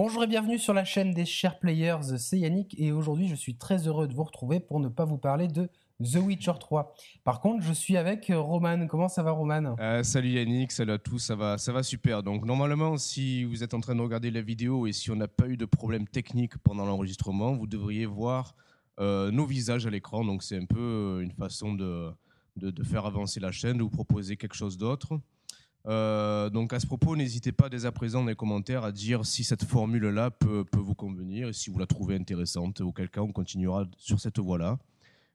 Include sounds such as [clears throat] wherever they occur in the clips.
Bonjour et bienvenue sur la chaîne des chers players, c'est Yannick et aujourd'hui je suis très heureux de vous retrouver pour ne pas vous parler de The Witcher 3. Par contre, je suis avec euh, Roman. Comment ça va, Roman? Euh, salut Yannick, salut à tous, ça va, ça va super. Donc normalement, si vous êtes en train de regarder la vidéo et si on n'a pas eu de problème technique pendant l'enregistrement, vous devriez voir euh, nos visages à l'écran. Donc c'est un peu une façon de, de, de faire avancer la chaîne, de vous proposer quelque chose d'autre. Euh, donc à ce propos, n'hésitez pas dès à présent dans les commentaires à dire si cette formule-là peut, vous convenir et si vous la trouvez intéressante. Auquel cas, on continuera sur cette voie-là.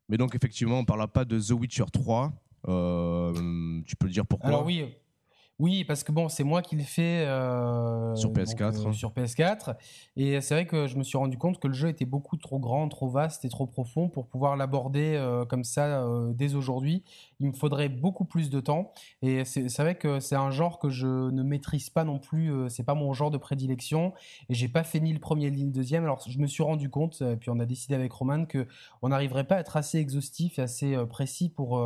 Mais donc effectivement, on ne parlera pas de The Witcher 3. Euh, tu peux le dire pourquoi? Oui, parce que bon, c'est moi qui le fais euh, Sur PS4. donc, euh, sur PS4, et c'est vrai que je me suis rendu compte que le jeu était beaucoup trop grand, trop vaste et trop profond pour pouvoir l'aborder euh, comme ça dès aujourd'hui. Il me faudrait beaucoup plus de temps, et c'est vrai que c'est un genre que je ne maîtrise pas non plus. c'est pas mon genre de prédilection, et j'ai pas fait ni le premier ni le deuxième. Alors je me suis rendu compte, et puis on a décidé avec Roman que on n'arriverait pas à être assez exhaustif et assez précis pour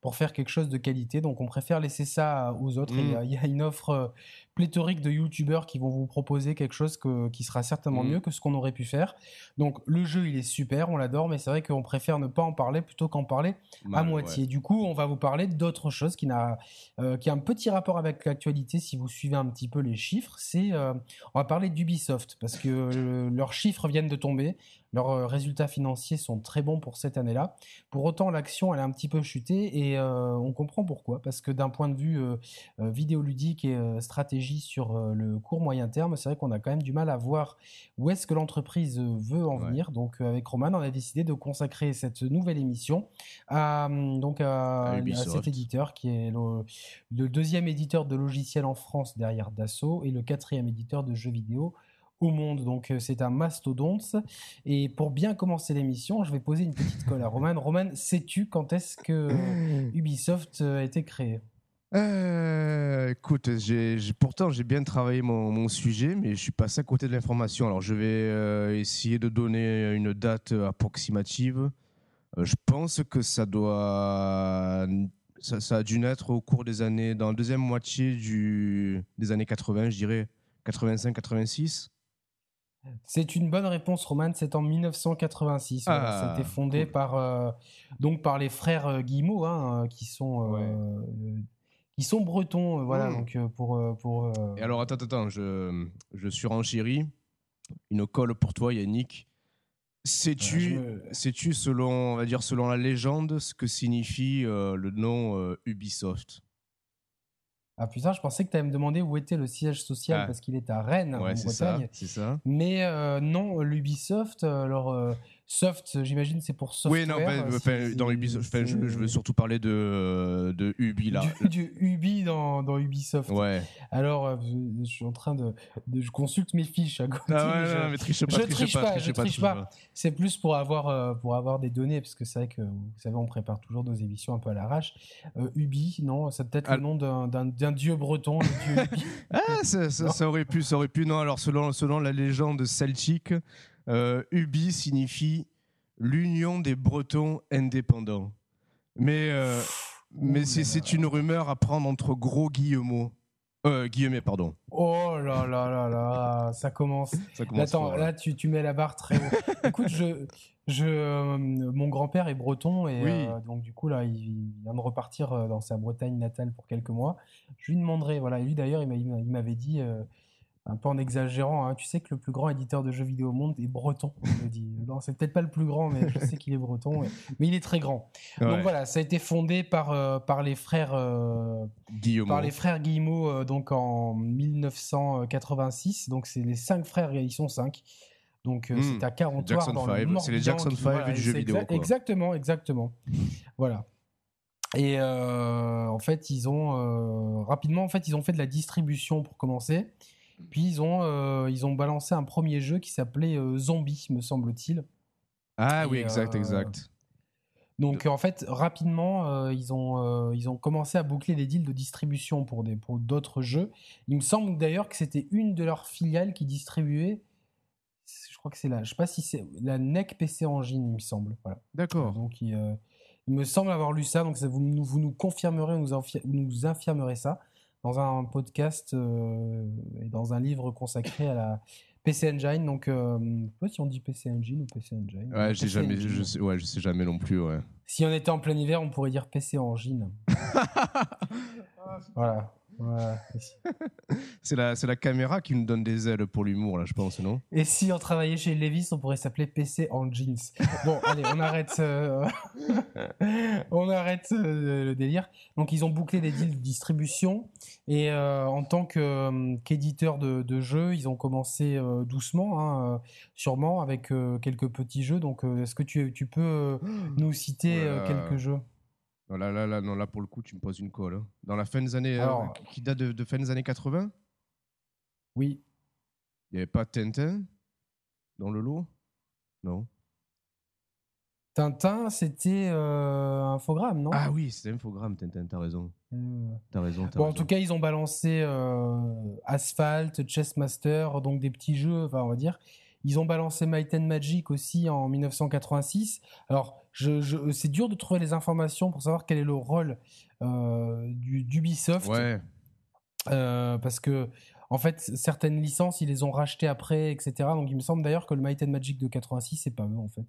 pour faire quelque chose de qualité. Donc on préfère laisser ça aux autres. Il y a- il y, a une offre euh, pléthorique de youtubeurs qui vont vous proposer quelque chose que- qui sera certainement Mhm. mieux que ce qu'on aurait pu faire. Donc le jeu il est super, on l'adore, mais c'est vrai qu'on préfère ne pas en parler plutôt qu'en parler à moitié. Du coup, on va vous parler d'autre chose qui n'a euh, qui a un petit rapport avec l'actualité si vous suivez un petit peu les chiffres. C'est euh, on va parler d'Ubisoft parce que euh, leurs chiffres viennent de tomber. Leurs euh, résultats financiers sont très bons pour cette année-là. Pour autant, l'action, elle a un petit peu chuté et euh, on comprend pourquoi. Parce que d'un point de vue euh, vidéoludique et euh, stratégie sur le court moyen terme, c'est vrai qu'on a quand même du mal à voir où est-ce que l'entreprise veut en Ouais. venir. Donc, avec Roman, on a décidé de consacrer cette nouvelle émission à, hum, donc à, À à Ubisoft. cet éditeur qui est le, le deuxième éditeur de logiciels en France derrière Dassault et le quatrième éditeur de jeux vidéo au monde. Donc euh, c'est un mastodonte. Et pour bien commencer l'émission, je vais poser une petite colle à Roman. Roman, sais-tu quand est-ce que [clears throat] Ubisoft euh, a été créé? Euh, écoute, j'ai- pourtant j'ai bien travaillé mon, mon sujet, mais je suis passé à côté de l'information. Alors je vais euh, essayer de donner une date approximative. Euh, je pense que ça doit, ça, ça a dû naître au cours des années, dans la deuxième moitié du, des années 80, je dirais 85-86. C'est une bonne réponse, Roman. C'est en 1986. Voilà, Ah, fondé cool. par euh, donc par les frères euh, Guillemot, hein, euh, qui sont euh, Ouais. euh, qui sont bretons. euh, voilà, Mm. donc pour pour. euh, Et alors attends, attends, je, je suis renchéri. Une colle pour toi, Yannick. Sais-tu, sais-tu selon, on va dire selon la légende, ce que signifie euh, le nom euh, Ubisoft? Ah putain, je pensais que tu allais me demander où était le siège social Ah. parce qu'il est à Rennes, Ouais, en ça, Bretagne. ça. Mais euh, non, l'Ubisoft, alors euh, soft, j'imagine c'est pour software. oui, non, euh, dans Ubisoft, je, veux surtout parler de, de Ubi là. du, [laughs] du Ubi dans, dans Ubisoft. Ouais. Alors, euh, je, je suis en train de, de- Je consulte mes fiches à côté. Ah ouais, mais je- non, mais triche pas, je triche triche pas, je triche pas. pas. C'est plus pour avoir, euh, pour avoir des données, parce que c'est vrai que, vous savez, on prépare toujours nos émissions un peu à l'arrache. Euh, Ubi, non, c'est peut-être Ah. le nom d'un- dieu breton, dieu. [laughs] Ah, ça, ça- Non. ça aurait pu, ça aurait pu. Non, alors selon, selon la légende celtique, euh, Ubi signifie l'union des Bretons indépendants. Mais, euh, mais Ouh c'est une rumeur à prendre entre gros guillemets. Euh, guillemets, pardon. Oh là là là là, ça commence. [laughs] Ça commence Attends, fort, là tu, tu mets la barre très haut. [laughs] Écoute, je, je, euh, mon grand-père est breton et Oui. euh, donc du coup là, il, vient de repartir euh, dans sa Bretagne natale pour quelques mois. Je lui demanderai, voilà, et lui d'ailleurs, il m'a- il m'a- il m'avait dit, euh, un peu en exagérant, hein, tu sais que le plus grand éditeur de jeux vidéo au monde est breton. Me dit, [laughs] non, c'est peut-être pas le plus grand, mais je sais qu'il est breton, mais, mais il est très grand. Ouais. Donc voilà, ça a été fondé par, euh, par les frères. euh, Guillemot. par les frères Guillemot euh, donc en 1986. Donc c'est les cinq frères, ils sont cinq. Donc Hmm, c'est à Carentoire Jackson dans Five, le c'est les Jackson qui- Five du jeu vidéo, quoi. Exactement, exactement. voilà. Et en fait, ils ont rapidement, en fait, ils ont fait de la distribution pour commencer. Puis ils ont, euh, ils ont balancé un premier jeu qui s'appelait euh, Zombie, me semble-t-il. Ah oui, exact, euh, exact. Donc en fait, rapidement, ils, ont, ils ont commencé à boucler des deals de distribution pour des pour d'autres jeux. Il me semble d'ailleurs que c'était une de leurs filiales qui distribuait. Je crois que c'est la. Je sais pas si c'est la NEC PC Engine, il me semble. Voilà. D'accord. Donc il, euh, il me semble avoir lu ça. Donc ça, vous, nous, vous nous confirmerez, vous nous infirmerez ça dans un podcast euh, et dans un livre consacré à la PC Engine, donc euh, je sais pas si on dit PC Engine ou PC Engine. Ouais, j'ai jamais, Engine. je sais, ouais, je sais jamais non plus. Ouais. Si on était en plein hiver, on pourrait dire PC Engine. [laughs] voilà. [laughs] C'est la, c'est la caméra qui nous donne des ailes pour l'humour là, je pense, non? Et si on travaillait chez Levis, on pourrait s'appeler PC en jeans. Bon, [laughs] allez, on arrête, euh, [laughs] on arrête euh, le délire. Donc, ils ont bouclé des deals de distribution et euh, en tant qu'éditeur de, de jeux, ils ont commencé doucement, hein, sûrement avec quelques petits jeux. Donc, est-ce que tu, tu peux euh, nous citer Oh quelques jeux? Non, là, là, là, non, là, pour le coup, tu me poses une colle. hein. Dans la fin des années, euh, Alors- qui date de, de fin des années 80, Oui. il n'y avait pas Tintin dans le lot? Non. Tintin, c'était euh, Infogrames, non? Ah oui, c'était Infogrames, Tintin, t'as raison. Euh, T'as raison, t'as Bon, en raison. tout cas, ils ont balancé euh, Asphalt, Chessmaster, donc des petits jeux, enfin, on va dire. Ils ont balancé Might and Magic aussi en 1986. Alors, je, je- c'est dur de trouver les informations pour savoir quel est le rôle euh, du, d'Ubisoft. Ouais, Euh, parce que, en fait, certaines licences, ils les ont rachetées après, etc. Donc, il me semble d'ailleurs que le Might and Magic de 86, c'est pas eux, en fait.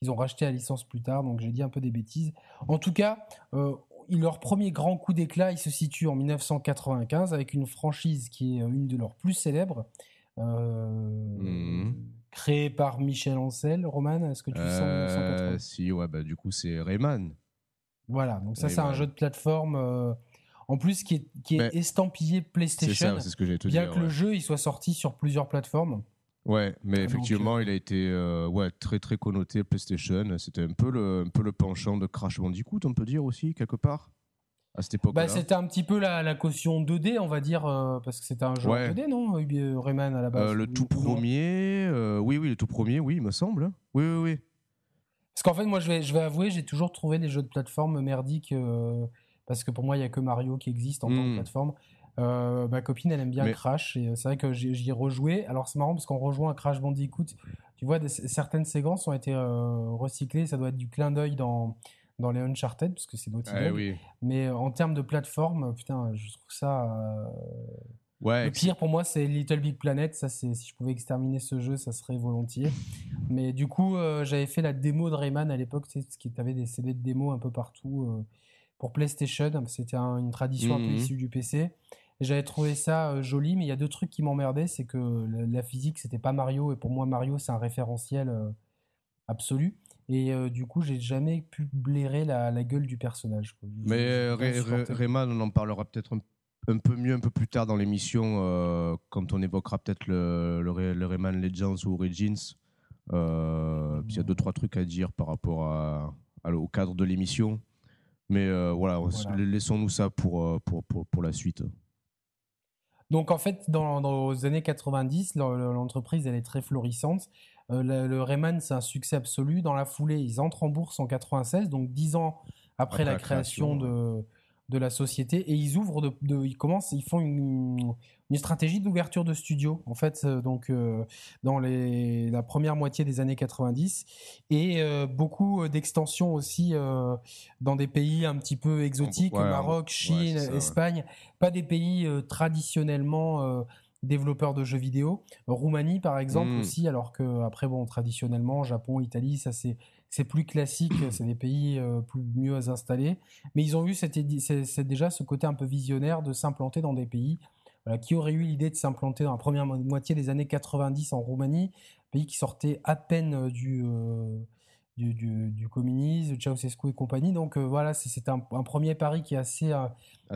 Ils ont racheté la licence plus tard, donc j'ai dit un peu des bêtises. En tout cas, euh, leur premier grand coup d'éclat, il se situe en 1995 avec une franchise qui est une de leurs plus célèbres, euh, Mhm. créée par Michel Ancel. Roman, est-ce que tu sens Euh, 1980 si, ouais, bah, du coup, c'est Rayman. Voilà, donc ça, c'est un jeu de plateforme, euh, en plus, qui est, qui est estampillé C'est PlayStation. ça, c'est ce que te bien dire. que le jeu il soit sorti sur plusieurs plateformes. Ouais, mais Donc, effectivement, euh, il a été euh, ouais, très très connoté PlayStation. C'était un peu le, un peu le penchant de Crash Bandicoot, on peut dire aussi, quelque part, à cette époque-là. Bah, c'était un petit peu la, la caution 2D, on va dire, euh, parce que c'était un jeu Ouais. en 2D, non, Ubi- euh, Rayman à la base? Euh, le ou- tout premier, euh, oui, oui, le tout premier, oui, il me semble. Oui, oui, oui. Parce qu'en fait, moi, je vais, je vais avouer, j'ai toujours trouvé les jeux de plateforme merdiques, euh, parce que pour moi, il n'y a que Mario qui existe en tant que Mm. plateforme. Euh, ma copine, elle aime bien Mais- Crash, et euh, c'est vrai que j'y ai rejoué. Alors, c'est marrant, parce qu'en rejoint à Crash Bandicoot, tu vois, des- certaines séquences ont été euh, recyclées, ça doit être du clin d'œil dans, dans les Uncharted, parce que c'est Naughty Ah, oui. Mais en termes de plateforme, putain, je trouve ça... euh, Ouais, Le pire pour moi, c'est Little Big Planet. Ça, c'est si je pouvais exterminer ce jeu, ça serait volontiers. Mais du coup, euh, j'avais fait la démo de Rayman à l'époque, tu sais, avait des CD de démo un peu partout euh, pour PlayStation. C'était un- une tradition un peu issue du PC. J'avais trouvé ça euh, joli, mais il y a deux trucs qui m'emmerdaient, c'est que la, la physique, c'était pas Mario, et pour moi, Mario, c'est un référentiel absolu. Et euh, du coup, j'ai jamais pu blairer la, la gueule du personnage. quoi. Mais Rayman, on en parlera peut-être un, un peu mieux un peu plus tard dans l'émission, euh, quand on évoquera peut-être le, le, Ray- le Rayman Legends ou Origins. Euh, Il y a deux, trois trucs à dire par rapport à, à- au cadre de l'émission. Mais voilà, laissons-nous ça pour, pour, pour, pour la suite. Donc en fait, dans, dans les années 90, le- le- l'entreprise elle est très florissante. Euh, le, le Rayman c'est un succès absolu. Dans la foulée, ils entrent en bourse en 96, donc dix ans après, Après la, création, création, de, de la société, et ils ouvrent, de, de- ils commencent, ils font une, une stratégie d'ouverture de studio. En fait, euh, donc euh, dans les, la première moitié des années 90, et euh, beaucoup d'extensions aussi euh, dans des pays un petit peu exotiques, Ouais, Maroc, Chine, c'est ça, ouais. Espagne pas des pays traditionnellement développeurs de jeux vidéo. Roumanie, par exemple, Mm. aussi, alors que, après, bon, traditionnellement, Japon, Italie, ça c'est. C'est plus classique, [clears throat] c'est des pays euh, plus mieux installés. Mais ils ont eu cette c'est déjà ce côté un peu visionnaire de s'implanter dans des pays voilà, qui auraient eu l'idée de s'implanter dans la première mo- moitié des années 90 en Roumanie, pays qui sortait à peine euh, du, euh, du, du, du communisme, Ceausescu et compagnie. Donc euh, voilà, c'est un, un premier pari qui est assez, euh,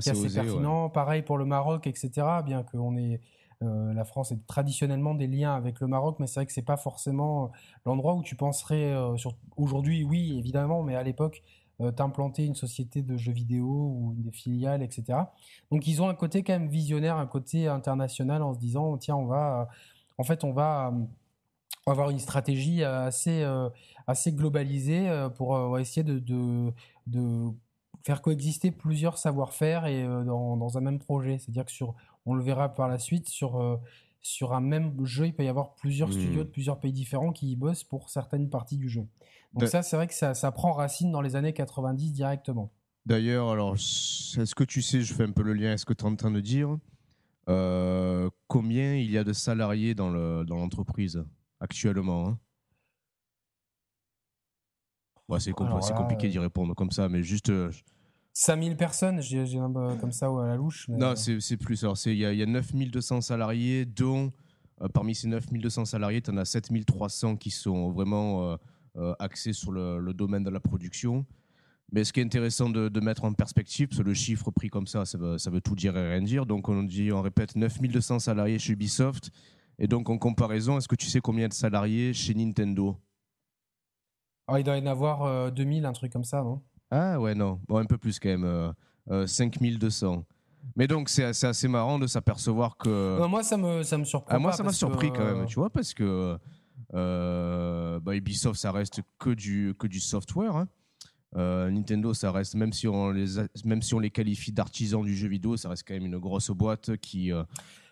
qui Assez est assez osé, ouais. pertinent. Pareil pour le Maroc, etc. Bien que on est, euh, la France ait traditionnellement des liens avec le Maroc, mais c'est vrai que c'est pas forcément l'endroit où tu penserais. euh, sur... Aujourd'hui, oui, évidemment, mais à l'époque, euh, t'implanter une société de jeux vidéo ou des filiales, etc. Donc ils ont un côté quand même visionnaire, un côté international en se disant tiens, on va, euh, en fait, on va, euh, avoir une stratégie euh, assez, euh, assez globalisée euh, pour euh, essayer de, faire coexister plusieurs savoir-faire et euh, dans, dans un même projet. C'est-à-dire que sur, on le verra par la suite sur euh, sur un même jeu, il peut y avoir plusieurs Mhm. studios de plusieurs pays différents qui y bossent pour certaines parties du jeu. Donc De- ça, c'est vrai que ça, ça prend racine dans les années 90 directement. D'ailleurs, alors, est-ce que tu sais, je fais un peu le lien, est-ce que tu es en train de dire combien il y a de salariés dans l'entreprise actuellement hein? C'est compliqué d'y répondre comme ça, mais juste. 5000 personnes, j'ai comme ça à la louche. Non, c'est plus. Il y, a 9200 salariés, dont parmi ces 9200 salariés, tu en as 7300 qui sont vraiment axés sur le, domaine de la production. Mais ce qui est intéressant de, mettre en perspective, parce que le chiffre pris comme ça, ça veut, tout dire et rien dire. Donc on dit, on répète 9200 salariés chez Ubisoft. Et donc en comparaison, est-ce que tu sais combien de salariés chez Nintendo? Ah, il doit y en avoir 2000, un truc comme ça, non? Ah ouais, non. Bon, un peu plus quand même. 5200. Mais donc, c'est assez, assez, marrant de s'apercevoir que. moi, ça me, ça me surprend. Ah, moi, ça m'a surpris quand même, tu vois, parce que bah, Ubisoft, ça reste que du, que du software. Hein. Euh, Nintendo, ça reste, même si on les, même si on les qualifie d'artisans du jeu vidéo, ça reste quand même une grosse boîte qui. Euh,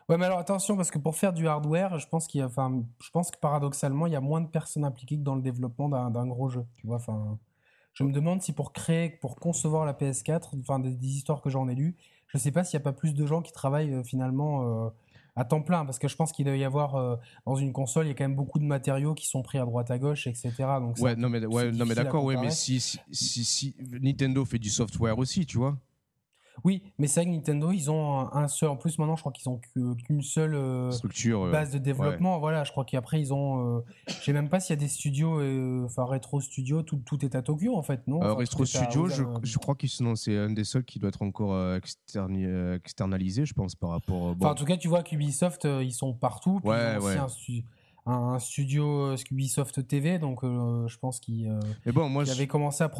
ouais, mais alors attention, parce que pour faire du hardware, je pense, qu'il y a, je pense que paradoxalement, il y a moins de personnes impliquées que dans le développement d'un gros jeu. Tu vois, enfin, je me demande si pour créer, pour concevoir la PS4, enfin, des, histoires que j'en ai lues, je ne sais pas s'il n'y a pas plus de gens qui travaillent euh, finalement à temps plein, parce que je pense qu'il doit y avoir euh, dans une console, il y a quand même beaucoup de matériaux qui sont pris à droite à gauche, etc. Donc ouais, non mais, ouais, non mais d'accord, ouais, mais si, si, si, Nintendo fait du software aussi, tu vois. Oui, mais c'est vrai que Nintendo, ils ont un seul. En plus, maintenant, je crois qu'ils ont qu'une seule euh, structure, base de développement. Voilà, je crois qu'après, ils ont. Euh, je sais même pas s'il y a des studios, euh, enfin Retro Studio, tout, tout, est à Tokyo en fait, non? Retro Studio, je, je, crois que c'est un des seuls qui doit être encore externalisé, je pense, par rapport. Enfin, en tout cas, tu vois qu'Ubisoft, ils sont partout. ouais, ouais un studio euh, Ubisoft TV, donc euh, je pense qu'il euh, bon, moi, avait commencé à,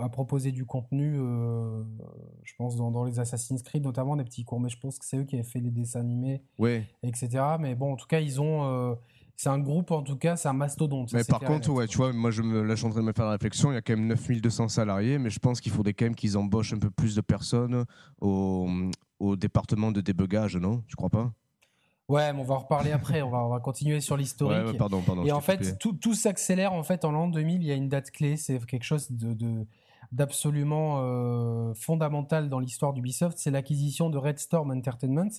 à, proposer du contenu, je pense, dans, les Assassin's Creed, notamment des petits courts, mais je pense que c'est eux qui avaient fait les dessins animés, ouais. etc. Mais bon, en tout cas, ils ont. c'est un groupe, en tout cas, c'est un mastodonte. Mais par contre, ouais, tu vois, moi, je, me, là, je suis en train de me faire la réflexion. Il y a quand même 9200 salariés, mais je pense qu'il faudrait quand même qu'ils embauchent un peu plus de personnes au, au département de débugage, non? Tu crois pas? Ouais, mais on va en reparler après. On va, on va continuer sur l'historique. pardon, pardon, et en fait, tout, tout s'accélère en fait en l'an 2000. Il y a une date clé. C'est quelque chose de, d'absolument euh, fondamental dans l'histoire d'Ubisoft. C'est l'acquisition de Red Storm Entertainment.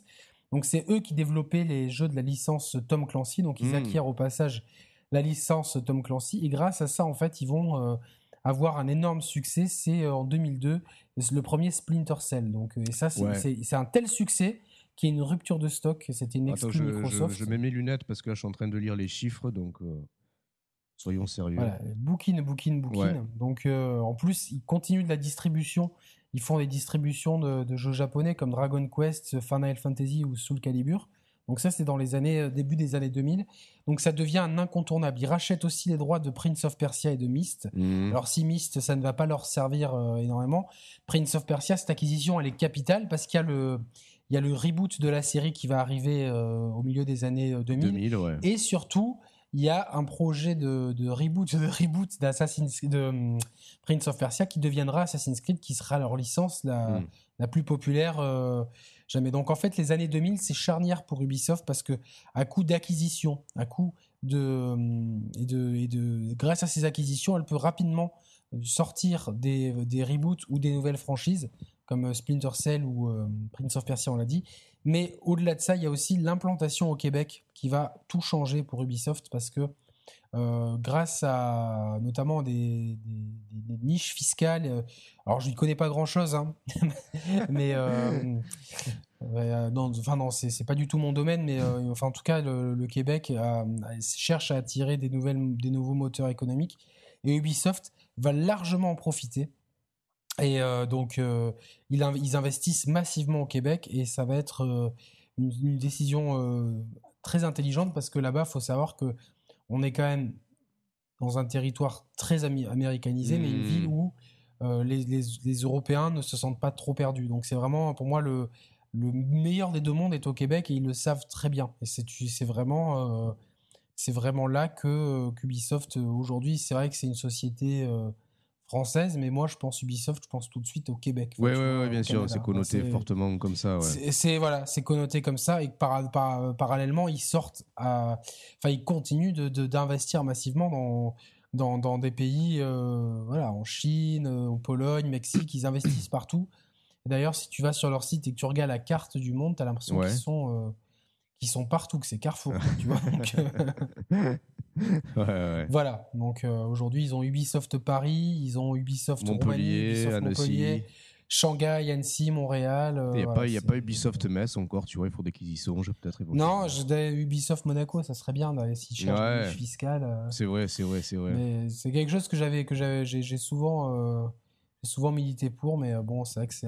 Donc c'est eux qui développaient les jeux de la licence Tom Clancy. Donc ils hmm. acquièrent au passage la licence Tom Clancy. Et grâce à ça, en fait, ils vont euh, avoir un énorme succès. C'est euh, en 2002 le premier Splinter Cell. Donc et ça, c'est un tel succès qui est une rupture de stock. C'était une exclu Microsoft. Je, mets mes lunettes parce que là, je suis en train de lire les chiffres, donc euh, soyons sérieux. Voilà, booking, booking, booking. Donc, euh, en plus, ils continuent de la distribution. Ils font des distributions de, jeux japonais comme Dragon Quest, Final Fantasy ou Soul Calibur. Donc ça, c'est dans les années euh, début des années 2000. Donc ça devient un incontournable. Ils rachètent aussi les droits de Prince of Persia et de Myst. Mmh. Alors si Myst, ça ne va pas leur servir énormément. Prince of Persia, cette acquisition, elle est capitale parce qu'il y a le, il y a le reboot de la série qui va arriver euh, au milieu des années 2000. Euh, Et surtout, il y a un projet de, reboot de reboot d'Assassin's de hum, Prince of Persia qui deviendra Assassin's Creed, qui sera leur licence la, hmm. la plus populaire euh, jamais. Donc en fait, les années 2000, c'est charnière pour Ubisoft parce que à coup d'acquisition, à coup de, et de, et de, grâce à ces acquisitions, elle peut rapidement sortir des, des reboots ou des nouvelles franchises comme euh, Splinter Cell ou euh, Prince of Persia, on l'a dit. Mais au-delà de ça, il y a aussi l'implantation au Québec qui va tout changer pour Ubisoft parce que euh, grâce à notamment des, niches fiscales, alors je n'y connais pas grand-chose, hein, [laughs] mais non, enfin non, c'est pas du tout mon domaine, mais enfin en tout cas le, Québec cherche à attirer des nouvelles, des nouveaux moteurs économiques et Ubisoft va largement en profiter et euh, donc, euh, ils, investissent massivement au Québec et ça va être euh, une, décision très intelligente parce que là-bas, il faut savoir que on est quand même dans un territoire très américanisé, mais une ville mmh. où les, Européens ne se sentent pas trop perdus. Donc, c'est vraiment, pour moi, le, meilleur des deux mondes est au Québec et ils le savent très bien. Et c'est vraiment, c'est vraiment là que Ubisoft, aujourd'hui, c'est vrai que c'est une société française, mais moi je pense Ubisoft, je pense tout de suite au Québec. Oui, ouais, bien sûr, c'est connoté fortement comme ça. C'est voilà, c'est connoté comme ça et par, parallèlement ils sortent, à, enfin ils continuent d'investir massivement dans dans, dans des pays, euh, voilà, en Chine, en Pologne, Mexique, ils investissent partout. D'ailleurs, si tu vas sur leur site et que tu regardes la carte du monde, tu as l'impression qu'ils sont, euh, sont partout, que c'est Carrefour. tu vois [laughs] euh, Voilà. Donc euh, aujourd'hui, ils ont Ubisoft Paris, ils ont Ubisoft Montpellier, Ubisoft Montpellier. Shanghai, Annecy, Montréal. Il n'y a, pas, y a pas Ubisoft Metz encore, tu vois, il faudrait qu'ils y songent peut-être. Non, je Ubisoft Monaco, ça serait bien si je cherche ouais. fiscal. C'est vrai, c'est vrai, c'est vrai. Mais c'est quelque chose que j'avais, que j'avais, j'ai souvent j'ai souvent milité pour, mais euh, bon, c'est vrai que c'est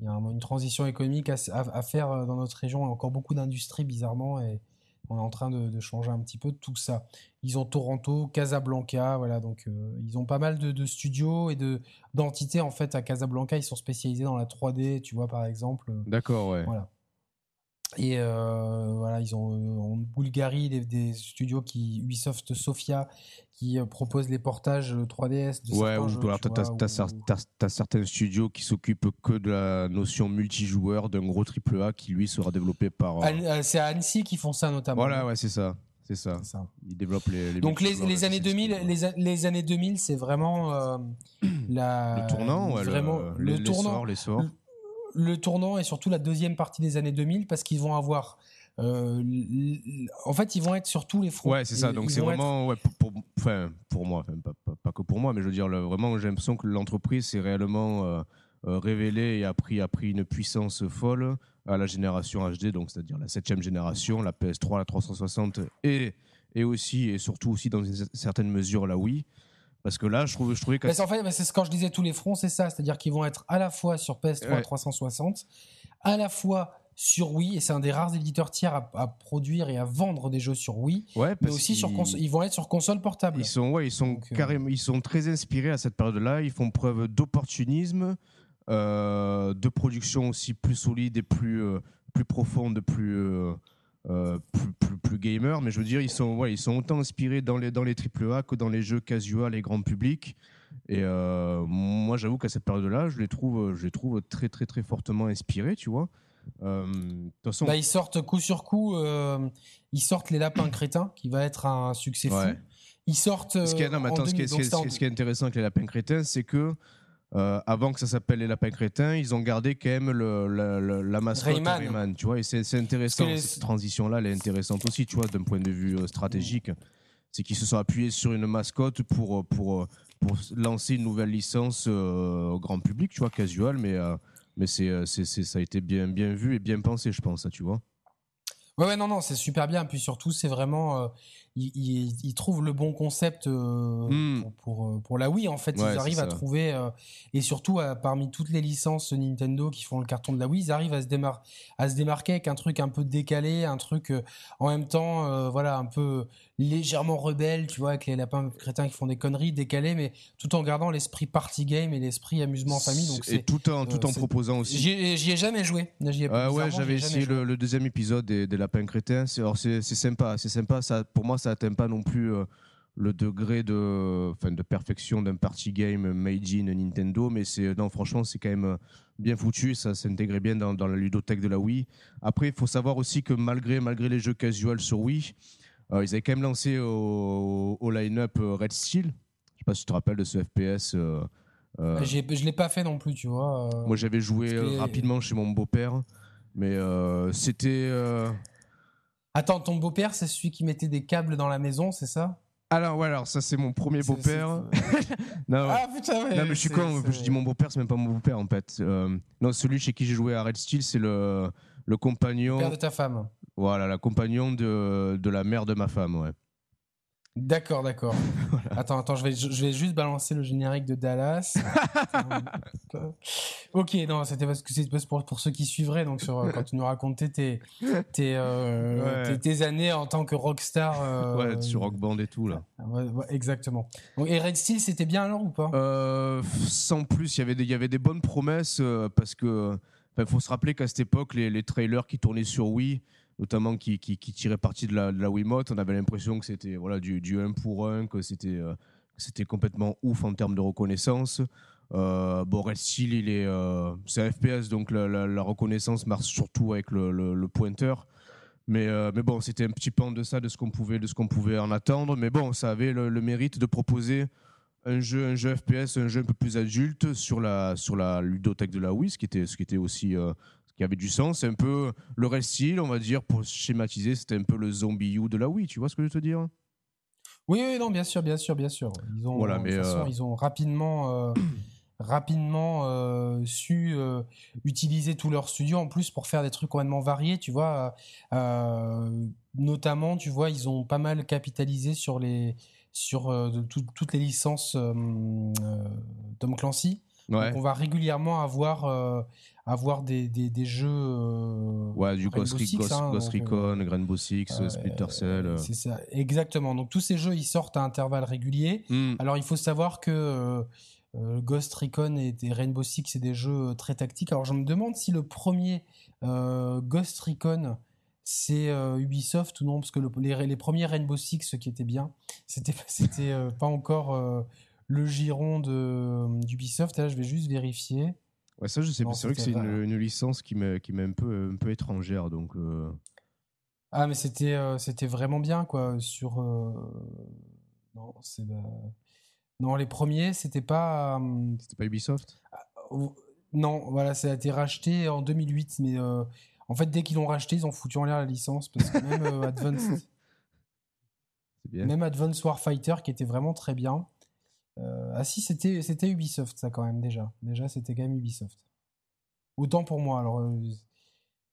il y a une transition économique à, faire euh, dans notre région. Il y a encore beaucoup d'industries, bizarrement, et on est en train de, changer un petit peu tout ça. Ils ont Toronto, Casablanca, voilà, donc euh, ils ont pas mal de, studios et de d'entités en fait à Casablanca. Ils sont spécialisés dans la 3D, tu vois, par exemple. D'accord, ouais. Voilà. Et voilà, ils ont en Bulgarie des, des, studios qui Ubisoft Sofia qui euh, propose les portages 3DS euh, de ouais, ou alors t'as, certains studios qui s'occupent que de la notion multijoueur d'un gros AAA qui lui sera développé par. Euh, c'est à Annecy qui font ça notamment. Voilà, ouais, c'est ça. C'est ça. Ils développent les. Donc les, les années 2000, les, les, années 2000, c'est vraiment [clears throat] la. Le tournant, ouais, vraiment le, le, tournant, les sorts. Le, tournant et surtout la deuxième partie des années 2000 parce qu'ils vont avoir euh, en fait, ils vont être sur tous les fronts. Ouais, c'est ça. Donc c'est vraiment, ouais, pour, enfin, pour moi, enfin, pas, pas, que pour moi, mais je veux dire, vraiment, j'ai l'impression que l'entreprise s'est réellement euh, euh, révélée et a pris, a pris une puissance folle à la génération HD, donc c'est-à-dire la septième génération, la PS3, la 360 et, et aussi et surtout aussi dans une certaine mesure la Wii. Parce que là, je, trouve, je trouvais que. en fait, c'est quand je disais tous les fronts, c'est ça. C'est-à-dire qu'ils vont être à la fois sur PS3 360, à la fois sur Wii et c'est un des rares éditeurs tiers à, produire et à vendre des jeux sur Wii mais aussi sur ils vont être sur console portable ils sont ouais ils sont euh, carrément ils sont très inspirés à cette période là ils font preuve d'opportunisme euh, de production aussi plus solide et plus euh, plus profonde plus, plus, plus gamer mais je veux dire ils sont ouais, ils sont autant inspirés dans les dans les AAA que dans les jeux casual et grand public et moi j'avoue qu'à cette période là je les trouve je les trouve très très très fortement inspirés tu vois euh, façon... Bah, ils sortent coup sur coup, euh, ils sortent les lapins crétins, qui va être un succès fou. Ils sortent. Ce qui est, ce, qui est, intéressant avec les lapins crétins, c'est que euh, avant que ça s'appelle les lapins crétins, ils ont gardé quand même le, la mascotte Rayman. tu vois, et c'est intéressant cette transition-là, elle est intéressante aussi, tu vois, d'un point de vue stratégique. C'est qu'ils se sont appuyés sur une mascotte pour pour pour lancer une nouvelle licence au grand public, tu vois, casual, mais mais euh, c'est, c'est, ça a été bien, bien vu et bien pensé, je pense, ça, tu vois. Ouais, ouais, non, non, c'est super bien. Puis surtout, c'est vraiment, euh, ils, trouvent le bon concept euh, hmm. pour, pour, la Wii. En fait, ils arrivent à trouver, et surtout parmi toutes les licences Nintendo qui font le carton de la Wii, ils arrivent à se, démar à se démarquer avec un truc un peu décalé, un truc en même temps, voilà, un peu légèrement rebelle, tu vois, avec les lapins crétins qui font des conneries décalées, mais tout en gardant l'esprit party game et l'esprit amusement en famille. Donc et tout en, tout en proposant aussi. J'y ai, jamais joué. Ah ouais, j'avais essayé le, deuxième épisode des, des lapins crétins. C'est sympa, c'est sympa. Ça, pour moi, ça atteint pas non plus euh, le degré de, enfin, de perfection d'un party game made in Nintendo, mais c'est non, franchement, c'est quand même bien foutu. Ça s'intégrait bien dans, dans la ludothèque de la Wii. Après, il faut savoir aussi que malgré, malgré les jeux casual sur Wii, euh, ils avaient quand même lancé au, line-up euh, Red Steel. Je sais pas si tu te rappelles de ce FPS. Euh, je ne l'ai pas fait non plus, tu vois. Moi, j'avais joué rapidement chez mon beau-père, mais c'était. Attends, ton beau-père, c'est celui qui mettait des câbles dans la maison, c'est ça? Alors, ouais, alors ça, c'est mon premier beau-père. [laughs] non, ah, putain, non, mais je suis con, je dis mon beau-père, c'est même pas mon beau-père en fait. non, celui chez qui j'ai joué à Red Steel, c'est le, le compagnon. Le père de ta femme. Voilà, la compagnon de, de la mère de ma femme, ouais. D'accord, d'accord. [laughs] Attends, attends, je vais, je vais juste balancer le générique de Dallas. [laughs] ok, non, c'était parce que c'est pour, pour ceux qui suivraient, donc sur, quand tu nous racontais tes, tes, euh, tes, années en tant que rockstar. Euh, ouais, sur Rock Band et tout, là. exactement. et Red Steel, c'était bien alors ou pas? Euh, Sans plus, il y avait des, il y avait des bonnes promesses parce que. Il faut se rappeler qu'à cette époque, les, les trailers qui tournaient sur Wii, notamment qui, qui, tirait parti de la, de la Wiimote. On avait l'impression que c'était voilà, du, du 1 pour 1, que c'était euh, c'était complètement ouf en termes de reconnaissance. Euh, bon, Red Steel, il est, euh, c'est un FPS, donc la, reconnaissance marche surtout avec le, le, pointeur. Mais, euh, mais bon, c'était un petit peu en deçà de ce qu'on pouvait, de ce qu'on pouvait en attendre. Mais bon, ça avait le, mérite de proposer un jeu, un jeu FPS, un jeu un peu plus adulte sur la, sur la ludothèque de la Wii, ce qui était, ce qui était aussi qui avait du sens. C'est un peu le reste style, on va dire, pour schématiser, c'était un peu le zombie U de la Wii, tu vois ce que je veux te dire? Oui, oui, non, bien sûr, bien sûr, bien sûr. Ils ont, Voilà, de mais, toute façon, euh, ils ont rapidement, euh, [clears throat] rapidement euh, su utiliser tout leur studio en plus pour faire des trucs complètement variés, tu vois. Euh, notamment, tu vois, ils ont pas mal capitalisé sur les sur euh, tout- toutes les licences euh, Tom Clancy. Ouais. Donc, on va régulièrement avoir euh, avoir des, des, des jeux. euh, Ouais, du Ghost, Six, Ghost, hein, Ghost euh, Recon, Rainbow Six, euh, Splinter Cell. euh. C'est ça, exactement. Donc tous ces jeux, ils sortent à intervalles réguliers. Hmm. Alors il faut savoir que euh, euh, Ghost Recon et, et Rainbow Six, c'est des jeux euh, très tactiques. Alors je me demande si le premier euh, Ghost Recon, c'est euh, Ubisoft ou non, parce que le- les, les premiers Rainbow Six, ce qui était bien, c'était c'était euh, pas encore euh, le giron de d'Ubisoft. Là, je vais juste vérifier. Ouais, ça, je sais pas. C'est vrai que c'est une, licence qui m'est qui m'est un peu, un peu étrangère. Donc, euh, Ah, mais c'était euh, c'était vraiment bien, quoi. Sur. euh, Non, c'est. euh, Non, les premiers, c'était pas. c'était pas Ubisoft? oh, Non, voilà, ça a été racheté en 2008, mais en fait, dès qu'ils l'ont racheté, ils ont foutu en l'air la licence, parce que même [laughs] Advanced, bien. même Advanced Warfighter, qui était vraiment très bien. Euh, Ah si, c'était c'était Ubisoft, ça, quand même, déjà. Déjà, c'était quand même Ubisoft. Autant pour moi, alors... euh,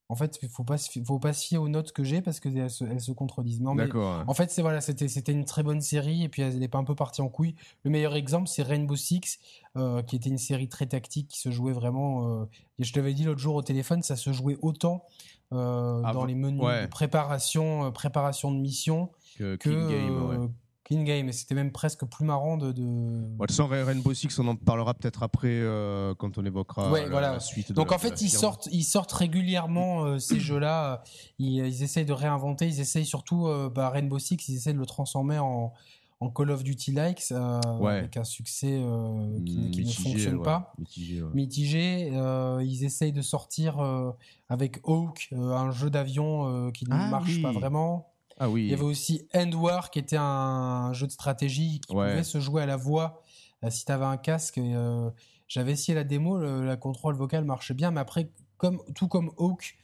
En fait, il faut pas, faut pas se fier aux notes que j'ai, parce qu'elles se, elles se contredisent. Non, mais. En fait, c'est voilà, c'était c'était une très bonne série et puis elle n'est pas un peu partie en couille. Le meilleur exemple, c'est Rainbow Six, euh, qui était une série très tactique qui se jouait vraiment. euh, et je t'avais dit l'autre jour au téléphone, ça se jouait autant euh, Ah, dans les menus ouais. de préparation, préparation de mission Que, que Game, ouais. Euh, King Game. Et c'était même presque plus marrant de. de- Ra- Rainbow Six, on en parlera peut-être après euh, quand on évoquera Ouais, la, voilà. la suite. Donc en la fait, ils sortent, ils sortent régulièrement euh, ces jeux-là. Ils, ils essayent de réinventer. Ils essayent surtout euh, bah, Rainbow Six. Ils essayent de le transformer en, en Call of Duty likes euh, Ouais. avec un succès euh, qui, ne- qui ne Mitigé, fonctionne ouais. pas. Mitigé. Mitigé. Euh, ils essayent de sortir euh, avec Hawk euh, un jeu d'avion euh, qui ne Ah marche oui. pas vraiment. Ah oui. Il y avait aussi End War qui était un jeu de stratégie qui Ouais. pouvait se jouer à la voix euh, si tu avais un casque. euh, J'avais essayé la démo, le- la contrôle vocale marchait bien, mais après, comme, tout comme Hawk,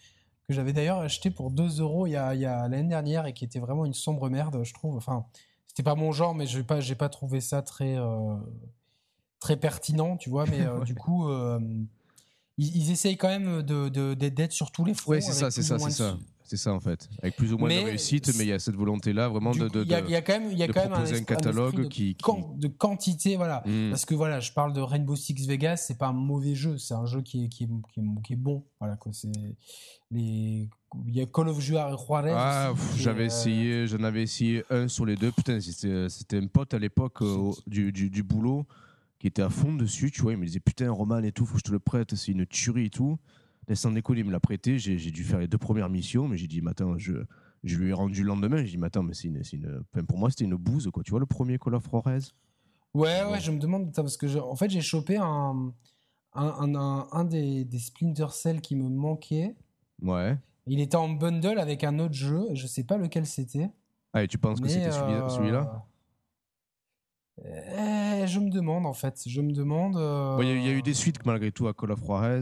que j'avais d'ailleurs acheté pour 2 euros il y a, l'année dernière et qui était vraiment une sombre merde, je trouve. Enfin, c'était pas mon genre, mais je n'ai pas, j'ai pas trouvé ça très, euh, très pertinent, tu vois. Mais [laughs] euh, Ouais. du coup, ils, ils essayent quand même de, de- d'être sur tous les fronts. Ouais, c'est ça, c'est ça, c'est ça. C'est ça en fait. Avec plus ou moins Mais de réussite, mais il y a cette volonté-là vraiment de, coup, de, il y a, de- y a quand même, il y a de quand même proposer un catalogue de, qui- de quantité, voilà. Hmm. Parce que voilà, je parle de Rainbow Six Vegas, c'est pas un mauvais jeu, c'est un jeu qui est, qui est, qui est, qui est bon. Voilà quoi, c'est les, il y a Call of Juarez. Ah, est, j'avais euh, essayé, j'en avais essayé un sur les deux. Putain, c'était c'était un pote à l'époque euh, du, du, du boulot qui était à fond dessus, tu vois. Il me disait Putain, Roman et tout, faut que je te le prête, c'est une tuerie et tout. Et sans déconner, il me l'a prêté. J'ai dû faire les deux premières missions, mais j'ai dit attends, je, je lui ai rendu le lendemain. J'ai dit attends, mais c'est une, c'est une. enfin, pour moi, c'était une bouse, quoi. Tu vois, le premier Call of Juarez? Ouais, ouais, Ouais. je me demande parce que je- en fait j'ai chopé un un, un, un- un des, des Splinter Cell qui me manquait. Ouais. Il était en bundle avec un autre jeu, je sais pas lequel c'était. Ah, et tu penses que c'était celui- euh, celui-là? Eh, Je me demande en fait, je me demande. euh, Bon, Il y, a- il y a eu des suites malgré tout à Call of Juarez.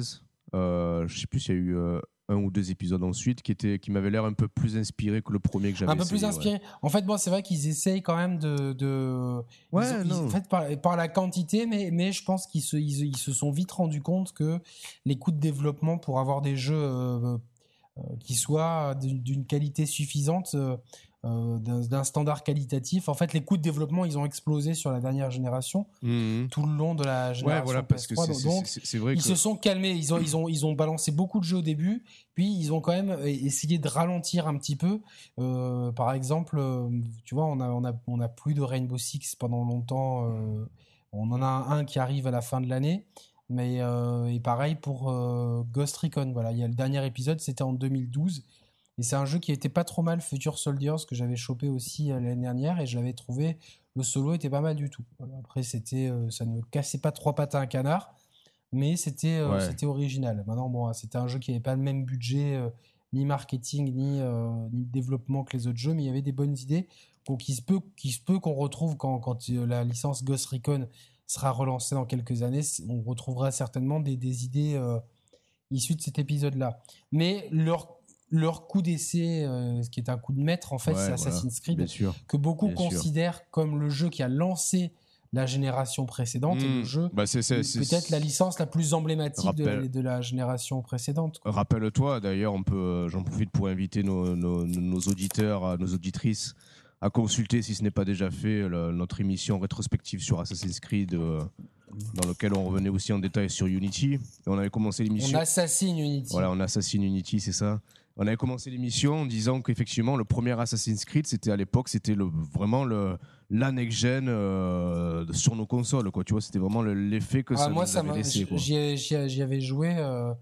Euh, je sais plus s'il y a eu euh, un ou deux épisodes ensuite qui, étaient, qui m'avaient l'air un peu plus inspirés que le premier que j'avais un peu plus ouais. inspiré. En fait, bon, c'est vrai qu'ils essayent quand même de. de Ouais, ils ont- ils- non. en fait, par, par la quantité, mais, mais je pense qu'ils se, ils, ils se sont vite rendus compte que les coûts de développement pour avoir des jeux euh, euh, qui soient d'une qualité suffisante, euh, d'un standard qualitatif, en fait, les coûts de développement, ils ont explosé sur la dernière génération, Mhm. tout le long de la Ouais, génération voilà, parce que PS3. c'est- c'est donc, c'est- c'est vrai ils que. se sont calmés, ils ont, ils, ont, ils ont balancé beaucoup de jeux au début, puis ils ont quand même euh, essayé de ralentir un petit peu. Euh, par exemple, tu vois, on a, on, a, on a plus de Rainbow Six pendant longtemps. euh, on en a un qui arrive à la fin de l'année. Mais et pareil pour Ghost Recon. Voilà, il y a le dernier épisode, c'était en 2012. Et c'est un jeu qui était pas trop mal, Future Soldiers, que j'avais chopé aussi euh, l'année dernière. Et je l'avais trouvé, le solo était pas mal du tout. Voilà, après, c'était, euh, ça ne cassait pas trois pattes à un canard mais c'était euh, Ouais. c'était original. Maintenant, bon, c'était un jeu qui n'avait pas le même budget euh, ni marketing, ni, ni développement que les autres jeux, mais il y avait des bonnes idées. Donc, il se peut, qu'il se peut qu'on retrouve quand, quand la licence Ghost Recon sera relancée dans quelques années, on retrouvera certainement des, des idées issues de cet épisode-là. Mais leur leur coup d'essai, euh, ce qui est un coup de maître, en fait, c'est Assassin's Creed, que beaucoup considèrent comme le jeu qui a lancé la génération précédente et le hmm. jeu bah, peut-être la licence la plus emblématique de, la génération précédente. Rappelle-toi, d'ailleurs, on peut, euh, j'en profite pour inviter nos, nos, auditeurs, nos auditrices à consulter, si ce n'est pas déjà fait, notre émission rétrospective sur Assassin's Creed. Euh, dans laquelle on revenait aussi en détail sur Unity. Et on avait commencé l'émission. On assassine Unity. Voilà, on assassine Unity, c'est ça. On avait commencé l'émission en disant qu'effectivement, le premier Assassin's Creed, c'était à l'époque, c'était le, vraiment le, la next-gen euh, sur nos consoles. Quoi. Tu vois, c'était vraiment l'effet que ah, ça moi, ça avait laissé. J'y avais joué. Euh,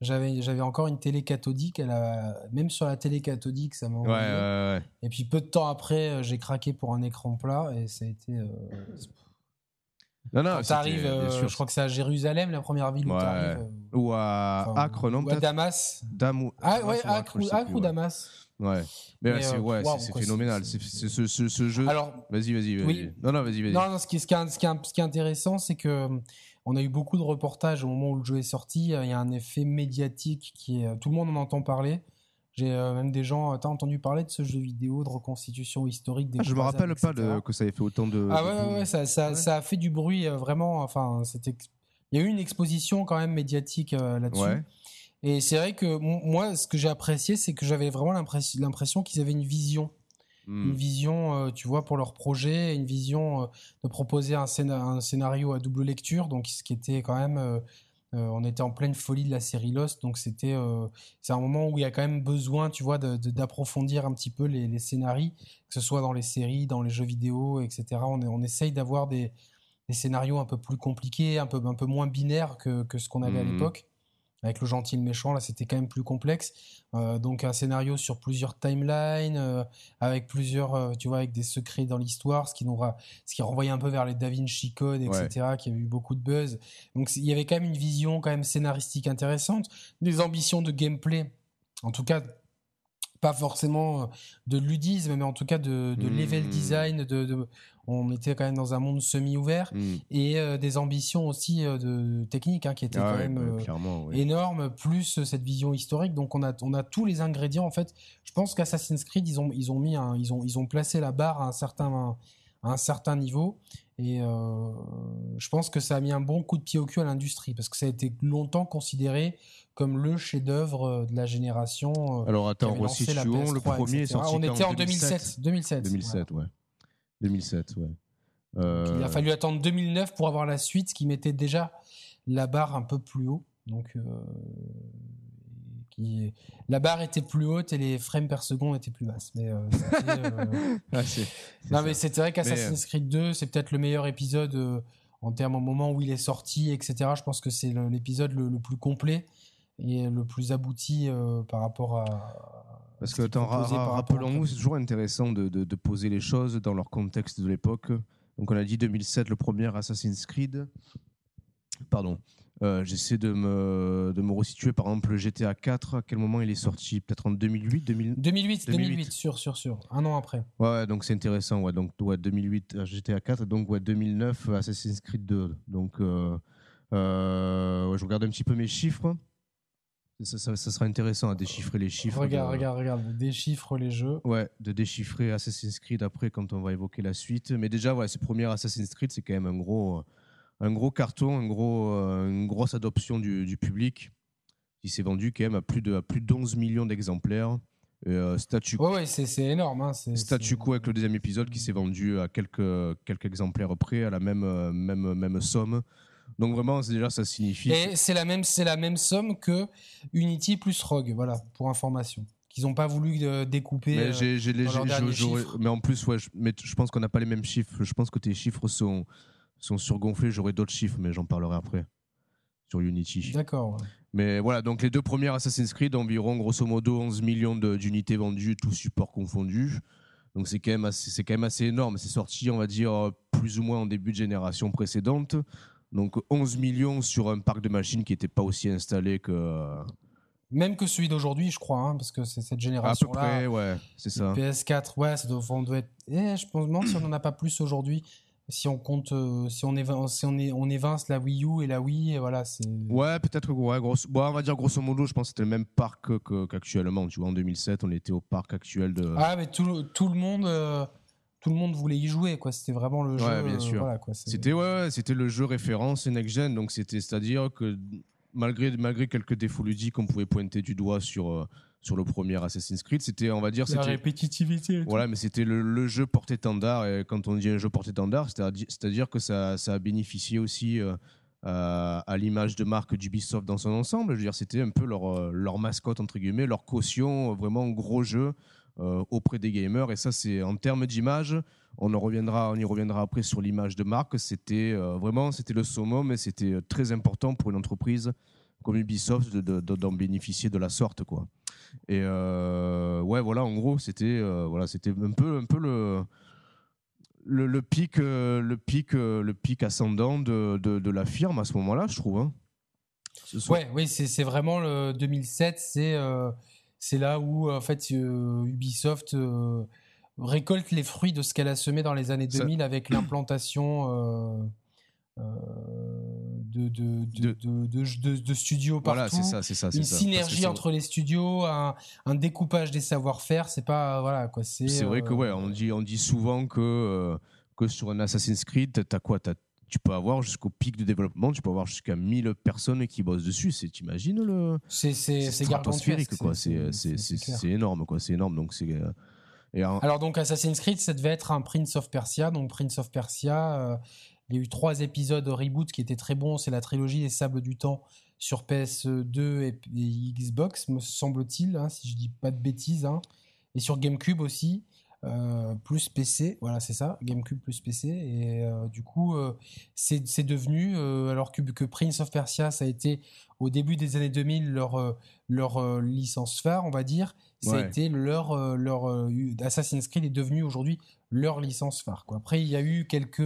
j'avais j'avais encore une télé cathodique. Elle a, même sur la télé cathodique, ça m'a ouais, ouais, ouais, Et puis peu de temps après, euh, j'ai craqué pour un écran plat et ça a été. Non, non, t'arrives, euh, je crois que c'est à Jérusalem, la première ville où t'arrives. Euh, ou à Acre, non Ou à Damas. Damou... Ah ouais, Acre, ou, Damas. Ouais, mais, mais c'est ouais, c'est phénoménal. C'est ce, ce, ce, jeu. Alors, vas-y, vas-y. Vas oui. Non, non, vas-y, vas-y. Non, non, ce qui, ce, qui est, ce, qui est, ce qui est intéressant, c'est que on a eu beaucoup de reportages au moment où le jeu est sorti. Il y a un effet médiatique qui est, tout le monde en entend parler. J'ai euh, même des gens. T'as entendu parler de ce jeu vidéo de reconstitution historique des. Ah, je me rappelle pas de, que ça ait fait autant de. Ah ouais, ouais, ça, ça, ça, a fait du bruit euh, vraiment. Enfin, c'était. Il y a eu une exposition quand même médiatique euh, là-dessus. Et c'est vrai que moi, ce que j'ai apprécié, c'est que j'avais vraiment l'impression qu'ils avaient une vision. Hmm. Une vision, tu vois, pour leur projet, une vision de proposer un, un, scénario à double lecture, donc ce qui était quand même euh, on était en pleine folie de la série Lost, donc c'était euh, c'est un moment où il y a quand même besoin, tu vois, d'approfondir un petit peu les, les scénarios, que ce soit dans les séries, dans les jeux vidéo, etc. On, on essaye d'avoir des, scénarios un peu plus compliqués, un peu un peu moins binaires que, ce qu'on avait à mmh. l'époque avec le gentil et le méchant, là c'était quand même plus complexe. Euh, donc un scénario sur plusieurs timelines, euh, avec plusieurs, euh, tu vois, avec des secrets dans l'histoire, ce qui nous ce qui renvoyait un peu vers les Da Vinci Code, etc., qui a eu beaucoup de buzz. Donc il y avait quand même une vision quand même scénaristique intéressante, des ambitions de gameplay, en tout cas pas forcément de ludisme, mais en tout cas de, de level mmh. design, de, de, on était quand même dans un monde semi-ouvert hmm. et euh, des ambitions aussi euh, de technique hein, qui étaient ah quand même bah, euh, énormes plus cette vision historique donc on a on a tous les ingrédients en fait je pense qu'Assassin's Creed ils ont ils ont mis un, ils ont ils ont placé la barre à un certain à un certain niveau et je pense que ça a mis un bon coup de pied au cul à l'industrie parce que ça a été longtemps considéré comme le chef-d'œuvre de la génération. Alors attends, resituons. Le premier est sorti On était en 2007. 2007, 2007, ouais. 2007, ouais. Il a euh, fallu attendre 2009 pour avoir la suite, ce qui mettait déjà la barre un peu plus haut. Donc, euh, qui... la barre était plus haute et les frames per seconde étaient plus basses. Mais euh, ah, [laughs] non, mais c'est vrai qu'Assassin's Creed 2, c'est peut-être le meilleur épisode en termes au moment où il est sorti, etc. Je pense que c'est l'épisode le, plus complet et le plus abouti par rapport à, parce que, rappelons-nous, c'est toujours intéressant de, poser les choses dans leur contexte de l'époque. Donc, on a dit 2007, le premier Assassin's Creed. Pardon. Euh, j'essaie de me, de me resituer, par exemple, le GTA 4, à quel moment il est sorti? Peut-être en 2008 2008, 2008, 2008, sûr, sûr, sûr. Un an après. Ouais, donc c'est intéressant. Ouais, donc, ouais, 2008, euh, GTA 4, donc ouais, 2009, Assassin's Creed 2. Donc, euh, je regarde un petit peu mes chiffres. Ça, sera intéressant à déchiffrer les chiffres. Regarde, regarde, regarde, déchiffre les jeux. Ouais, de déchiffrer Assassin's Creed après quand on va évoquer la suite. Mais déjà, ouais, ce premier Assassin's Creed, c'est quand même un gros, un gros carton, un gros, euh, une grosse adoption du, public qui s'est vendu quand même à plus de, à plus d'11 millions d'exemplaires. Euh, statu ouais, ouais c'est énorme. Hein, statu quo avec le deuxième épisode qui s'est vendu à quelques, quelques exemplaires près, à la même, euh, même, même somme. Donc vraiment, déjà, ça signifie. Et c'est la même, c'est la même somme que Unity plus Rogue, voilà, pour information. Qu'ils n'ont pas voulu euh, découper. Mais, j'ai, mais en plus, ouais, je, mais je pense qu'on n'a pas les mêmes chiffres. Je pense que tes chiffres sont, sont surgonflés. J'aurai d'autres chiffres, mais j'en parlerai après sur Unity. D'accord. Mais voilà, donc les deux premières Assassin's Creed, environ grosso modo 11 millions d'unités vendues, tout support confondu. Donc c'est quand même assez, c'est quand même assez énorme. C'est sorti, on va dire, plus ou moins en début de génération précédente. Donc 11 millions sur un parc de machines qui n'était pas aussi installé que, même que celui d'aujourd'hui, je crois, hein, parce que c'est cette génération-là. À peu près, ouais, c'est ça. PS4, ouais, ça doit, on doit être. Eh, je pense même si on n'en a pas plus aujourd'hui. Si on compte, euh, si on évince, si on, est, on évince la Wii U et la Wii, et voilà, c'est. Ouais, peut-être, ouais, grosso, bon, on va dire grosso modo, je pense que c'était le même parc qu'actuellement. tu vois, en 2007, on était au parc actuel de. Ah, mais tout, tout le monde. Euh, tout le monde voulait y jouer, quoi. C'était vraiment le jeu. Ouais, bien sûr. Voilà, c'était ouais, c'était le jeu référence next gen, donc c'était, c'est-à-dire que malgré, malgré quelques défauts ludiques qu'on pouvait pointer du doigt sur, euh, sur le premier Assassin's Creed, c'était, on va dire, la répétitivité. Voilà, mais c'était le, jeu porté-étendard. Et quand on dit un jeu porté-étendard, c'est-à-dire que ça, ça, a bénéficié aussi euh, à, l'image de marque d'Ubisoft dans son ensemble. Je veux dire, c'était un peu leur, euh, leur mascotte, entre guillemets, leur caution, vraiment gros jeu auprès des gamers. Et ça, c'est en termes d'image. On, y reviendra après sur l'image de marque. C'était vraiment c'était le summum et c'était très important pour une entreprise comme Ubisoft d'en bénéficier de la sorte. quoi. Et ouais, voilà, en gros, c'était voilà, c'était un peu, un peu le, le, pic, le pic, le pic ascendant de, de, la firme à ce moment-là, je trouve. Hein. Ouais, oui, c'est vraiment le 2007, c'est c'est là où en fait Ubisoft récolte les fruits de ce qu'elle a semé dans les années 2000 avec l'implantation de, de, de, de, studios partout. Voilà, c'est ça, c'est ça. Une synergie entre les studios, un, découpage des savoir-faire, c'est pas. Voilà, quoi. C'est vrai que, ouais, on dit, on dit souvent que, euh, que sur un Assassin's Creed, t'as quoi as, tu peux avoir jusqu'au pic de développement, tu peux avoir jusqu'à 1000 personnes qui bossent dessus. C'est, t'imagines le. C'est, c'est, c'est quoi. C'est, c'est, c'est, énorme, quoi. C'est énorme. Donc, c'est. Euh, Alors, donc, Assassin's Creed, ça devait être un Prince of Persia. Donc, Prince of Persia. Euh, il y a eu trois épisodes reboot qui étaient très bons. C'est la trilogie des Sables du Temps sur PS2 et, Xbox, me semble-t-il, hein, si je dis pas de bêtises. Hein. Et sur GameCube aussi, euh, plus PC. Voilà, c'est ça, GameCube plus PC. Et euh, du coup, euh, c'est devenu, alors que, que, Prince of Persia, ça a été au début des années 2000 leur, leur licence phare, on va dire. Ça a été leur, leur Assassin's Creed est devenu aujourd'hui leur licence phare. Quoi. Après, il y a eu quelques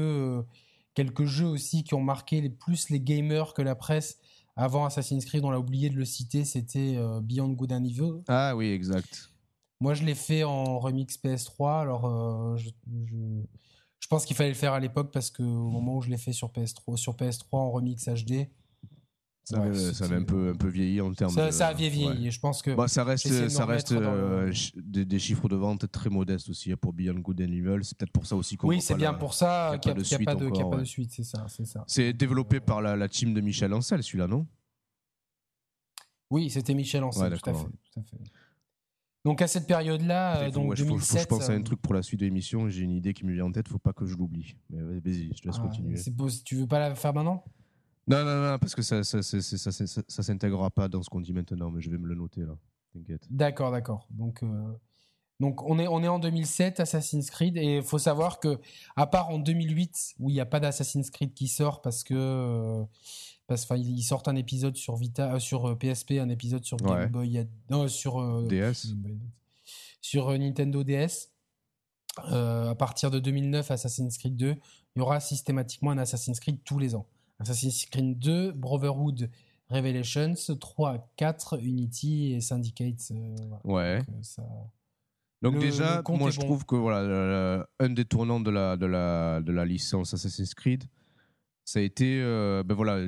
quelques jeux aussi qui ont marqué les, plus les gamers que la presse. Avant Assassin's Creed, on l'a oublié de le citer, c'était Beyond Good and Evil. Ah oui, exact. Moi, je l'ai fait en remix PS3. Alors, euh, je, je, pense qu'il fallait le faire à l'époque parce que au moment où je l'ai fait sur PS3, sur PS3 en remix HD, ça, avait, un peu, un peu vieilli en termes ça, de. Ça a vieilli, je pense que. Bah, ça reste, ça reste euh, des, chiffres de vente très modestes aussi hein, pour Beyond Good and Evil. C'est peut-être pour ça aussi qu'on. Oui, c'est bien pour ça qu'il n'y a, pas de, pas de suite, c'est ça. C'est développé par la, la, team de Michel Ancel, celui-là, non? Oui, c'était Michel Ancel, tout, à fait, tout à fait. Donc à cette période-là, euh, donc 2007. je pense à un euh, truc pour la suite de l'émission. J'ai une idée qui me vient en tête. Faut pas que je l'oublie. Mais vas-y, je te laisse ah, continuer. Tu veux pas la faire maintenant? Non, non, non, parce que ça ça, ça, ça, ça s'intégrera pas dans ce qu'on dit maintenant, mais je vais me le noter là. T'inquiète. D'accord, d'accord. Donc, euh, donc on, est, on est en 2007, Assassin's Creed, et il faut savoir que, à part en 2008, où il n'y a pas d'Assassin's Creed qui sort parce que. Euh, parce qu'ils sortent un épisode sur Vita, euh, sur PSP, un épisode sur Game Boy, non, sur DS, sur Nintendo DS. à partir de 2009, Assassin's Creed 2, il y aura systématiquement un Assassin's Creed tous les ans. Assassin's Creed 2, Brotherhood Revelations, 3, 4, Unity et Syndicate. Euh, ouais. Donc, euh, déjà, moi je trouve que voilà, un des tournants de la, de, la, de la licence Assassin's Creed, ça a été, euh, ben voilà,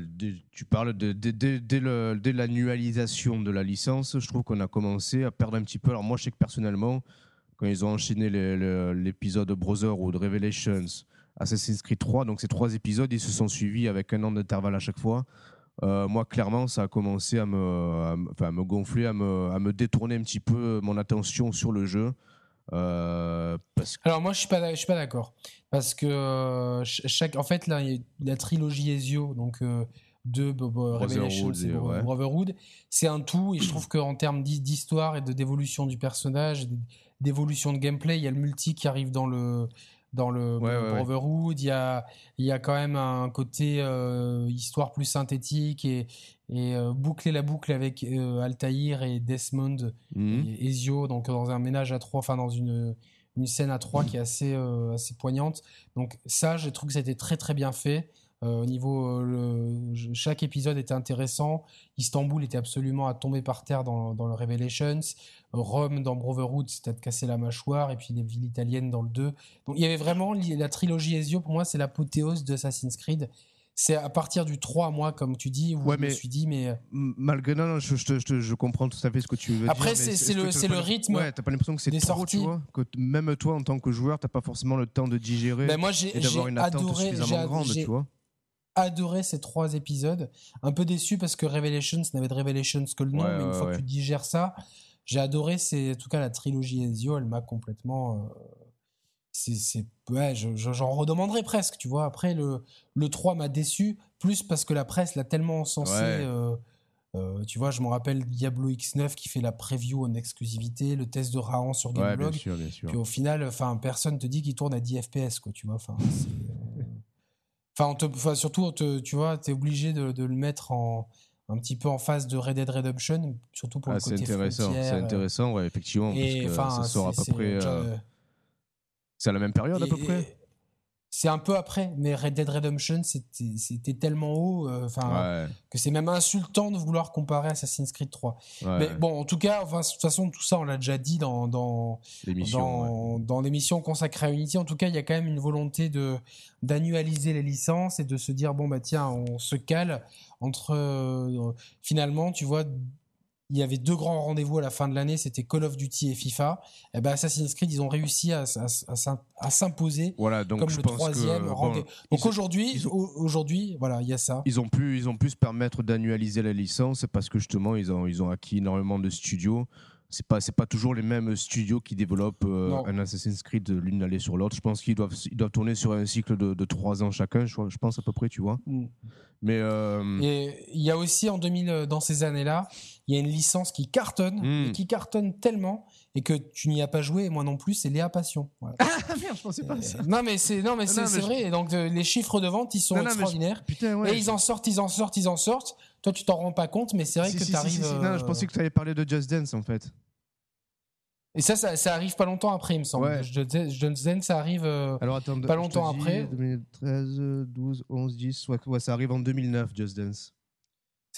tu parles de, dès l'annualisation de la licence, je trouve qu'on a commencé à perdre un petit peu. Alors moi je sais que personnellement, quand ils ont enchaîné l'épisode Brotherhood Revelations, Assassin's Creed 3. Donc ces trois épisodes, ils se sont suivis avec un an d'intervalle à chaque fois. Euh, moi, clairement, ça a commencé à me, enfin, me gonfler, à me, à me, détourner un petit peu mon attention sur le jeu. Euh, Alors moi, je suis pas, je suis pas d'accord. Parce que euh, chaque, en fait, là, la trilogie Ezio, donc de Revelations et Brotherhood, c'est un tout et je trouve qu'en termes d'histoire et de d'évolution du personnage, d'évolution de gameplay, il y a le multi qui arrive dans le dans le Brotherhood. Il, y a, il y a quand même un côté euh, histoire plus synthétique et, et euh, boucler la boucle avec euh, Altaïr et Desmond mhm. et Ezio, donc dans un ménage à trois, enfin dans une, une scène à trois qui est assez, assez poignante. Donc ça, j'ai trouvé que c'était très très bien fait. au niveau, le, chaque épisode était intéressant. Istanbul était absolument à tomber par terre dans, dans le Revelations. Rome dans Brotherhood, c'était à te casser la mâchoire. Et puis les villes italiennes dans le 2. Donc il y avait vraiment la trilogie Ezio. Pour moi, c'est l'apothéose de Assassin's Creed c'est à partir du 3 mois, comme tu dis, où je me suis dit, mais. Euh, malgré, non, je, je, je, comprends tout à fait ce que tu veux Après, dire. Après, c'est le, le rythme. Ouais, t'as pas l'impression que c'est trop, sorties. tu vois que Même toi, en tant que joueur, t'as pas forcément le temps de digérer ben moi, et d'avoir une attente adoré, suffisamment grande, tu vois adoré ces trois épisodes. Un peu déçu parce que Revelations n'avait de Revelations que le nom, mais une fois que tu digères ça, j'ai adoré. C'est en tout cas la trilogie Ezio, elle m'a complètement. Euh, c'est ouais, j'en redemanderai presque, tu vois. Après, le, le 3 m'a déçu, plus parce que la presse l'a tellement encensé. Euh, euh, tu vois, je me rappelle Diablo X9 qui fait la preview en exclusivité, le test de Rahan sur Gameblog. Ouais, bien sûr, Puis au final, enfin, personne te dit qu'il tourne à 10 FPS, quoi, tu vois. Enfin, euh, enfin, te, surtout, tu vois, t'es obligé de, de, le mettre en un petit peu en face de Red Dead Redemption, surtout pour le ah, côté intéressant, C'est intéressant, ouais, effectivement, parce que ça sort à peu près. C'est à la même période à peu près? C'est un peu après, mais Red Dead Redemption, c'était tellement haut, euh, que c'est même insultant de vouloir comparer Assassin's Creed 3. Mais bon, en tout cas, enfin, de toute façon, tout ça, on l'a déjà dit dans dans l'émission dans, l'émission consacrée à Unity. En tout cas, il y a quand même une volonté de d'annualiser les licences et de se dire bon bah tiens, on se cale entre euh, finalement, tu vois, il y avait deux grands rendez-vous à la fin de l'année, c'était Call of Duty et FIFA. Et eh ben Assassin's Creed, ils ont réussi à, à, s'imposer voilà, donc comme je le pense troisième que, rendez-vous. donc aujourd'hui, aujourd'hui, voilà, il y a ça. Ils ont pu, ils ont pu se permettre d'annualiser la licence parce que justement, ils ont, ils ont acquis énormément de studios c'est pas c'est pas toujours les mêmes studios qui développent euh, un Assassin's Creed l'une allée sur l'autre. Je pense qu'ils doivent ils doivent tourner sur un cycle de, trois ans chacun. Je, je, pense à peu près, tu vois. Mm. Mais euh, et il y a aussi en 2000 euh, dans ces années-là, il y a une licence qui cartonne mm. qui cartonne tellement et que tu n'y as pas joué et moi non plus, c'est Léa Passion. Ah [laughs] merde, je pensais pas. non mais c'est non mais c'est vrai. Et donc les chiffres de vente, ils sont extraordinaires. et ils en sortent, ils en sortent, ils en sortent. Toi, tu t'en rends pas compte, mais c'est vrai que tu arrives. Non, je pensais que tu allais parler de Just Dance en fait. Et ça, ça, arrive pas longtemps après, il me semble. Ouais. Just Dance, ça arrive euh, Alors, attends, pas longtemps après. 2013, 12, 11, 10, ouais, ça arrive en 2009, Just Dance.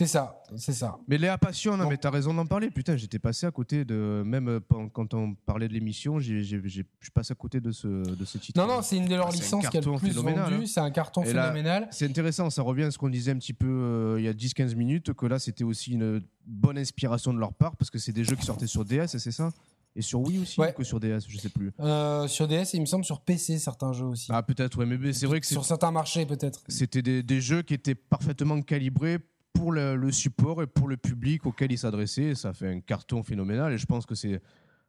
C'est ça, c'est ça. Mais Léa Passion, non, mais t'as raison d'en parler. Putain, j'étais passé à côté de. Même euh, quand on parlait de l'émission, je passé à côté de ce, de ce titre. Non, non, c'est une de leurs ah, licences qui a le plus vendu. Hein. C'est un carton phénoménal. C'est intéressant, ça revient à ce qu'on disait un petit peu euh, il y a 10-15 minutes, que là, c'était aussi une bonne inspiration de leur part, parce que c'est des jeux qui sortaient sur DS, c'est ça? Et sur Wii aussi que sur DS, je sais plus. Euh, sur DS, il me semble sur PC certains jeux aussi. Ah peut-être, ouais, mais c'est vrai que sur certains marchés peut-être. C'était des, des, jeux qui étaient parfaitement calibrés pour le, support et pour le public auquel ils s'adressaient. Ça fait un carton phénoménal et je pense que c'est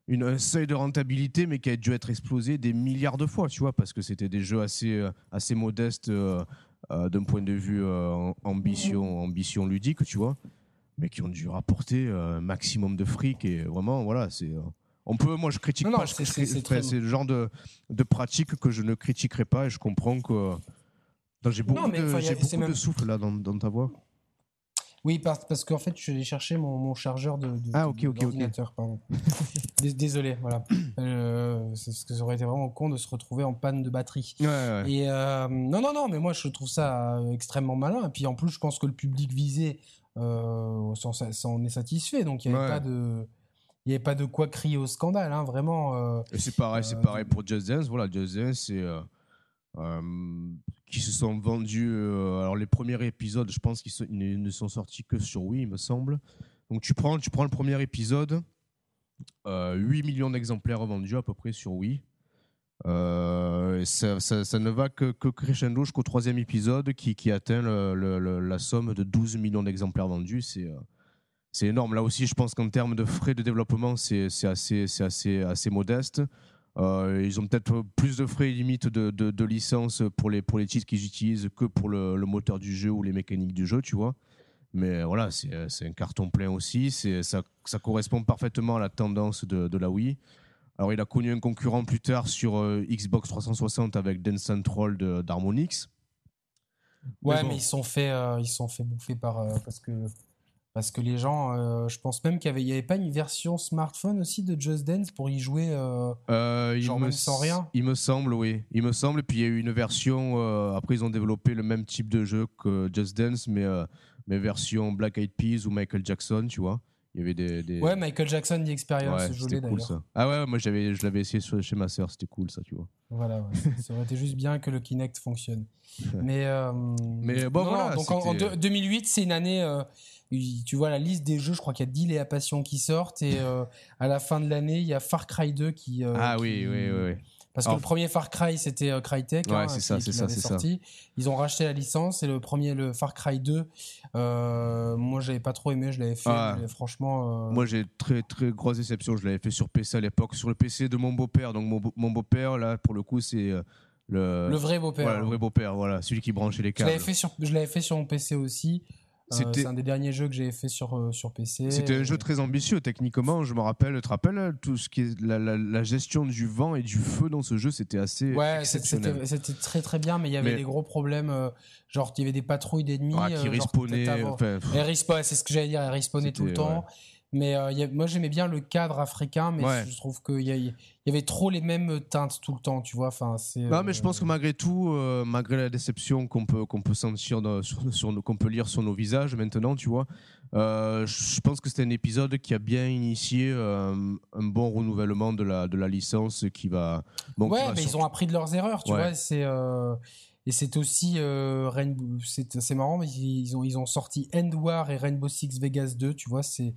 une, un seuil de rentabilité, mais qui a dû être explosé des milliards de fois, tu vois, parce que c'était des jeux assez, euh, assez modestes euh, d'un point de vue ambition, ambition ludique, tu vois, mais qui ont dû rapporter un maximum de fric et vraiment, voilà, c'est on peut, moi je critique pas, c'est le genre de, de pratique que je ne critiquerai pas et je comprends que j'ai beaucoup, de, de souffle là dans, ta voix. Oui, parce, parce qu'en fait, je suis allé chercher mon, mon chargeur de, de ah, ok, ok, pardon. [laughs] Désolé, voilà. Euh, parce que ça aurait été vraiment con de se retrouver en panne de batterie. Ouais, ouais. Et euh, non, non, non, mais moi je trouve ça euh, extrêmement malin. Et puis en plus, je pense que le public visé euh, s'en est satisfait. Donc il n'y avait pas de il n'y avait pas de quoi crier au scandale, hein, vraiment. Euh, et c'est pareil, c'est pareil pour Just Dance. Voilà, Just Dance, c'est euh, qui se sont vendus. alors les premiers épisodes, je pense qu'ils ne sont sortis que sur Wii, il me semble. Donc tu prends, tu prends le premier épisode, 8 millions d'exemplaires vendus à peu près sur Wii. Ça, ne va que, que crescendo jusqu'au troisième épisode qui, atteint la somme de 12 millions d'exemplaires vendus. C'est c'est énorme. Là aussi, je pense qu'en termes de frais de développement, c'est assez, assez, assez modeste. Euh, ils ont peut-être plus de frais limites de, de, licence pour les, pour les titres qu'ils utilisent que pour le, moteur du jeu ou les mécaniques du jeu, tu vois. Mais voilà, c'est un carton plein aussi. Ça, ça correspond parfaitement à la tendance de, de, la Wii. Alors, il a connu un concurrent plus tard sur euh, Xbox 360 avec Dance Central d'Harmonix. Ouais, mais, ils sont fait, euh, ils sont fait bouffer par parce que Parce que les gens, euh, je pense même qu'il n'y avait, pas une version smartphone aussi de Just Dance pour y jouer euh, Euh, genre même sans rien. Il me semble, oui. Il me semble. Et puis il y a eu une version. euh, après, ils ont développé le même type de jeu que Just Dance, mais, euh, mais version Black Eyed Peas ou Michael Jackson, tu vois. Il y avait des. des- Ouais, Michael Jackson The Experience, Ouais, je cool d'ailleurs. ça. Ah ouais, moi j'avais, je l'avais essayé sur- chez ma sœur, c'était cool ça, tu vois. Voilà, ouais. [laughs] ça aurait été juste bien que le Kinect fonctionne. [laughs] Mais, euh, Mais bon, non, voilà, donc en, en c'était- deux- 2008, c'est une année. euh, tu vois la liste des jeux, je crois qu'il y a 10 Léa Passion qui sortent et euh, à la fin de l'année, il y a Far Cry 2 qui. euh, ah qui- oui, oui, oui. Parce que le premier Far Cry, c'était euh, Crytek. Ouais, hein, c'est ça, c'est ça, c'est ça. Ils ont racheté la licence et le premier, le Far Cry 2, euh, moi, j'avais pas trop aimé, je l'avais fait. Ah. mais franchement. euh, Moi j'ai très très grosse déception, je l'avais fait sur PC à l'époque, sur le PC de mon beau-père. Donc mon, beau- mon beau-père, là, pour le coup, c'est le, le vrai beau-père. voilà, le vrai beau-père, voilà, celui qui branchait les Je câbles. l'avais fait sur, je l'avais fait sur mon PC aussi. Euh, C'était- c'est un des derniers jeux que j'avais fait sur, euh, sur PC. C'était un jeu très ambitieux techniquement, je me rappelle, tu te rappelles tout ce qui est la, la- la gestion du vent et du feu dans ce jeu, c'était assez Ouais, c'était très très bien, mais il y avait Mais- des gros problèmes. euh, genre, il y avait des patrouilles d'ennemis. Euh, qui respawnaient, enfin, pff, c'est ce que j'allais dire, elles respawnaient tout le temps. Mais euh, il y a- moi, j'aimais bien le cadre africain, mais Ouais. je trouve qu'il y, y avait trop les mêmes teintes tout le temps, tu vois. Enfin, c'est. Non, mais je euh, pense que malgré tout, euh, malgré la déception qu'on peut, qu'on peut sentir, dans- sur, sur qu'on peut lire sur nos visages maintenant, tu vois, je pense que c'était un épisode qui a bien initié un bon renouvellement de la, de la licence qui va. bon, qui ouais, va mais ils ont appris de leurs erreurs, tu Ouais. vois. C'est et c'est aussi euh, Rainbow. C'est marrant, mais ils ont ils ont sorti End War et Rainbow Six Vegas 2, tu vois. C'est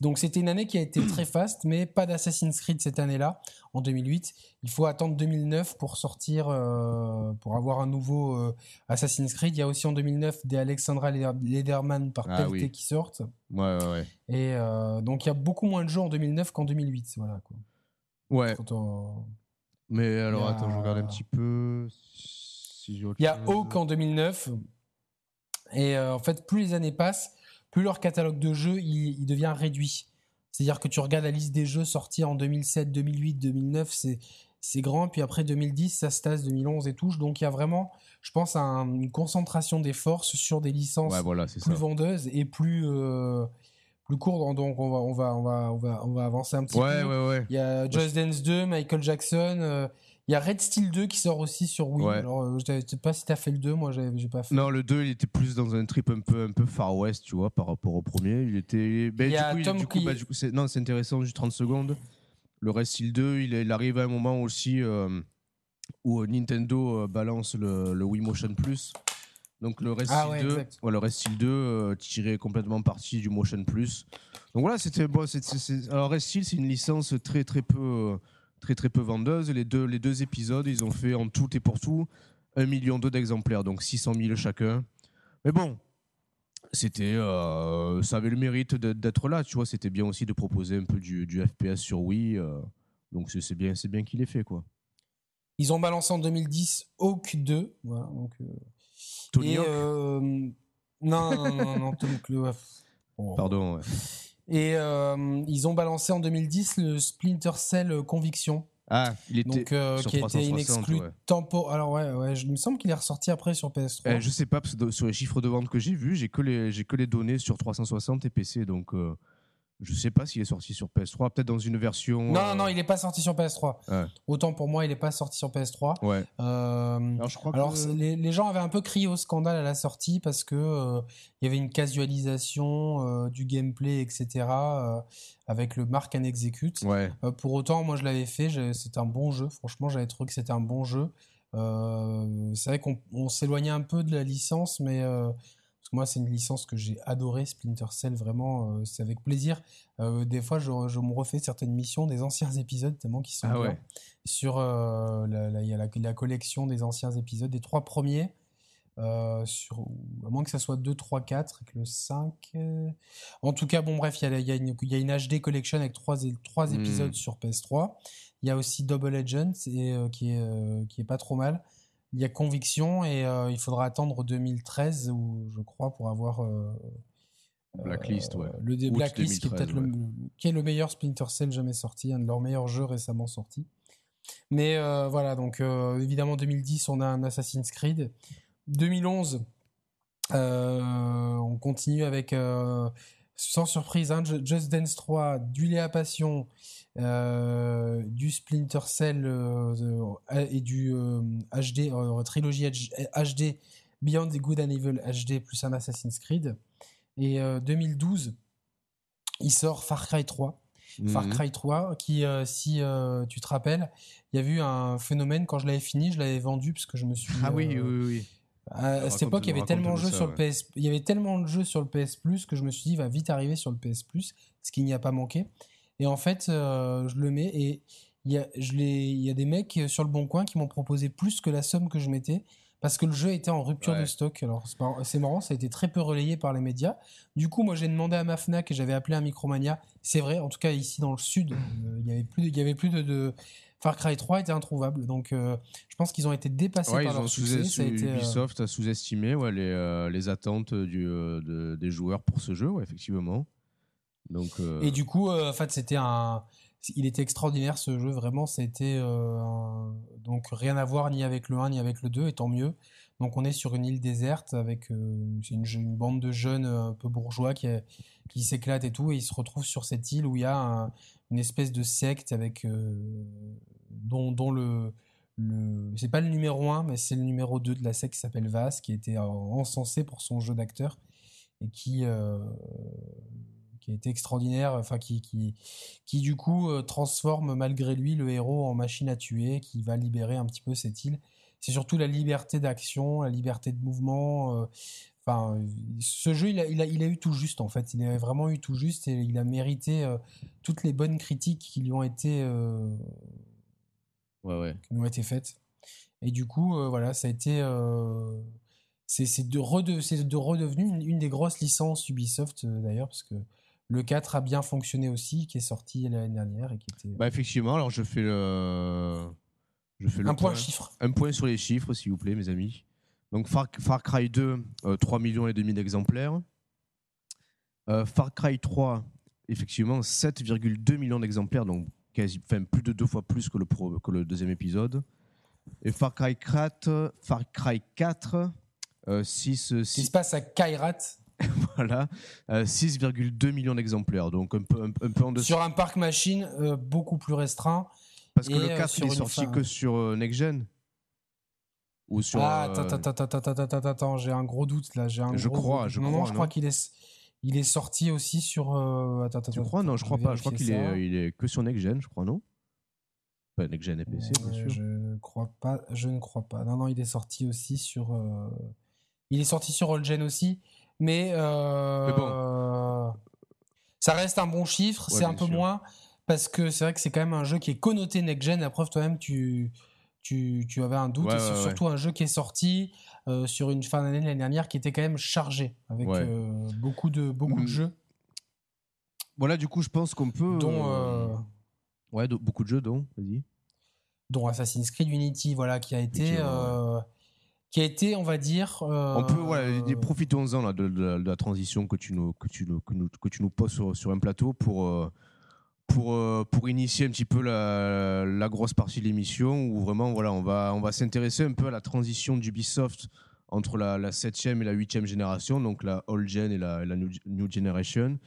donc c'était une année qui a été [clears throat] très faste, mais pas d'Assassin's Creed cette année-là, en 2008. Il faut attendre 2009 pour sortir, euh, pour avoir un nouveau euh, Assassin's Creed. Il y a aussi en 2009 des Alexandra Leder- Lederman par Ah oui. qui sortent. Ouais, ouais, ouais. Et donc il y a beaucoup moins de jeux en 2009 qu'en 2008. Voilà. Quoi. Ouais, mais alors a- attends, je regarde un petit peu. Il y a. Hawk en 2009. Et euh, en fait, plus les années passent, plus leur catalogue de jeux il, il devient réduit. C'est-à-dire que tu regardes la liste des jeux sortis en 2007, 2008, 2009, c'est c'est grand. Puis après 2010, ça se tasse, 2011 et tout. Donc il y a vraiment, je pense, un- une concentration des forces sur des licences Ouais, voilà, c'est ça. plus vendeuses et plus euh, plus courtes. Donc on va on va on va on va on va avancer un petit Ouais, peu. ouais, ouais. Il y a Just Dance 2, Michael Jackson. euh, il y a Red Steel 2 qui sort aussi sur Wii. Ouais. Alors, euh, je sais pas si t'as fait le 2, moi j'ai pas fait. Non, le 2, il était plus dans un trip un peu, un peu Far West, tu vois, par rapport au premier. Il était. Ben, Il y du a coup, il- Tom du coup, qui- bah, du coup, c'est- non, c'est intéressant, juste 30 secondes. Le Restil 2, il, il arrive à un moment aussi euh, où Nintendo euh, balance le, le Wii Motion Plus. Donc le Restil Ah ouais, 2, exact. ouais, le Restil 2 euh, tirait complètement parti du Motion Plus. Donc voilà, c'était bon. Alors Restil, c'est une licence très très peu très très peu vendeuse. Les deux les deux épisodes, ils ont fait en tout et pour tout 1 million d'exemplaires, donc 600 000 chacun. Mais bon, c'était, euh, ça avait le mérite d'être là, tu vois. C'était bien aussi de proposer un peu du, du FPS sur Wii. euh, donc c'est bien, c'est bien qu'il ait fait quoi. Ils ont balancé en 2010 Hawk 2. Voilà, donc, euh, Tony et, Hawk, euh, non, non, non, non, non, Tom [laughs] ouais. Bon. pardon. ouais. Et euh, ils ont balancé en 2010 le Splinter Cell Conviction. Ah, il était. Donc, euh, sur qui était une 360, exclue ouais. tempo. Alors, ouais, ouais, je- il me semble qu'il est ressorti après sur PS3. Eh, je sais pas parce que sur les chiffres de vente que j'ai vus, j'ai que les j'ai que les données sur 360 et PC, donc euh, je sais pas s'il est sorti sur PS3, peut-être dans une version. non, euh, non, non, il n'est pas sorti sur PS3. Ouais. Autant pour moi, il n'est pas sorti sur PS3. Ouais. Euh, Alors je crois Alors, que. les, les gens avaient un peu crié au scandale à la sortie parce que euh, il y avait une casualisation euh, du gameplay, etc. euh, avec le mark and execute. Ouais. Euh, pour autant, moi, je l'avais fait. C'était un bon jeu. Franchement, j'avais trouvé que c'était un bon jeu. Euh, c'est vrai qu'on on s'éloignait un peu de la licence, mais euh, moi, c'est une licence que j'ai adoré, Splinter Cell. Vraiment, euh, c'est avec plaisir. Euh, des fois, je, je me refais certaines missions des anciens [laughs] épisodes tellement qu'ils sont Ah ouais. sur euh, la, collection des anciens épisodes, des trois premiers, sur, à moins que ça soit 2, 3, 4, et que le 5... euh, En tout cas, bon bref, il y a, y une, il y a une HD collection avec trois, Hmm. épisodes sur PS3. Il y a aussi Double Legends, et, qui, est, qui est pas trop mal. Il y a Conviction, et euh, il faudra attendre 2013, ou, je crois, pour avoir... euh, Blacklist, ouais. le dé- Août Blacklist, qui est 2013, peut-être le, qui est le meilleur Splinter Cell jamais sorti, un de leurs meilleurs jeux récemment sortis. Mais euh, voilà, donc euh, évidemment 2010, on a un Assassin's Creed. 2011, euh, on continue avec euh, sans surprise, hein, Just Dance 3, du Léa Passion, euh, du Splinter Cell euh, et du HD, trilogie HD, Beyond the Good and Evil HD, plus un Assassin's Creed. Et 2012, il sort Far Cry 3. Far mhm. Cry 3, qui, si tu te rappelles, il y a eu un phénomène quand je l'avais fini, je l'avais vendu parce que je me suis. Ah oui, oui, oui. À, cette époque, il y avait tellement de jeux sur le PS, il y avait tellement de jeux sur le PS Plus que je me suis dit va vite arriver sur le PS Plus, ce qui n'y a pas manqué. Et en fait, euh, je le mets et il y a, je il y a des mecs sur le bon coin qui m'ont proposé plus que la somme que je mettais parce que le jeu était en rupture de stock. Alors c'est marrant, ça a été très peu relayé par les médias. Du coup, moi j'ai demandé à ma Fnac et j'avais appelé un Micromania. C'est vrai, en tout cas ici dans le sud, euh, il y avait plus, il y avait plus de Far Cry 3 était introuvable. Donc, euh, je pense qu'ils ont été dépassés par leur succès. Euh, Ubisoft a sous-estimé ouais, les, euh, les, attentes du, des joueurs pour ce jeu, ouais, effectivement. Donc, Et du coup, en fait, c'était un. Il était extraordinaire ce jeu, vraiment. C'était donc rien à voir ni avec le 1 ni avec le 2, et tant mieux. Donc on est sur une île déserte avec une, une, bande de jeunes un peu bourgeois qui, qui s'éclatent et tout, et ils se retrouvent sur cette île où il y a une espèce de secte avec dont, dont le, le c'est pas le numéro 1, mais c'est le numéro 2 de la secte qui s'appelle Vas, qui était encensé pour son jeu d'acteur et qui, euh, qui a été extraordinaire, enfin qui, qui, qui du coup euh, transforme malgré lui le héros en machine à tuer, qui va libérer un petit peu cette île. C'est surtout la liberté d'action, la liberté de mouvement. Euh, enfin, ce jeu, il a, il, a, il a, eu tout juste en fait. Il a vraiment eu tout juste et il a mérité toutes les bonnes critiques qui lui ont été qui nous ont été faites. Et du coup, euh, voilà, ça a été. Euh, c'est de, rede, de redevenu une, des grosses licences Ubisoft euh, d'ailleurs, parce que le 4 a bien fonctionné aussi, qui est sorti l'année dernière. Et qui était... Bah effectivement, alors je fais le. Je fais le un point, chiffre. Un point sur les chiffres, s'il vous plaît, mes amis. Donc Far, Far Cry 2, 3 millions et demi d'exemplaires. Far Cry 3, effectivement, 7,2 millions d'exemplaires, donc quasi, plus de deux fois plus que le, que le deuxième épisode. Et Far Cry 4, Far Cry 4 6, Ce qui se passe à Kairat. [laughs] voilà, 6,2 euh, millions d'exemplaires, donc un peu, un, peu en dessous. Sur un parc machine euh, beaucoup plus restreint. Parce que le 4 euh, il est sorti que sur Next Gen ou sur, Ah, attends, attends, attends, attends, j'ai un gros doute là. Un je, crois, je crois, je crois qu'il est il est sorti aussi sur. Euh... Attends, attends, tu crois? Non, je crois pas. Je crois qu'il est, il est que sur Next Gen, je crois, non? Pas Next Gen et PC, bien sûr. Je ne crois pas. Je ne crois pas. Non, non, il est sorti aussi sur. Euh... Il est sorti sur All Gen aussi, mais. Euh... mais bon. Ça reste un bon chiffre. c'est un peu sûr. moins parce que c'est vrai que c'est quand même un jeu qui est connoté Next Gen. La preuve, toi-même, tu. Tu, tu, avais un doute, ouais, c'est surtout un jeu qui est sorti euh, sur une fin d'année l'année dernière qui était quand même chargée avec euh, beaucoup de beaucoup de mm. jeux. Voilà, du coup, je pense qu'on peut. Dont, ouais, beaucoup de jeux, dont, vas-y. Dont Assassin's Creed Unity, voilà, qui a été. Qui a été, on va dire. On peut, voilà, profitons-en de, la transition que tu nous, que tu nous, que, tu nous poses sur, un plateau pour pour, euh, pour initier un petit peu la, la grosse partie de l'émission où vraiment voilà, on va, on va s'intéresser un peu à la transition d'Ubisoft entre la, la 7e et la 8e génération, donc la old gen et la, new, generation.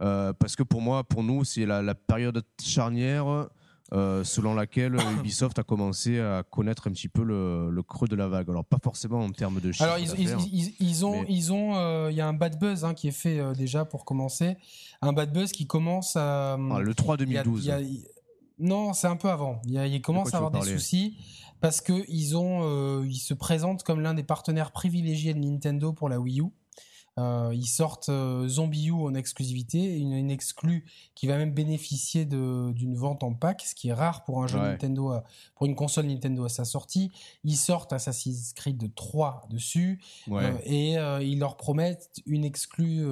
Euh, parce que pour moi, pour nous, c'est la, période charnière euh, selon laquelle [coughs] Ubisoft a commencé à connaître un petit peu le, creux de la vague. Alors pas forcément en termes de chiffres. Alors ils, ils, ont, ils ont, euh, il y a un bad buzz hein, qui est fait euh, déjà pour commencer, un bad buzz qui commence à. Ah, le 3 2012. non, c'est un peu avant. Il, commence à avoir des soucis parce que ils ont, ils se présentent comme l'un des partenaires privilégiés de Nintendo pour la Wii U. Euh, ils sortent euh, Zombie U en exclusivité, une, une exclue qui va même bénéficier d'une vente en pack, ce qui est rare pour un jeu Nintendo, pour une console Nintendo à sa sortie. Ils sortent Assassin's Creed 3 dessus euh, et ils leur promettent une exclue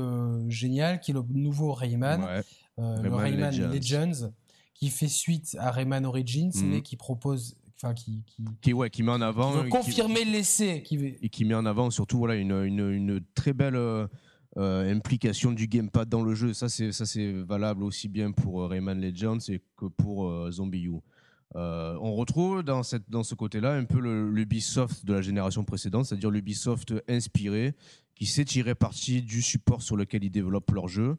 géniale qui est le nouveau Rayman, le Rayman Legends. qui fait suite à Rayman Origins, mhm. mais qui propose enfin qui qui, ouais, qui met en avant qui confirmer l'essai qui et qui met en avant surtout voilà une, une, une très belle euh, euh, implication du gamepad dans le jeu ça c'est ça c'est valable aussi bien pour euh, Rayman Legends que pour Zombie U on retrouve dans, cette, dans ce côté-là un peu l'Ubisoft de la génération précédente, c'est-à-dire l'Ubisoft inspiré, qui sait tirer parti du support sur lequel ils développent leur jeu.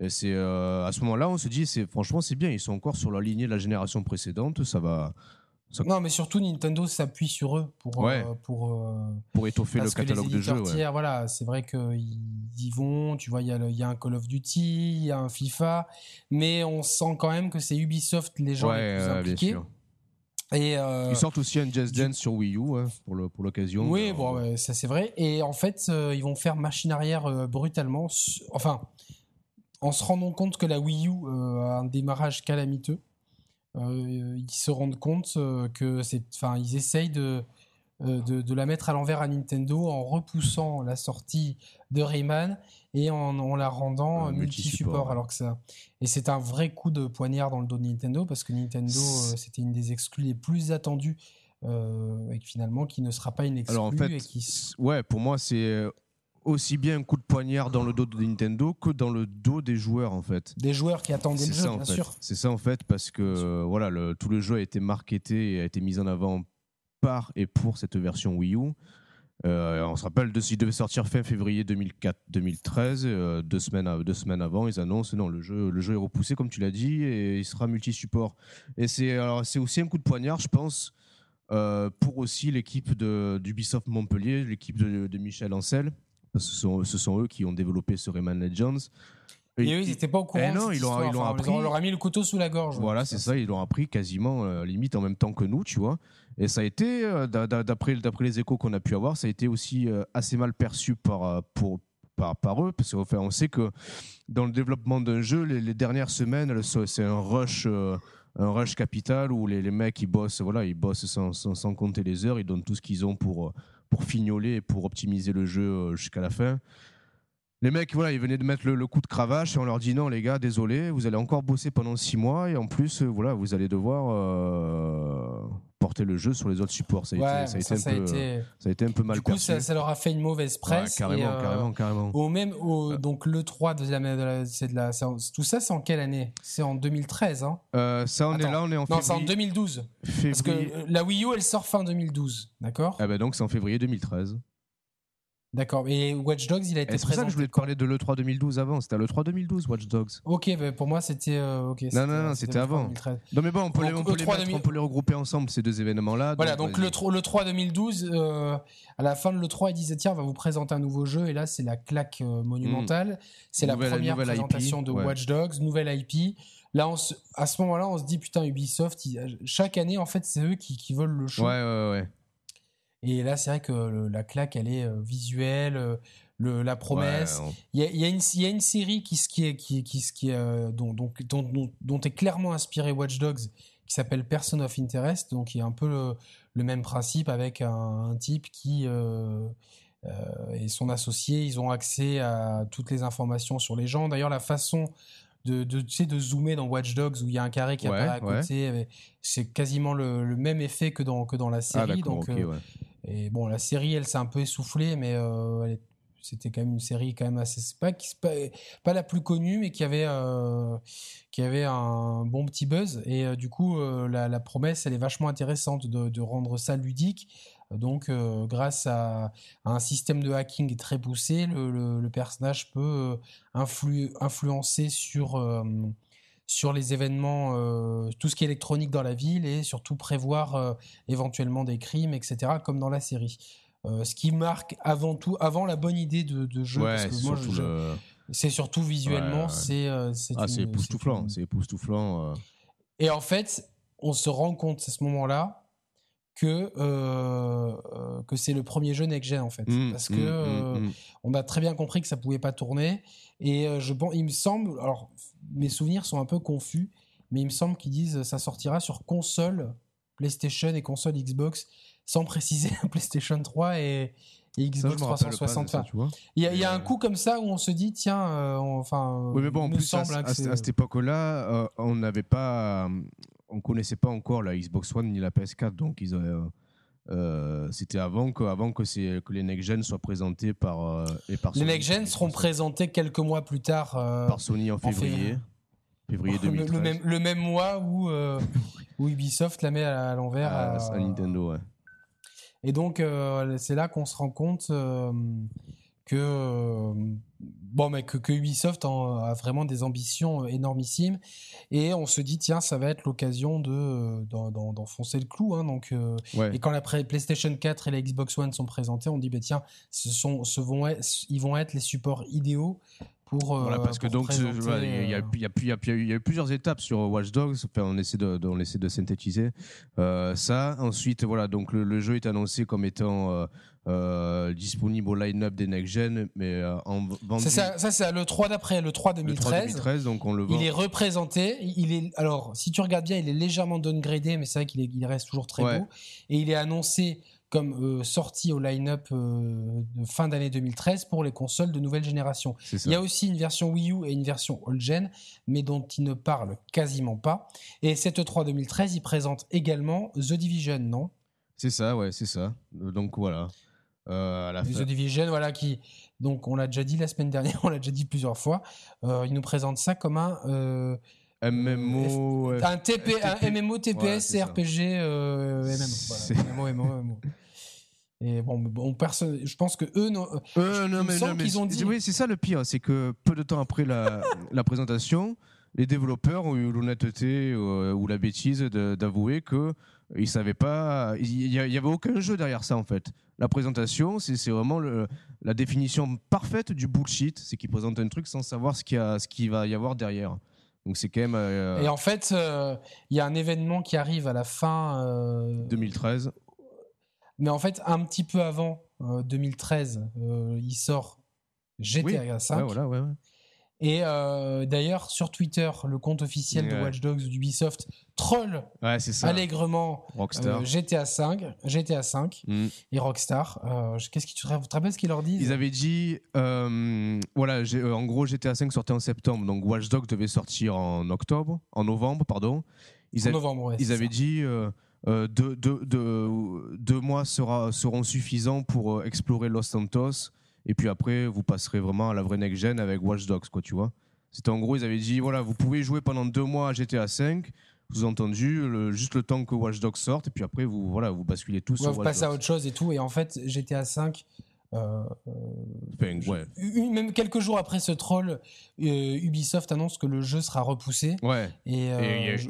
Et c'est euh, à ce moment-là, on se dit, c'est franchement, c'est bien. Ils sont encore sur la lignée de la génération précédente. Ça va. Non, mais surtout Nintendo s'appuie sur eux pour Ouais. euh, pour euh, pour étoffer le les catalogue de jeux. ouais. voilà, c'est vrai qu'ils y vont. Tu vois, il y, a le- il y a un Call of Duty, il y a un FIFA, mais on sent quand même que c'est Ubisoft les gens Ouais, les plus bien impliqués. sûr. Et euh, Ils sortent aussi un Just du- Dance sur Wii U hein, pour le- pour l'occasion. Oui, bon, ça c'est vrai. Et en fait, ils vont faire machine arrière brutalement. Enfin, en se rendant compte que la Wii U a un démarrage calamiteux, ils se rendent compte euh, que c'est. Enfin, ils essayent de, euh, de, de la mettre à l'envers à Nintendo en repoussant la sortie de Rayman et en, en la rendant Euh, euh, multi-support, ouais. Alors que ça. Et c'est un vrai coup de poignard dans le dos de Nintendo parce que Nintendo, euh, c'était une des exclus les plus attendues. euh, et que finalement, qui ne sera pas une exclue Alors en fait, et qui ouais, pour moi, c'est euh, aussi bien un coup de poignard dans le dos de Nintendo que dans le dos des joueurs en fait. des joueurs qui attendaient le jeu, ça en bien fait. sûr. C'est ça en fait parce que voilà, le- tout le jeu a été marketé et a été mis en avant par et pour cette version Wii U. Euh, on se rappelle de s'il devait sortir fin février 2004-2013, euh, deux semaines à- deux semaines avant, ils annoncent non le jeu le jeu est repoussé comme tu l'as dit et il sera multi-support. Et c'est alors c'est aussi un coup de poignard, je pense, euh, pour aussi l'équipe d'Ubisoft Montpellier, l'équipe de, de Michel Ancel. Parce que ce sont, ce sont eux qui ont développé ce Rayman Legends. Et eux, ils n'étaient pas au courant. Eh de non, ils l'ont- Enfin, appris. On leur a mis le couteau sous la gorge. Voilà, c'est ça, ils l'ont appris quasiment euh, limite en même temps que nous, tu vois. Et ça a été, euh, d'a- d'a- d'après les échos qu'on a pu avoir, ça a été aussi euh, assez mal perçu par, pour, par, par eux, parce qu'on on sait que dans le développement d'un jeu, les, les dernières semaines, c'est un rush. un rush capital où les, les mecs ils bossent voilà ils bossent sans, sans, sans compter les heures ils donnent tout ce qu'ils ont pour pour fignoler et pour optimiser le jeu euh, jusqu'à la fin. Les mecs, voilà, ils venaient de mettre le, coup de cravache et on leur dit non, les gars, désolé, vous allez encore bosser pendant six mois et en plus, euh, voilà, vous allez devoir euh, porter le jeu sur les autres supports. Ça a, Ouais, été, ça a, mais été, ça, un a peu, été- ça a été un peu mal Du coup, perçu. ça, leur a fait une mauvaise Ouais, presse. carrément, et, euh, carrément, carrément. Au même, au, Euh. donc le 3 de la, de la- c'est de la, tout ça, c'est en quelle année? C'est en 2013, hein Euh, ça, on est là, on est en Non, c'est en février. 2012. Parce que février- la Wii U, elle sort fin 2012, d'accord? Ah ben donc, c'est en février 2013. D'accord. Et Watch Dogs, il a été Et C'est pour ça que je voulais te parler de l'E3 2012 avant. C'était à l'E3 2012, Watch Dogs. Ok, bah, pour moi, c'était. euh, ok. Non, non, non, c'était avant. 2013. Non, mais bon, on peut, les, Donc, on peut les E3 mettre- 2000. on peut les regrouper ensemble, ces deux événements-là. Voilà, donc vas-y. le, tro- le 3 2012, euh, à la fin de l'E3, ils disaient tiens, on va vous présenter un nouveau jeu. Et là, c'est la claque euh, monumentale. C'est la première IP, présentation de ouais. Watch Dogs, nouvelle IP. Là, on se- à ce moment-là, on se dit putain, Ubisoft, chaque année, en fait, c'est eux qui, qui veulent le show. Ouais, ouais, ouais. Et là, c'est vrai que le- la claque, elle est euh, visuelle. euh, le, la promesse, Ouais, on- il y, a, il y a une, il y a une série qui, se- qui est, qui, qui, qui est, euh, dont, dont, dont, dont- dont est clairement inspiré Watch Dogs, qui s'appelle Person of Interest, donc il y a un peu le, le même principe avec un, un type qui euh, euh, et son associé, ils ont accès à toutes les informations sur les gens. D'ailleurs, la façon de, de, tu sais, de zoomer dans Watch Dogs où il y a un carré qui Ouais, apparaît à côté, avec- c'est quasiment le, le même effet que dans, que dans la Ah, série. d'accord, donc, ok, euh, ouais. Et bon, la série, elle s'est un peu essoufflée, mais euh, c'était quand même une série quand même assez pas, pas, pas la plus connue, mais qui avait euh, qui avait un bon petit buzz. Et euh, du coup, la, promesse, elle est vachement intéressante de, de rendre ça ludique. Donc, grâce à, un système de hacking très poussé, le, le- personnage peut influ- influencer sur sur les événements, euh, tout ce qui est électronique dans la ville et surtout prévoir euh, éventuellement des crimes, etc., comme dans la série. Euh, ce qui marque avant tout, avant la bonne idée de, de jeu, parce que c'est moi, surtout je- le- c'est surtout visuellement, Ouais, ouais. c'est c'est Ah, c'est époustouflant. C'est époustouflant. Et en fait, on se rend compte à ce moment-là que que c'est le premier jeu next gen en fait, Mm, parce que mm, mm, euh, mm. on a très bien compris que ça pouvait pas tourner. Et je pense, il me semble, alors mes souvenirs sont un peu confus, mais il me semble qu'ils disent ça sortira sur console PlayStation et console Xbox, sans préciser [laughs] PlayStation 3 et, Xbox 360. ça, Enfin, tu vois. il y, a- il y a Euh, un coup comme ça où on se dit tiens, euh, enfin, Oui, mais bon, en plus, à, semble hein, à- cette époque-là, euh, on n'avait pas, euh, on connaissait pas encore la Xbox One ni la PS4, donc ils, euh, euh, c'était avant que, avant que, les next gen soient présentés par euh, et par les Sony, next gen seront présentés quelques mois plus tard. euh, par Sony en février, février. février le, [laughs] 2013. le même, le même mois où, où Ubisoft la met à, à l'envers. à, à- Nintendo, ouais. Et donc, c'est là qu'on se rend compte que euh, bon mais que, que Ubisoft en- a vraiment des ambitions énormissimes et on se dit tiens ça va être l'occasion de d'en- d'enfoncer le clou hein, donc euh, Ouais. et quand la PlayStation 4 et la Xbox One sont présentés on dit bah tiens ce sont ce vont être, ils vont être les supports idéaux pour euh, Voilà, parce que donc voilà, il y, a- y a- euh, y a a eu plusieurs étapes sur Watch Dogs. Enfin, on essaie de, de- on essaie de synthétiser euh, ça. Ensuite, voilà, donc le, le jeu est annoncé comme étant euh, euh, disponible au line-up des next gen, mais euh, en v- vendu c'est ça, c'est le 3 d'après le 3 le 3 2013 2013, donc on le vend. Il est représenté. Il est alors, si tu regardes bien, il est légèrement downgradé, mais c'est vrai qu'il il reste toujours très Ouais. beau. Et il est annoncé comme euh, sorti au line-up euh, de fin d'année 2013 pour les consoles de nouvelle génération. Il y a aussi une version Wii U et une version old-gen, mais dont il ne parle quasiment pas. Et cette 3 2013, il présente également The Division, non? C'est ça, ouais, c'est ça. Donc voilà. Euh, à la fin. Division, voilà, qui, donc on l'a déjà dit la semaine dernière, [laughs] on l'a déjà dit plusieurs fois. Euh, il nous présente ça comme un euh, MMO. un, TP, un. MMO, TPS, Voilà, euh, MMO. C'est- Voilà. MMO, MMO, MMO. [laughs] Et bon, bon personne, je pense que eux, non, Euh, non, mais, non, mais qu'ils ont dit- Oui, c'est ça le pire, c'est que peu de temps après la, [laughs] la présentation, les développeurs ont eu l'honnêteté ou la bêtise d'avouer que ils savaient pas, il y, y avait aucun jeu derrière ça en fait. La présentation, c'est vraiment le- la définition parfaite du bullshit, c'est qu'ils présentent un truc sans savoir ce qu'il qu'il va y avoir derrière. Donc c'est quand même euh, Et en fait, euh, il y a un événement qui arrive à la fin, euh, 2013. mais en fait, un petit peu avant euh, 2013, euh, il sort GTA Oui, 5. Ouais, voilà, ouais, ouais. Et euh, d'ailleurs, sur Twitter, le compte officiel de. Watch Dogs d'Ubisoft troll Ouais, ça. allègrement Rockstar. euh, GTA 5, GTA 5 Mm. et Rockstar. Euh, Qu'est-ce que tu te rappelles ce qu'ils leur disent? Ils avaient dit, euh, voilà, euh, en gros, GTA 5 sortait en septembre, donc Watch Dogs devait sortir en octobre, en novembre, pardon. Ils, En a- novembre, ouais, ils c'est avaient ça. dit euh, deux, deux- deux- deux mois sera, seront suffisants pour explorer Los Santos, et puis après, vous passerez vraiment à la vraie next-gen avec Watch Dogs, quoi, tu vois. C'était en gros, ils avaient dit, voilà, vous pouvez jouer pendant deux mois à GTA 5, sous-entendu, le- juste le temps que Watch Dogs sorte, et puis après, vous, voilà, vous basculez tous Ouais, sur vous Watch passez à autre chose et tout. Et en fait, GTA 5, euh, ouais. même quelques jours après ce troll, euh, Ubisoft annonce que le jeu sera repoussé. Ouais. Et, euh, Et je-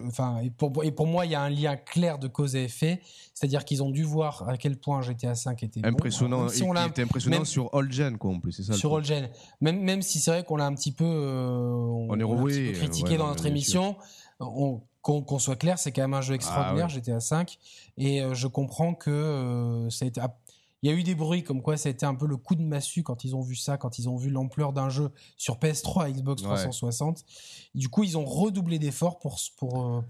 pour, et pour moi, il y a un lien clair de cause et effet. C'est-à-dire qu'ils ont dû voir à quel point GTA 5 était bon. impressionnant, Même si on il l'a était impressionnant même- sur All Gen quoi en plus, c'est ça. sur. All Gen. Même, même si c'est vrai qu'on l'a un petit peu, on, On est l'a un roué, petit peu critiqué ouais, dans notre émission. On- Qu'on soit clair, c'est quand même un jeu extraordinaire, Ah ouais. GTA 5. Et euh, je comprends que euh, ça a été. Il y a eu des bruits comme quoi ça a été un peu le coup de massue quand ils ont vu ça, quand ils ont vu l'ampleur d'un jeu sur PS3 et Xbox Ouais. 360. Du coup, ils ont redoublé d'efforts pour, pour, euh,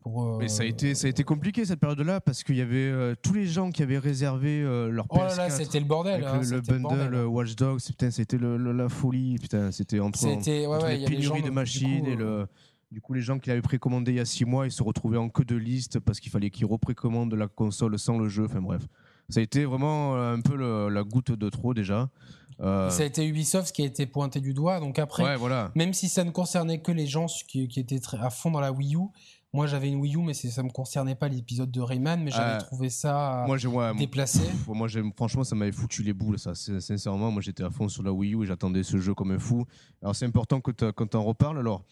pour, euh, Mais ça a été ça a été compliqué cette période-là parce qu'il y avait euh, tous les gens qui avaient réservé euh, leur Oh là là, PS4 c'était le bordel. hein, le, le le bundle bordel. euh, Watch Dogs, putain, c'était le- le- la folie, putain, c'était entre, C'était ouais, entre ouais, les pénuries de machines coup, et le du coup les gens qui l'avaient précommandé il y a six mois, ils se retrouvaient en queue de liste parce qu'il fallait qu'ils reprécommandent la console sans le jeu, enfin bref. Ça a été vraiment euh, un peu le- la goutte de trop déjà. Euh, Ça a été Ubisoft qui a été pointé du doigt. Donc après, ouais, voilà. même si ça ne concernait que les gens qui, qui étaient très à fond dans la Wii U, moi j'avais une Wii U, mais ça ne me concernait pas l'épisode de Rayman, mais j'avais Ah, trouvé ça Moi, ouais, déplacé. Pff, Moi, franchement, ça m'avait foutu les boules, ça. Sincèrement, moi, j'étais à fond sur la Wii U et j'attendais ce jeu comme un fou. Alors, c'est important que quand on reparle. Alors,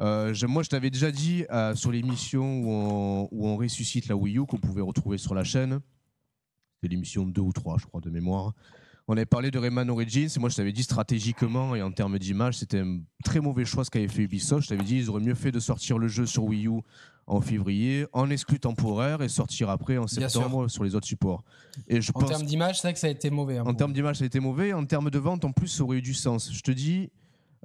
euh, moi, je t'avais déjà dit euh, sur l'émission où on, où on ressuscite la Wii U, qu'on pouvait retrouver sur la chaîne. L'émission 2 ou 3, je crois, de mémoire. On avait parlé de Rayman Origins, et moi je t'avais dit stratégiquement et en termes d'image, c'était un très mauvais choix ce qu'avait fait Ubisoft. Je t'avais dit ils auraient mieux fait de sortir le jeu sur Wii U en février, en exclu temporaire, et sortir après en septembre sur les autres supports. Et je En pense termes d'image, c'est vrai que ça a été mauvais. hein, en termes d'image, ça a été mauvais. En termes de vente, en plus, ça aurait eu du sens. Je te dis.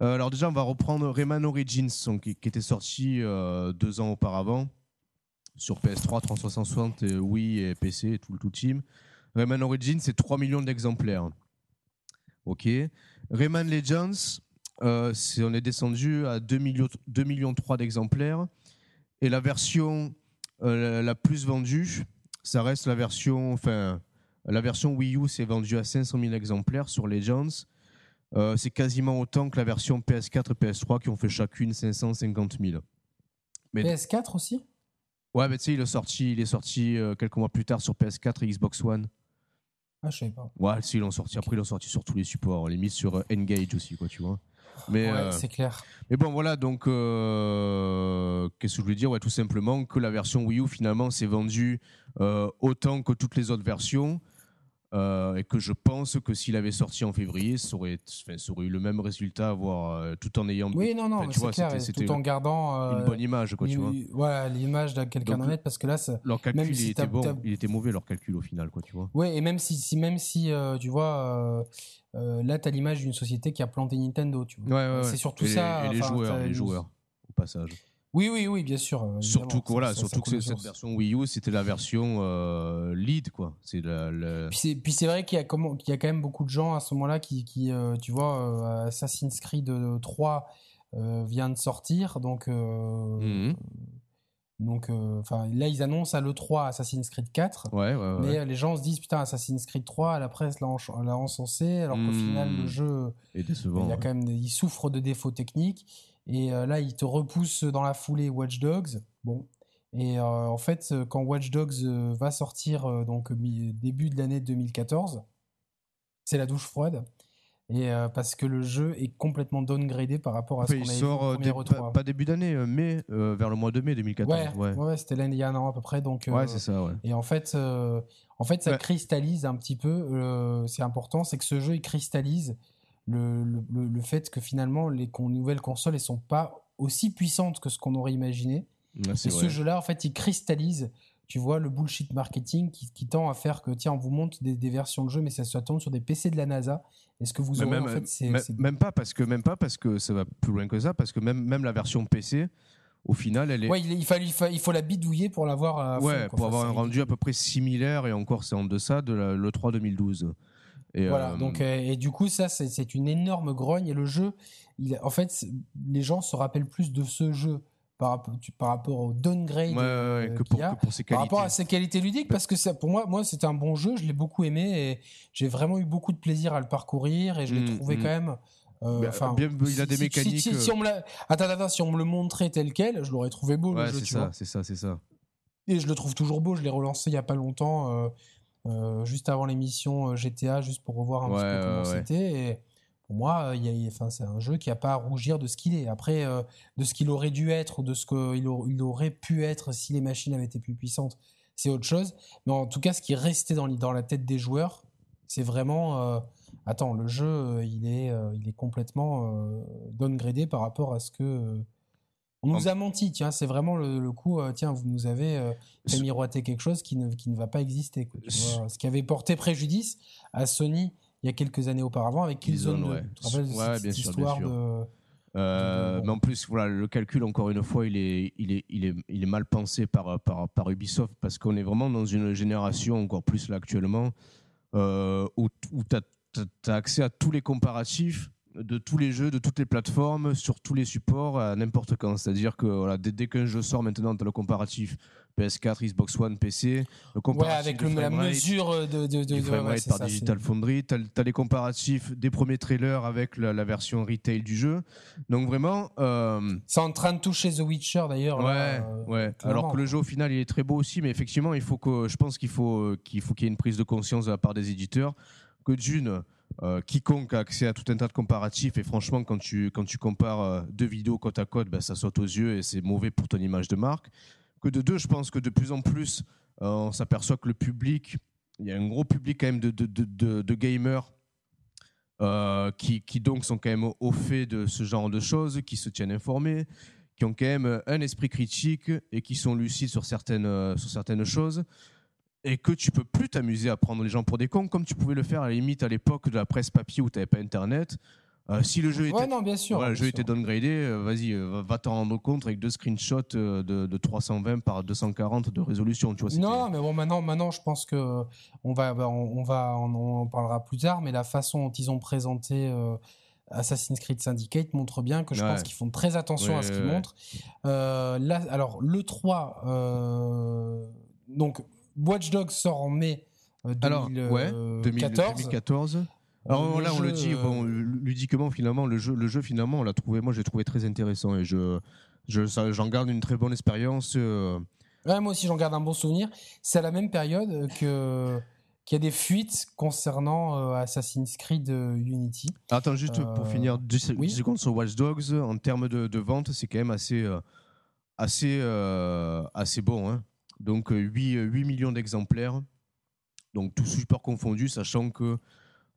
euh, alors déjà, on va reprendre Rayman Origins, donc, qui, qui était sorti euh, deux ans auparavant sur PS3, 360, euh, Wii et PC, tout le tout team. Rayman Origins, c'est 3 millions d'exemplaires. Ok. Rayman Legends, euh, on est descendu à 2 millions, 2 millions 3 d'exemplaires. Et la version euh, la- plus vendue, ça reste la version, enfin, la version Wii U s'est vendue à 500 000 exemplaires sur Legends. Euh, c'est quasiment autant que la version PS4 et PS3 qui ont fait chacune 550 000. mais- PS4 aussi? Ouais, mais tu sais, il est sorti, il est sorti quelques mois plus tard sur PS4 et Xbox One. Ah, je savais pas. Ouais, si, ils l'ont sorti. Après, ils l'ont sorti sur tous les supports. Mis sur euh, Engage aussi, quoi, tu vois. Mais, ouais, euh, c'est clair. mais bon, voilà, donc, euh, qu'est-ce que je voulais dire? Ouais, Tout simplement que la version Wii U, finalement, s'est vendue euh, autant que toutes les autres versions. Euh, et que je pense que s'il avait sorti en février, ça aurait, enfin, ça aurait eu le même résultat, voire euh, tout en ayant Oui, non, non, tu vois, clair. c'était- et c'était Tout en gardant. une euh, bonne image, quoi, tu vois. ouais, l'image de quelqu'un d'honnête, parce que là, ça- Leur calcul, même si il était bon, il était mauvais leur calcul au final, quoi, tu vois. Ouais, et même si, si même si euh, tu vois, euh, euh, là, t'as l'image d'une société qui a planté Nintendo, tu vois. Ouais, ouais, C'est ouais. surtout et ça, Les, et les joueurs, les une- joueurs, au passage. Oui, oui, oui, bien sûr. Surtout que, voilà, ça- ça surtout que cette version Wii U, c'était la version euh, lead, quoi. C'est la, la- Puis c'est, vrai qu'il y, a y a quand même beaucoup de gens à ce moment-là qui, qui euh, tu vois, euh, Assassin's Creed 3 euh, vient de sortir, donc, Mhm. donc, enfin, là ils annoncent à l'E3 Assassin's Creed 4, Ouais, ouais, ouais. mais les gens se disent putain Assassin's Creed 3, la presse l'a, encensé, alors qu'au Mhm. final le jeu, Et décevant. il y a ouais. quand même, des- il souffre de défauts techniques, et euh, là il te repousse dans la foulée Watch Dogs, bon. Et euh, en fait, euh, quand Watch Dogs va sortir donc début de l'année 2014, c'est la douche froide. Et euh, parce que le jeu est complètement downgradé par rapport à ce qu'on il avait sort vu au pas, E3. pas début d'année, mais euh, vers le mois de mai 2014. Ouais, Ouais, ouais, ouais, c'était l'année il y a un an à peu près. Donc, euh, Ouais, c'est ça, ouais. et en fait, en fait, ça cristallise un petit peu. c'est important, c'est que ce jeu il cristallise le, le, le- le fait que finalement les con- nouvelles consoles elles sont pas aussi puissantes que ce qu'on aurait imaginé. Ouais, Et ce jeu-là, en fait, il cristallise, tu vois, le bullshit marketing qui, qui tend à faire que, tiens, on vous montre des, des versions de jeu, mais ça se tourne sur des PC de la NASA. Et ce que vous Mais aurez, même, en fait, c'est. même, pas parce que même pas parce que ça va plus loin que ça parce que même même la version PC au final elle est Ouais, il, il, fallait- il, fa- il faut la bidouiller pour l'avoir fond, ouais pour Enfin, avoir un rendu à peu près similaire et encore c'est en deçà de la- l'E3 2012 et Voilà, euh, donc, euh, et du coup, ça, c'est une énorme grogne. Et le jeu, il, en fait, les gens se rappellent plus de ce jeu par, rapport- tu- par rapport au downgrade ouais, ouais, ouais, euh, que, qu'il pour, a. que pour ses Par qualités rapport à ses qualités ludiques, parce que ça, pour moi, moi c'était un bon jeu, je l'ai beaucoup aimé et j'ai vraiment eu beaucoup de plaisir à le parcourir et je l'ai Mm, trouvé mm. quand même. euh, Bah, enfin, bien, il a des si- mécaniques, Si, si on me l'a- attends, attends, si on me le montrait tel quel, je l'aurais trouvé beau ouais c'est ça c'est ça c'est ça Et je le trouve toujours beau. Je l'ai relancé il y a pas longtemps, euh, euh, juste avant l'émission euh, GTA, juste pour revoir un Ouais, petit peu comment ouais, c'était. Et pour moi, euh, il y a- enfin, c'est un jeu qui a pas à rougir de ce qu'il est. Après, euh, de ce qu'il aurait dû être ou de ce qu'il au- il aurait pu être si les machines avaient été plus puissantes, c'est autre chose. Mais en tout cas, ce qui est resté dans, dans la tête des joueurs, c'est vraiment. euh, attends, le jeu, il est, il est complètement downgradé par rapport à ce que. On nous a menti, tiens, c'est vraiment le, le coup, euh, tiens, vous nous avez euh, fait miroiter quelque chose qui ne, qui ne va pas exister. quoi, tu Ce- vois. ce qui avait porté préjudice à Sony il y a quelques années auparavant avec Killzone Killzone, 2. ouais. Tu te rappelles de Ouais, cette, bien cette sûr, bien histoire sûr. de... Euh, mais en plus, voilà, le calcul, encore une fois, il est, il est, il est, il est mal pensé par, par, par Ubisoft parce qu'on est vraiment dans une génération, encore plus là actuellement, euh, où, où tu as, accès à tous les comparatifs de tous les jeux, de toutes les plateformes, sur tous les supports, à n'importe quand. C'est-à-dire que voilà, dès, dès qu'un jeu sort maintenant, tu as le comparatif PS4, Xbox One, PC, le Ouais, avec le- la mesure de... de, de, ouais, par ça, Digital Foundry, tu as, les comparatifs des premiers trailers avec la, la version retail du jeu. Donc vraiment, euh, C'est en train de toucher The Witcher d'ailleurs. ouais, là, euh, ouais. Alors que le jeu au final il est très beau aussi, mais effectivement il faut que, je pense qu'il faut euh, qu'il faut qu'il y ait une prise de conscience de la part des éditeurs que d'une euh, quiconque a accès à tout un tas de comparatifs et franchement quand tu quand tu compares euh, deux vidéos côte à côte, ben, ça saute aux yeux et c'est mauvais pour ton image de marque. Que de deux, je pense que de plus en plus euh, on s'aperçoit que le public, il y a un gros public quand même de, de, de, de- gamers qui, qui donc sont quand même au, fait de ce genre de choses, qui se tiennent informés, qui ont quand même un esprit critique et qui sont lucides sur certaines, sur certaines choses. Et que tu peux plus t'amuser à prendre les gens pour des cons comme tu pouvais le faire à la limite à l'époque de la presse papier où tu n'avais pas internet. Euh, si le jeu était Ouais, non, bien sûr. voilà, le bien jeu sûr. était downgradé, euh, vas-y, euh, va- t'en rendre compte avec deux screenshots euh, de, de 320 par 240 de résolution. Tu vois, c'était- Non, mais bon, maintenant, maintenant, je pense que on va, bah, on, on va, on, on en parlera plus tard, mais la façon dont ils ont présenté euh, Assassin's Creed Syndicate montre bien que je Ouais. pense qu'ils font très attention à ce qu'ils montrent. Là, alors le 3, euh, donc Watch Dogs sort en mai euh, Alors, ouais, 2000 2014. 2014. Alors Le là, on le dit, euh, bon, ludiquement, finalement, le jeu, le jeu finalement, on l'a trouvé, moi, j'ai trouvé très intéressant et je, je, j'en garde une très bonne expérience. euh, Ouais, moi aussi, j'en garde un bon souvenir. C'est à la même période que qu'il y a des fuites concernant euh, Assassin's Creed euh, Unity. Attends, juste pour Euh, finir 10 oui. secondes sur Watch Dogs, en termes de, de vente, c'est quand même assez, euh, assez, euh, assez bon. hein. Donc, euh, 8, euh, 8 millions d'exemplaires. Donc, tout support confondu, sachant que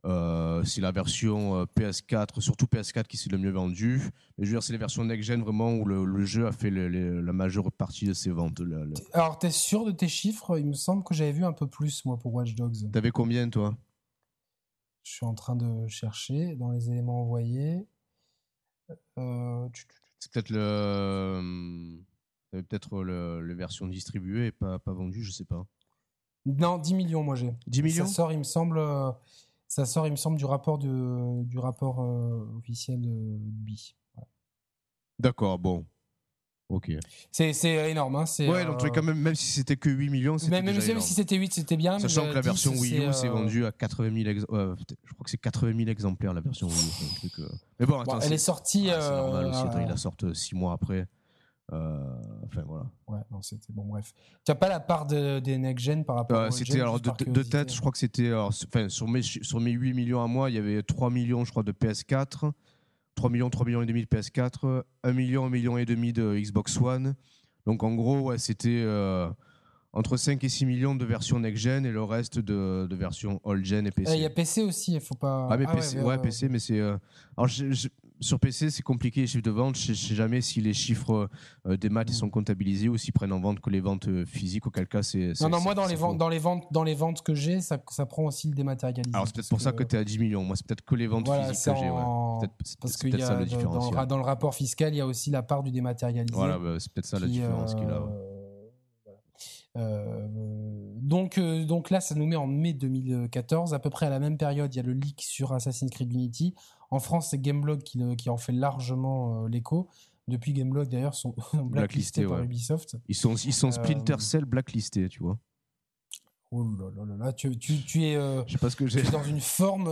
euh, c'est la version euh, PS4, surtout PS4 qui s'est le mieux vendu. Mais je veux dire, c'est les versions next-gen vraiment où le, le jeu a fait la majeure partie de ses ventes. Le- Alors, t'es sûr de tes chiffres? Il me semble que j'avais vu un peu plus, moi, pour Watch Dogs. T'avais combien, toi? Je suis en train de chercher dans les éléments envoyés. Euh, C'est peut-être le. T'avais peut-être le version distribuée et pas, pas vendue, je sais pas. Non, 10 millions, moi j'ai. 10 millions Ça sort, il me semble, euh, ça sort, il me semble, du rapport, de, du rapport euh, officiel de BI. D'accord, bon. Ok. C'est c'est énorme. Hein, c'est, Ouais, donc euh, quand même, même si c'était que 8 millions, c'était même, même déjà si, énorme. si c'était 8, c'était bien. Sachant que la 10, version Wii U c'est, s'est euh, vendue à 80 000 ex- euh, je crois que c'est 80 000 exemplaires la version Wii U. truc, euh. Mais bon, bon, attends, elle c'est est sortie. ah, c'est normal euh, aussi. Attends, euh, ils la sortent 6 mois après. Euh, enfin voilà. Ouais, non, c'était bon, bref. Tu n'as pas la part de- des next-gen par rapport Euh, au c'était gen, alors de, de tête, je crois que c'était enfin, sur mes sur mes 8 millions à moi, il y avait 3 millions, je crois, de PS4, 3 millions, 3 millions et demi de PS4, 1 million, 1 million et demi de Xbox One. Donc en gros, ouais, c'était euh, entre 5 et 6 millions de versions next-gen et le reste de, de versions old-gen et Euh, PC. Il y a PC aussi, il faut pas. Ah mais ouais, PC, ouais, ouais, ouais, PC, mais c'est. euh, Alors je- je- sur PC, c'est compliqué les chiffres de vente. Je je sais jamais si les chiffres euh, des maths sont comptabilisés ou s'ils prennent en vente que les ventes euh, physiques. Auquel cas, c'est. Non, non, moi, dans les, ventes, dans, les ventes, dans les ventes que j'ai, ça, ça prend aussi le dématérialisé. Alors c'est peut-être pour ça que tu es à 10 millions. Moi, c'est peut-être que les ventes Voilà, physiques que j'ai. ouais. en- c'est Parce qu'il y a ça le dans- dans, le, dans le rapport fiscal, il y a aussi la part du dématérialisé. Voilà, bah, c'est peut-être ça la qui, différence qu'il a. euh, ouais. voilà. Euh, donc, euh, donc là, ça nous met en mai 2014. À peu près à la même période, il y a le leak sur Assassin's Creed Unity. En France, c'est Gameblog qui, en fait largement euh, l'écho. Depuis Gameblog, d'ailleurs, sont [laughs] blacklistés par ouais. Ubisoft. Ils sont, ils sont Euh, Splinter Cell blacklistés, tu vois. Oh là là là là, tu, tu, tu es, euh, Je sais pas ce que tu es dans une forme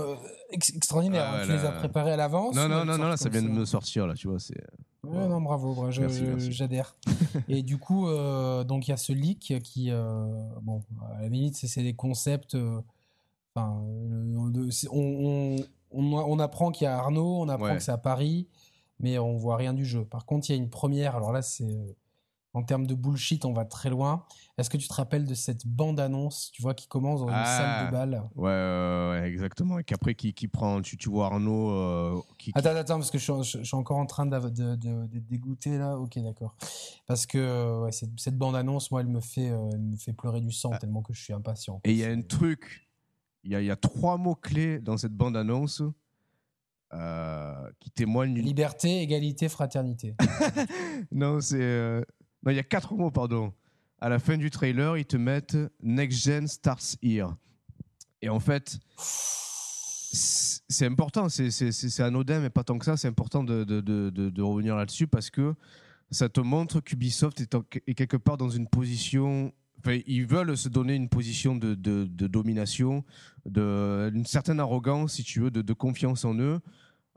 ex- extraordinaire. Ah tu les as préparés à l'avance Non, non, non, non, là, ça vient de me sortir, là, tu vois. C'est. Ouais, non, bravo, bravo, j'adhère. [laughs] et du coup, euh, donc il y a ce leak qui, euh, bon, à la limite, c'est des concepts. Enfin, on, on, on apprend qu'il y a Arnaud, on apprend Ouais. que c'est à Paris, mais on voit rien du jeu. Par contre, il y a une première. Alors là, c'est euh, en termes de bullshit, on va très loin. Est-ce que tu te rappelles de cette bande-annonce, tu vois, qui commence dans une Ah. salle de bal? Ouais, ouais, ouais, exactement. Et qu'après, qui, qui prend. Tu, tu vois Arnaud. euh, qui, qui- Attends, attends, parce que je suis, je- je suis encore en train de, de- d'être dégoûté là. Ok, d'accord. Parce que ouais, cette, cette bande-annonce, moi, elle me, fait, euh, elle me fait pleurer du sang tellement que je suis impatient. Ah. Et il y a un truc, il y a, il y a trois mots-clés dans cette bande-annonce euh, qui témoignent d'une... Liberté, égalité, fraternité. [laughs] Non, c'est... euh, Non, il y a quatre mots, pardon. À la fin du trailer, ils te mettent Next Gen starts here. Et en fait, c'est important, c'est- anodin, mais pas tant que ça. C'est important de, de- de- de- de revenir là-dessus parce que ça te montre qu'Ubisoft est, est quelque part dans une position. Enfin, ils veulent se donner une position de, de- de domination, de- d'une certaine arrogance, si tu veux, de, de confiance en eux.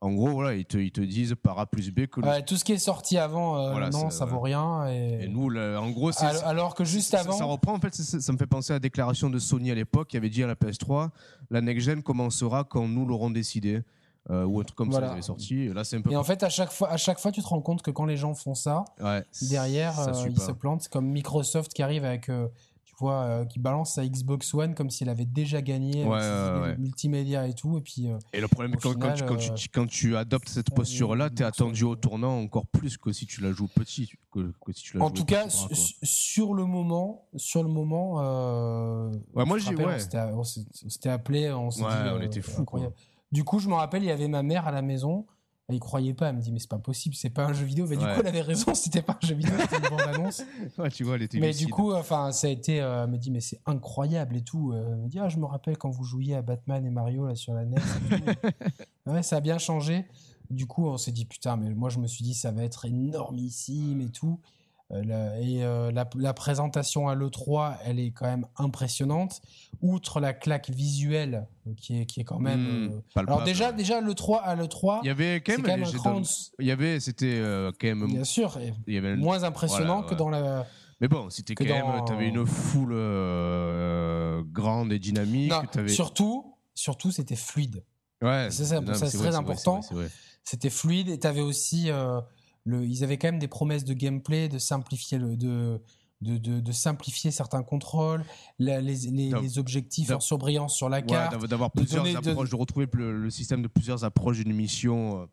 En gros, voilà, ils te, ils te disent par A plus B que le- Ouais, tout ce qui est sorti avant, euh, Voilà, non, c'est- ça vaut rien. Et... Et nous, là, en gros, c'est. alors, alors que juste ça- avant, Ça, reprend, en fait, ça, ça me fait penser à la déclaration de Sony à l'époque qui avait dit à la PS3 la next-gen commencera quand nous l'aurons décidé. Euh, ou un truc comme Voilà. ça, ils avaient sorti. Et là, c'est un peu. et en fait, à chaque, fois, à chaque fois, tu te rends compte que quand les gens font ça, Ouais, derrière, ça euh, ils se plantent. C'est comme Microsoft qui arrive avec, euh, tu vois, euh, qui balance sa Xbox One comme s'il avait déjà gagné Ouais, ses ouais, multimédia et tout. Et puis, euh, Et le problème, quand, quand, tu, final, quand, tu, euh, quand tu adoptes cette posture-là, il- tu es il- attendu au tournant encore plus que si tu la joues petit. Que, que si tu la en joues tout cas, bras, sur le moment, sur le moment, euh, Ouais, moi, j'ai- on s'était- appelé, on s'est Ouais, dit, on euh, était incroyable. Du coup, je me rappelle, il y avait ma mère à la maison. Elle y croyait pas. Elle me dit, mais c'est pas possible, c'est pas un jeu vidéo. Mais du coup, elle avait raison, [laughs] c'était pas un jeu vidéo, c'était une bande-annonce. [laughs] Ouais, tu vois, elle était mais lucide. du coup, enfin, ça a été. euh, elle me dit, mais c'est incroyable et tout. Euh, Elle me dit, ah, je me rappelle quand vous jouiez à Batman et Mario là sur la NES. [laughs] ouais, ça a bien changé. Du coup, on s'est dit, putain, mais moi, je me suis dit, ça va être énormissime et tout. Euh, la- et euh, la, la présentation à l'E3, elle est quand même impressionnante. Outre la claque visuelle, euh, qui est, qui est quand même. Mmh, euh, palpable. Alors, déjà, déjà l'E3 à l'E3, il y avait quand même, quand même les un. Il y avait, c'était quand même. Bien sûr, et Il y avait un- moins impressionnant Voilà, que ouais. dans la. Mais bon, c'était quand même, t'avais une foule grande et dynamique. Surtout, surtout, c'était fluide. Ouais. C'est ça, c'est très important. C'était fluide et t'avais aussi, le, ils avaient quand même des promesses de gameplay, de simplifier le, de, de, de, simplifier certains contrôles, les, les, objectifs en surbrillance sur la carte. D'avoir plusieurs approches, de... retrouver le, système de plusieurs approches d'une mission euh,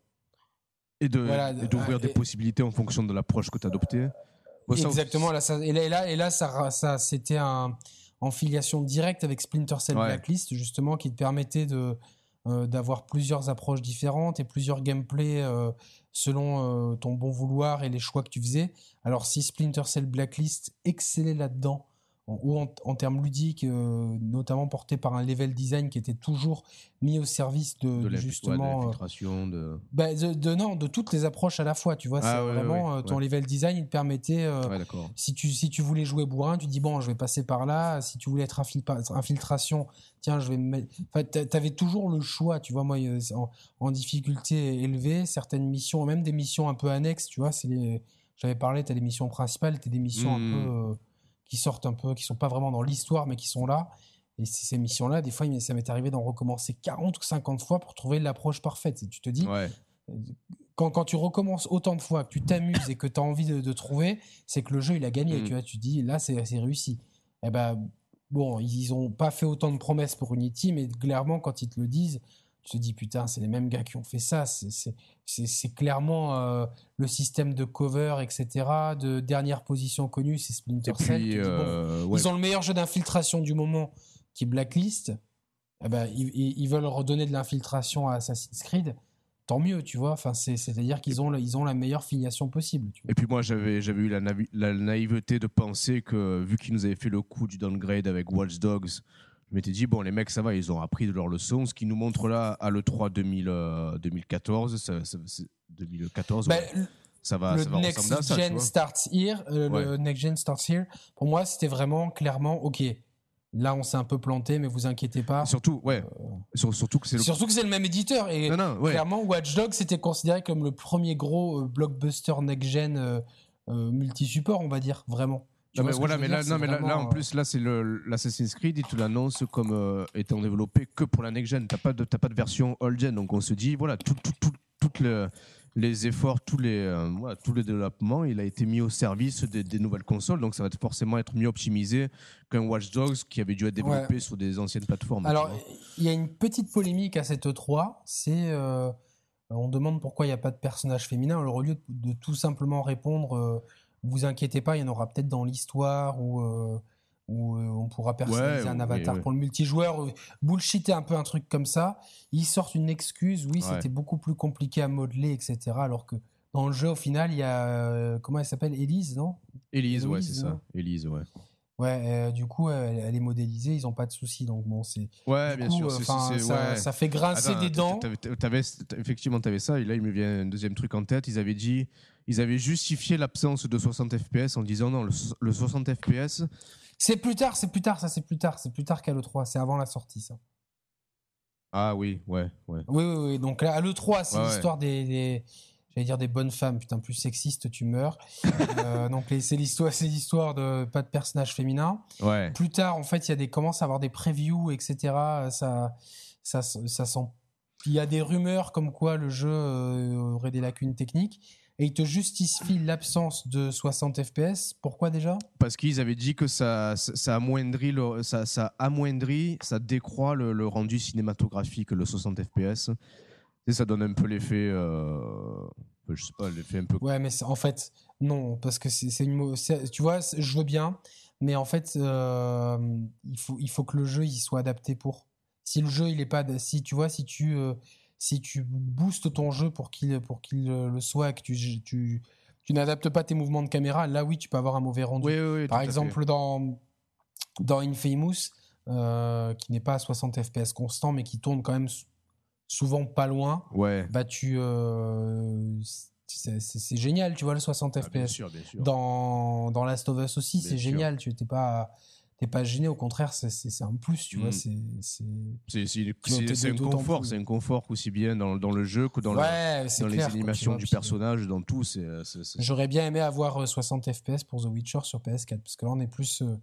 et d'ouvrir des possibilités en fonction de l'approche que tu as adoptée. Exactement. Là, ça, et là, et là, ça, ça c'était en filiation directe avec Splinter Cell Blacklist, justement, qui te permettait de, euh, d'avoir plusieurs approches différentes et plusieurs gameplays euh, selon euh, ton bon vouloir et les choix que tu faisais. Alors si Splinter Cell Blacklist excellait là-dedans, ou en, termes ludiques, euh, notamment porté par un level design qui était toujours mis au service de, de, justement euh, de, bah, de... non de toutes les approches à la fois tu vois ah c'est vraiment euh, ton level design il te permettait si tu si tu voulais jouer bourrin tu dis bon je vais passer par là si tu voulais être infiltration tiens je vais me mettre enfin, t'avais toujours le choix tu vois moi en, difficulté élevée certaines missions même des missions un peu annexes tu vois c'est les j'avais parlé t'as des missions principales t'as des missions un mmh. peu qui sortent un peu, qui sont pas vraiment dans l'histoire, mais qui sont là. Et ces missions-là, des fois, ça m'est arrivé d'en recommencer 40 ou 50 fois pour trouver l'approche parfaite. Et tu te dis, quand, quand, tu recommences autant de fois, que tu t'amuses et que tu as envie de, trouver, c'est que le jeu, il a gagné. Mm. Tu vois, tu dis, là, c'est réussi. Eh ben, bon, ils ont pas fait autant de promesses pour Unity, mais clairement, quand ils te le disent, tu te dis putain, c'est les mêmes gars qui ont fait ça. C'est clairement euh, le système de cover, etc. De dernière position connue, c'est Splinter Cell. Euh, ils ont le meilleur jeu d'infiltration du moment, qui est Blacklist. Eh ben, ils, veulent redonner de l'infiltration à Assassin's Creed. Tant mieux, tu vois. Enfin, c'est-à-dire qu'ils ont, ils ont la meilleure filiation possible. Et puis moi, j'avais eu la, la, naïveté de penser que, vu qu'ils nous avaient fait le coup du downgrade avec Watch Dogs, je m'étais dit, bon, les mecs, ça va, ils ont appris de leur leçon. Ce qui nous montre là à l'E3 2014, ça, 2014, ça va, le ça va next à ça, gen starts here, euh, le next gen starts here. Pour moi, c'était vraiment clairement, ok, là, on s'est un peu planté, mais vous inquiétez pas. Surtout, ouais. Euh, surtout que c'est le... surtout que c'est le même éditeur et clairement, Watch Dogs c'était considéré comme le premier gros euh, blockbuster next gen multi-support, on va dire, vraiment mais voilà, mais, là, non, mais là, en plus, là, c'est l'Assassin's Creed, il te l'annonce comme euh, étant développé que pour la next-gen. T'as pas, de, pas de version old-gen. Donc on se dit, voilà, toutes les efforts, tous les, euh, voilà, tous les développements, il a été mis au service des, nouvelles consoles. Donc ça va forcément être mieux optimisé qu'un Watch Dogs qui avait dû être développé sur des anciennes plateformes. Alors, il y a une petite polémique à cette E3. C'est. Euh, on demande pourquoi il n'y a pas de personnage féminin. Alors au lieu de, tout simplement répondre vous inquiétez pas, il y en aura peut-être dans l'histoire où, euh, où euh, on pourra personnaliser un avatar pour le multijoueur. Euh, bullshiter un peu un truc comme ça. Ils sortent une excuse, oui, c'était beaucoup plus compliqué à modeler, etc. Alors que dans le jeu, au final, il y a. comment elle s'appelle? Elise, non? Elise, ouais, c'est ça. Elise, ouais. Ouais, du coup, elle, est modélisée, ils n'ont pas de soucis. Donc, bon, c'est. Ouais, bien sûr. ça, ça, fait grincer des dents. Avais, effectivement, tu avais ça. Et là, il me vient un deuxième truc en tête. Ils avaient dit ils avaient justifié l'absence de 60 FPS en disant non, le, 60 FPS. C'est plus tard, c'est plus tard, ça c'est plus tard, c'est plus tard qu'à l'E3, c'est avant la sortie ça. Ah oui, ouais, ouais. Oui, oui, oui. Donc là, à l'E3, c'est l'histoire des, j'allais dire des bonnes femmes, putain, plus sexiste, tu meurs. [laughs] Euh, donc c'est l'histoire, c'est l'histoire de pas de personnage féminin. Ouais. Plus tard, en fait, il y a des commence à avoir des previews, etc. Ça, ça, ça sent. Il y a des rumeurs comme quoi le jeu euh, aurait des lacunes techniques et il te justifie l'absence de 60 FPS. Pourquoi déjà? Parce qu'ils avaient dit que ça, ça, amoindrit, le, ça, ça amoindrit, ça décroît le, rendu cinématographique, le 60 FPS. Et ça donne un peu l'effet, euh, je sais pas, l'effet un peu. Ouais, mais en fait, non, parce que c'est une. Tu vois, je veux bien, mais en fait, euh, il, faut, il faut que le jeu il soit adapté pour. Si le jeu il est pas, si tu vois, si tu euh, si tu boostes ton jeu pour qu'il pour qu'il le soit, que tu, tu, tu n'adaptes pas tes mouvements de caméra, là oui, tu peux avoir un mauvais rendu. Par exemple, dans, dans Infamous, euh, qui n'est pas à 60 FPS constant, mais qui tourne quand même souvent pas loin, ouais. bah tu. Euh, c'est génial, tu vois, le 60 FPS. Bien sûr, bien sûr. Dans, dans Last of Us aussi, c'est génial. Tu n'es pas t'es pas gêné. Au contraire, c'est- un plus, tu vois. Mm. C'est c'est- un confort, c'est un confort aussi bien dans, dans le jeu que dans, ouais, dans les quoi, animations vois, du euh, personnage, dans tout. c'est- J'aurais bien aimé avoir euh, 60 FPS pour The Witcher sur PS4 parce que là on est plus euh,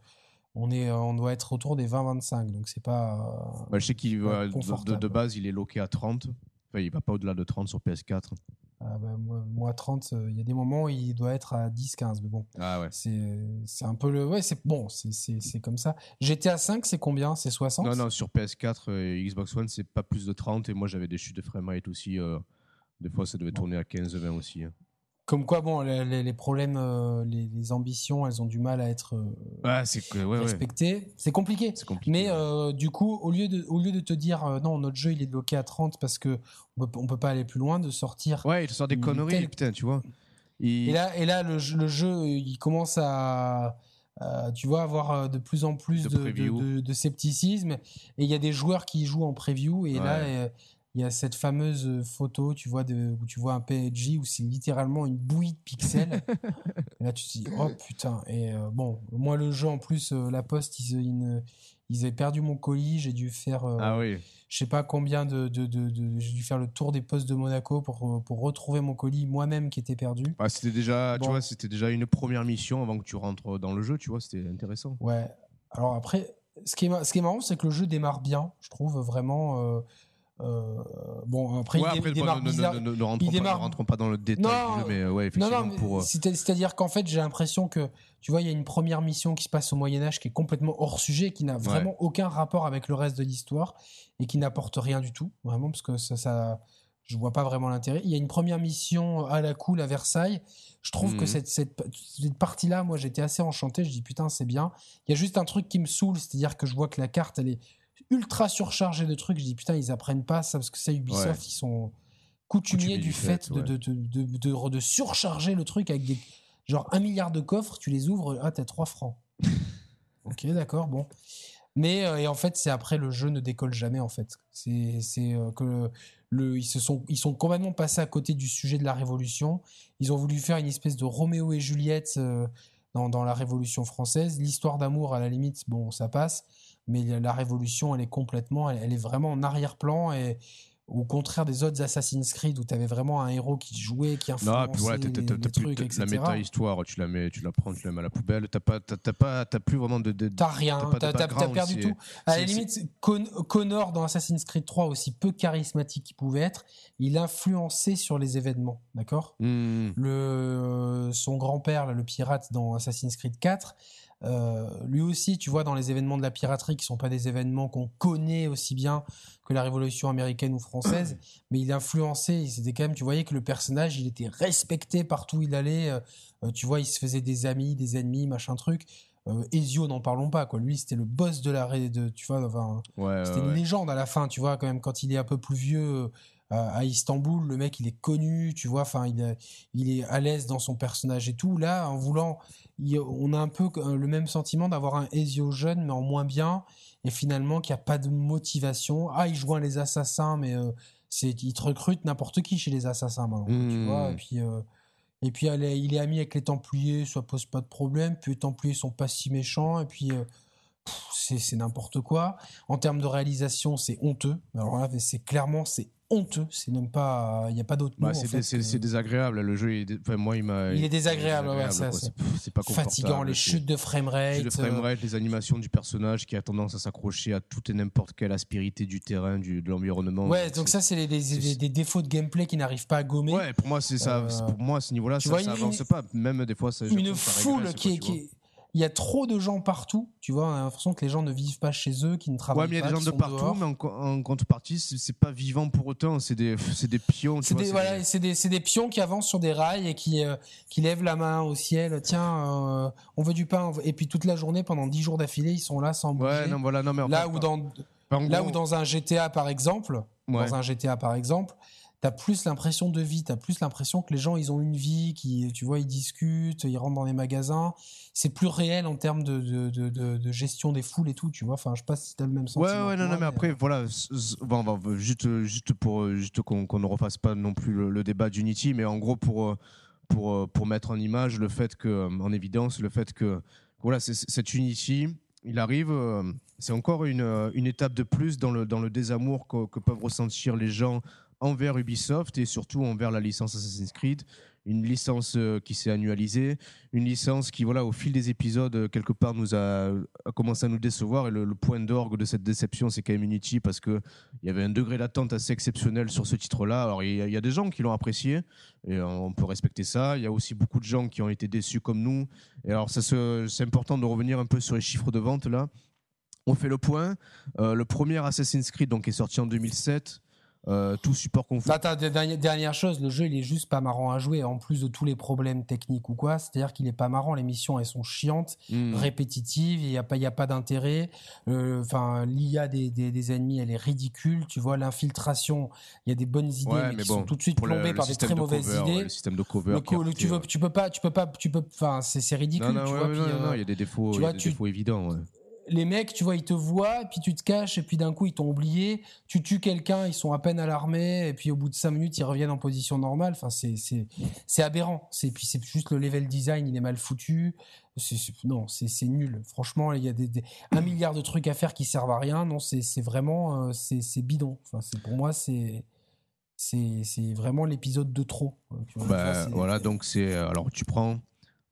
on est euh, on doit être autour des 20-25 donc c'est pas euh, Bah, je sais qu'il de, de base, il est loqué à 30. Enfin, il va pas au-delà de 30 sur PS4. ah bah, moi, moi, 30 euh, il y a des moments où il doit être à 10-15 mais bon Ah ouais. c'est un peu le ouais c'est bon c'est comme ça GTA 5 c'est combien? C'est 60 Non, non, sur PS4 et Xbox One, c'est pas plus de 30. Et moi, j'avais des chutes de framerate aussi. euh, des fois, ça devait tourner à 15-20 aussi. hein. Comme quoi bon les, problèmes euh, les, les ambitions elles ont du mal à être euh, Ouais, ouais, respectées c'est compliqué. Mais euh, du coup, au lieu de, au lieu de te dire non, notre jeu il est bloqué à 30 parce que on peut, on peut pas aller plus loin, de sortir. Ouais, il te sort des conneries, telle- putain, tu vois. Il- Et là, et là le, jeu- le jeu il commence à, à, tu vois, avoir de plus en plus De de, de, preview. de- de scepticisme. Et il y a des joueurs qui jouent en preview. Et là, Ouais. Il y a cette fameuse photo, tu vois, de, où tu vois un PNG où c'est littéralement une bouillie de pixels. et [laughs] là, tu te dis, oh putain. Et euh, bon, moi, le jeu, en plus, euh, la poste, ils, ils, ils avaient perdu mon colis. J'ai dû faire. euh, Ah oui. je sais pas combien de, de, de- de- j'ai dû faire le tour des postes de Monaco pour, euh, pour retrouver mon colis moi-même qui était perdu. Ah, c'était déjà, tu vois, c'était déjà une première mission avant que tu rentres dans le jeu, tu vois, c'était intéressant. Ouais. Alors après, ce qui est, ce qui est marrant, c'est que le jeu démarre bien, je trouve vraiment. Euh, bon, après, Ouais, il, dé- après, il bon, démarre ne, bizarre. ne- ne- ne rentrons il pas, démarre- ne rentrons pas dans le détail Non, du jeu, mais ouais, effectivement, non, mais pour, euh, c'est- c'est-à-dire qu'en fait, j'ai l'impression que, tu vois, il y a une première mission qui se passe au Moyen-Âge qui est complètement hors sujet, qui n'a vraiment aucun rapport avec le reste de l'histoire et qui n'apporte rien du tout, vraiment, parce que ça, ça je vois pas vraiment l'intérêt. Il y a une première mission à la cool à Versailles. Je trouve que Mhm. cette, cette, cette partie-là, moi, j'étais assez enchanté. Je dis, putain, c'est bien. Il y a juste un truc qui me saoule, c'est-à-dire que je vois que la carte, elle est ultra surchargée de trucs. Je dis, putain, ils apprennent pas ça, parce que ça, Ubisoft, Ouais. ils sont coutumiers du du fait, fait, de, ouais. de, de, de, surcharger le truc avec des. Genre un milliard de coffres, tu les ouvres, ah, t'as 3 francs. [laughs] ok, d'accord, bon. Mais euh, et en fait, c'est après le jeu ne décolle jamais en fait. C'est c'est euh, que le, ils se sont ils sont complètement passés à côté du sujet de la Révolution. Ils ont voulu faire une espèce de Roméo et Juliette euh, dans, dans la Révolution française. L'histoire d'amour à la limite, bon, ça passe. Mais la, Révolution, elle est complètement, elle, elle est vraiment en arrière-plan et au contraire des autres Assassin's Creed où tu avais vraiment un héros qui jouait, qui influençait Non, puis voilà, les, les trucs, etc. la méta-histoire, tu la mets, tu la prends, tu la mets à la poubelle. T'as pas, t'as, t'as pas, t'as plus vraiment de. de- T'as rien, T'as t'as t'as- perdu c'est- tout. À la limite, Con- Connor dans Assassin's Creed 3, aussi peu charismatique qu'il pouvait être, il influençait sur les événements, d'accord? Hmm. le son grand-père, là, le pirate dans Assassin's Creed 4, euh, lui aussi, tu vois, dans les événements de la piraterie, qui sont pas des événements qu'on connaît aussi bien que la Révolution américaine ou française, [clears throat] mais il influençait. C'était quand même, tu voyais que le personnage, il était respecté partout où il allait. euh, euh, tu vois, il se faisait des amis, des ennemis, machin truc. Euh, Ezio, n'en parlons pas, quoi. Lui, c'était le boss de la, ré- de, tu vois, enfin, Ouais, c'était ouais, une ouais. légende à la fin, tu vois, quand même, quand il est un peu plus vieux à Istanbul, le mec, il est connu, tu vois, enfin, il est à l'aise dans son personnage et tout. Là, en voulant, il- on a un peu euh, le même sentiment d'avoir un Ezio jeune, mais en moins bien, et finalement, qu'il n'y a pas de motivation. Ah, il joint les assassins, mais euh, c'est, il te recrute n'importe qui chez les assassins maintenant, tu vois, et puis. euh, et puis elle est- il est ami avec les Templiers, ça pose pas de problème. Puis les Templiers sont pas si méchants. Et puis euh, c'est n'importe quoi. En termes de réalisation, c'est honteux. Alors là, c'est clairement c'est honteux. C'est même pas, il y a pas d'autre mot. Bah, en c'est, que- c'est désagréable. Le jeu, est enfin, moi, il m'a. Il est désagréable, ouais, ça, quoi. c'est pas confortable. fatigant. Les chutes de framerate. chutes de framerate, les animations du personnage qui a tendance à s'accrocher à toute et n'importe quelle aspérité du terrain, du, de l'environnement. euh, Ouais, donc ça, c'est des, défauts de gameplay qui n'arrivent pas à gommer. Ouais, pour moi, c'est ça. Euh, Pour moi, à ce niveau-là, ça, vois, ça une- avance pas. Même des fois, ça. une foule qui est- Il y a trop de gens partout, tu vois. On a l'impression que les gens ne vivent pas chez eux, qui ne Ouais, travaillent mais il y a pas. des gens de partout, dehors. mais en, en contrepartie, c'est pas vivant pour autant. C'est des, c'est des pions. C'est des, voilà, des- pions qui avancent sur des rails et qui, euh, qui lèvent la main au ciel. Tiens, euh, on veut du pain. Et puis toute la journée, pendant 10 jours d'affilée, ils sont là sans bouger. Ouais, non, voilà, non, mais là où dans, là gros, où dans un GTA par exemple, ouais. dans un GTA par exemple, t'as plus l'impression de vie, t'as plus l'impression que les gens ils ont une vie, qui, tu vois, ils discutent, ils rentrent dans les magasins. C'est plus réel en termes de, de, de, gestion des foules et tout, tu vois. Enfin, je sais pas si t'as le même sentiment. Ouais, ouais, non, moi, non, mais après, voilà, c- c- bon, on va- juste, juste pour euh, juste qu'on qu'on ne refasse pas non plus le, le débat d'Unity, mais en gros, pour, euh, pour, euh, pour mettre en image le fait que, euh, en évidence, le fait que, voilà, cette Unity, il arrive, euh, c'est encore une, euh, une, étape de plus dans le, dans le désamour que, que, peuvent ressentir les gens envers Ubisoft et surtout envers la licence Assassin's Creed une licence euh, qui s'est annualisée, une licence qui, voilà, au fil des épisodes, euh, quelque part, nous a, commencé à nous décevoir. Et le, point d'orgue de cette déception, c'est quand même Unity parce qu'il y avait un degré d'attente assez exceptionnel sur ce titre-là. Alors, il y, a des gens qui l'ont apprécié et on peut respecter ça. Il y a aussi beaucoup de gens qui ont été déçus comme nous. Et alors, c'est important de revenir un peu sur les chiffres de vente là. On fait le point. Euh, le premier Assassin's Creed donc, est sorti en 2007. Euh, tout support confondu. Attends, dernière, chose, le jeu il est juste pas marrant à jouer en plus de tous les problèmes techniques ou quoi. C'est-à-dire qu'il est pas marrant. Les missions elles sont chiantes, hmm. répétitives. Il y a pas, y a pas d'intérêt. Euh, enfin, l'IA des, des, ennemis elle est ridicule. Tu vois l'infiltration, il y a des bonnes idées mais, qui sont tout de suite plombées par des très mauvaises idées. le système de cover. tu, veux, tu peux pas, tu peux pas, tu peux. Enfin, c'est ridicule. Non, non, euh, il y a des défauts, tu vois, des défauts évidents les mecs, tu vois, ils te voient, puis tu te caches, et puis d'un coup, ils t'ont oublié. Tu tues quelqu'un, ils sont à peine alarmés, et puis au bout de cinq minutes, ils reviennent en position normale. Enfin, c'est, c'est, aberrant. C'est, puis c'est juste le level design, il est mal foutu. non, c'est, nul. Franchement, il y a des, un milliard de trucs à faire qui servent à rien. Non, c'est, vraiment, euh, c'est, bidon. Enfin, c'est, pour moi, c'est, c'est, vraiment l'épisode de trop. Bah, voilà, donc c'est, alors tu prends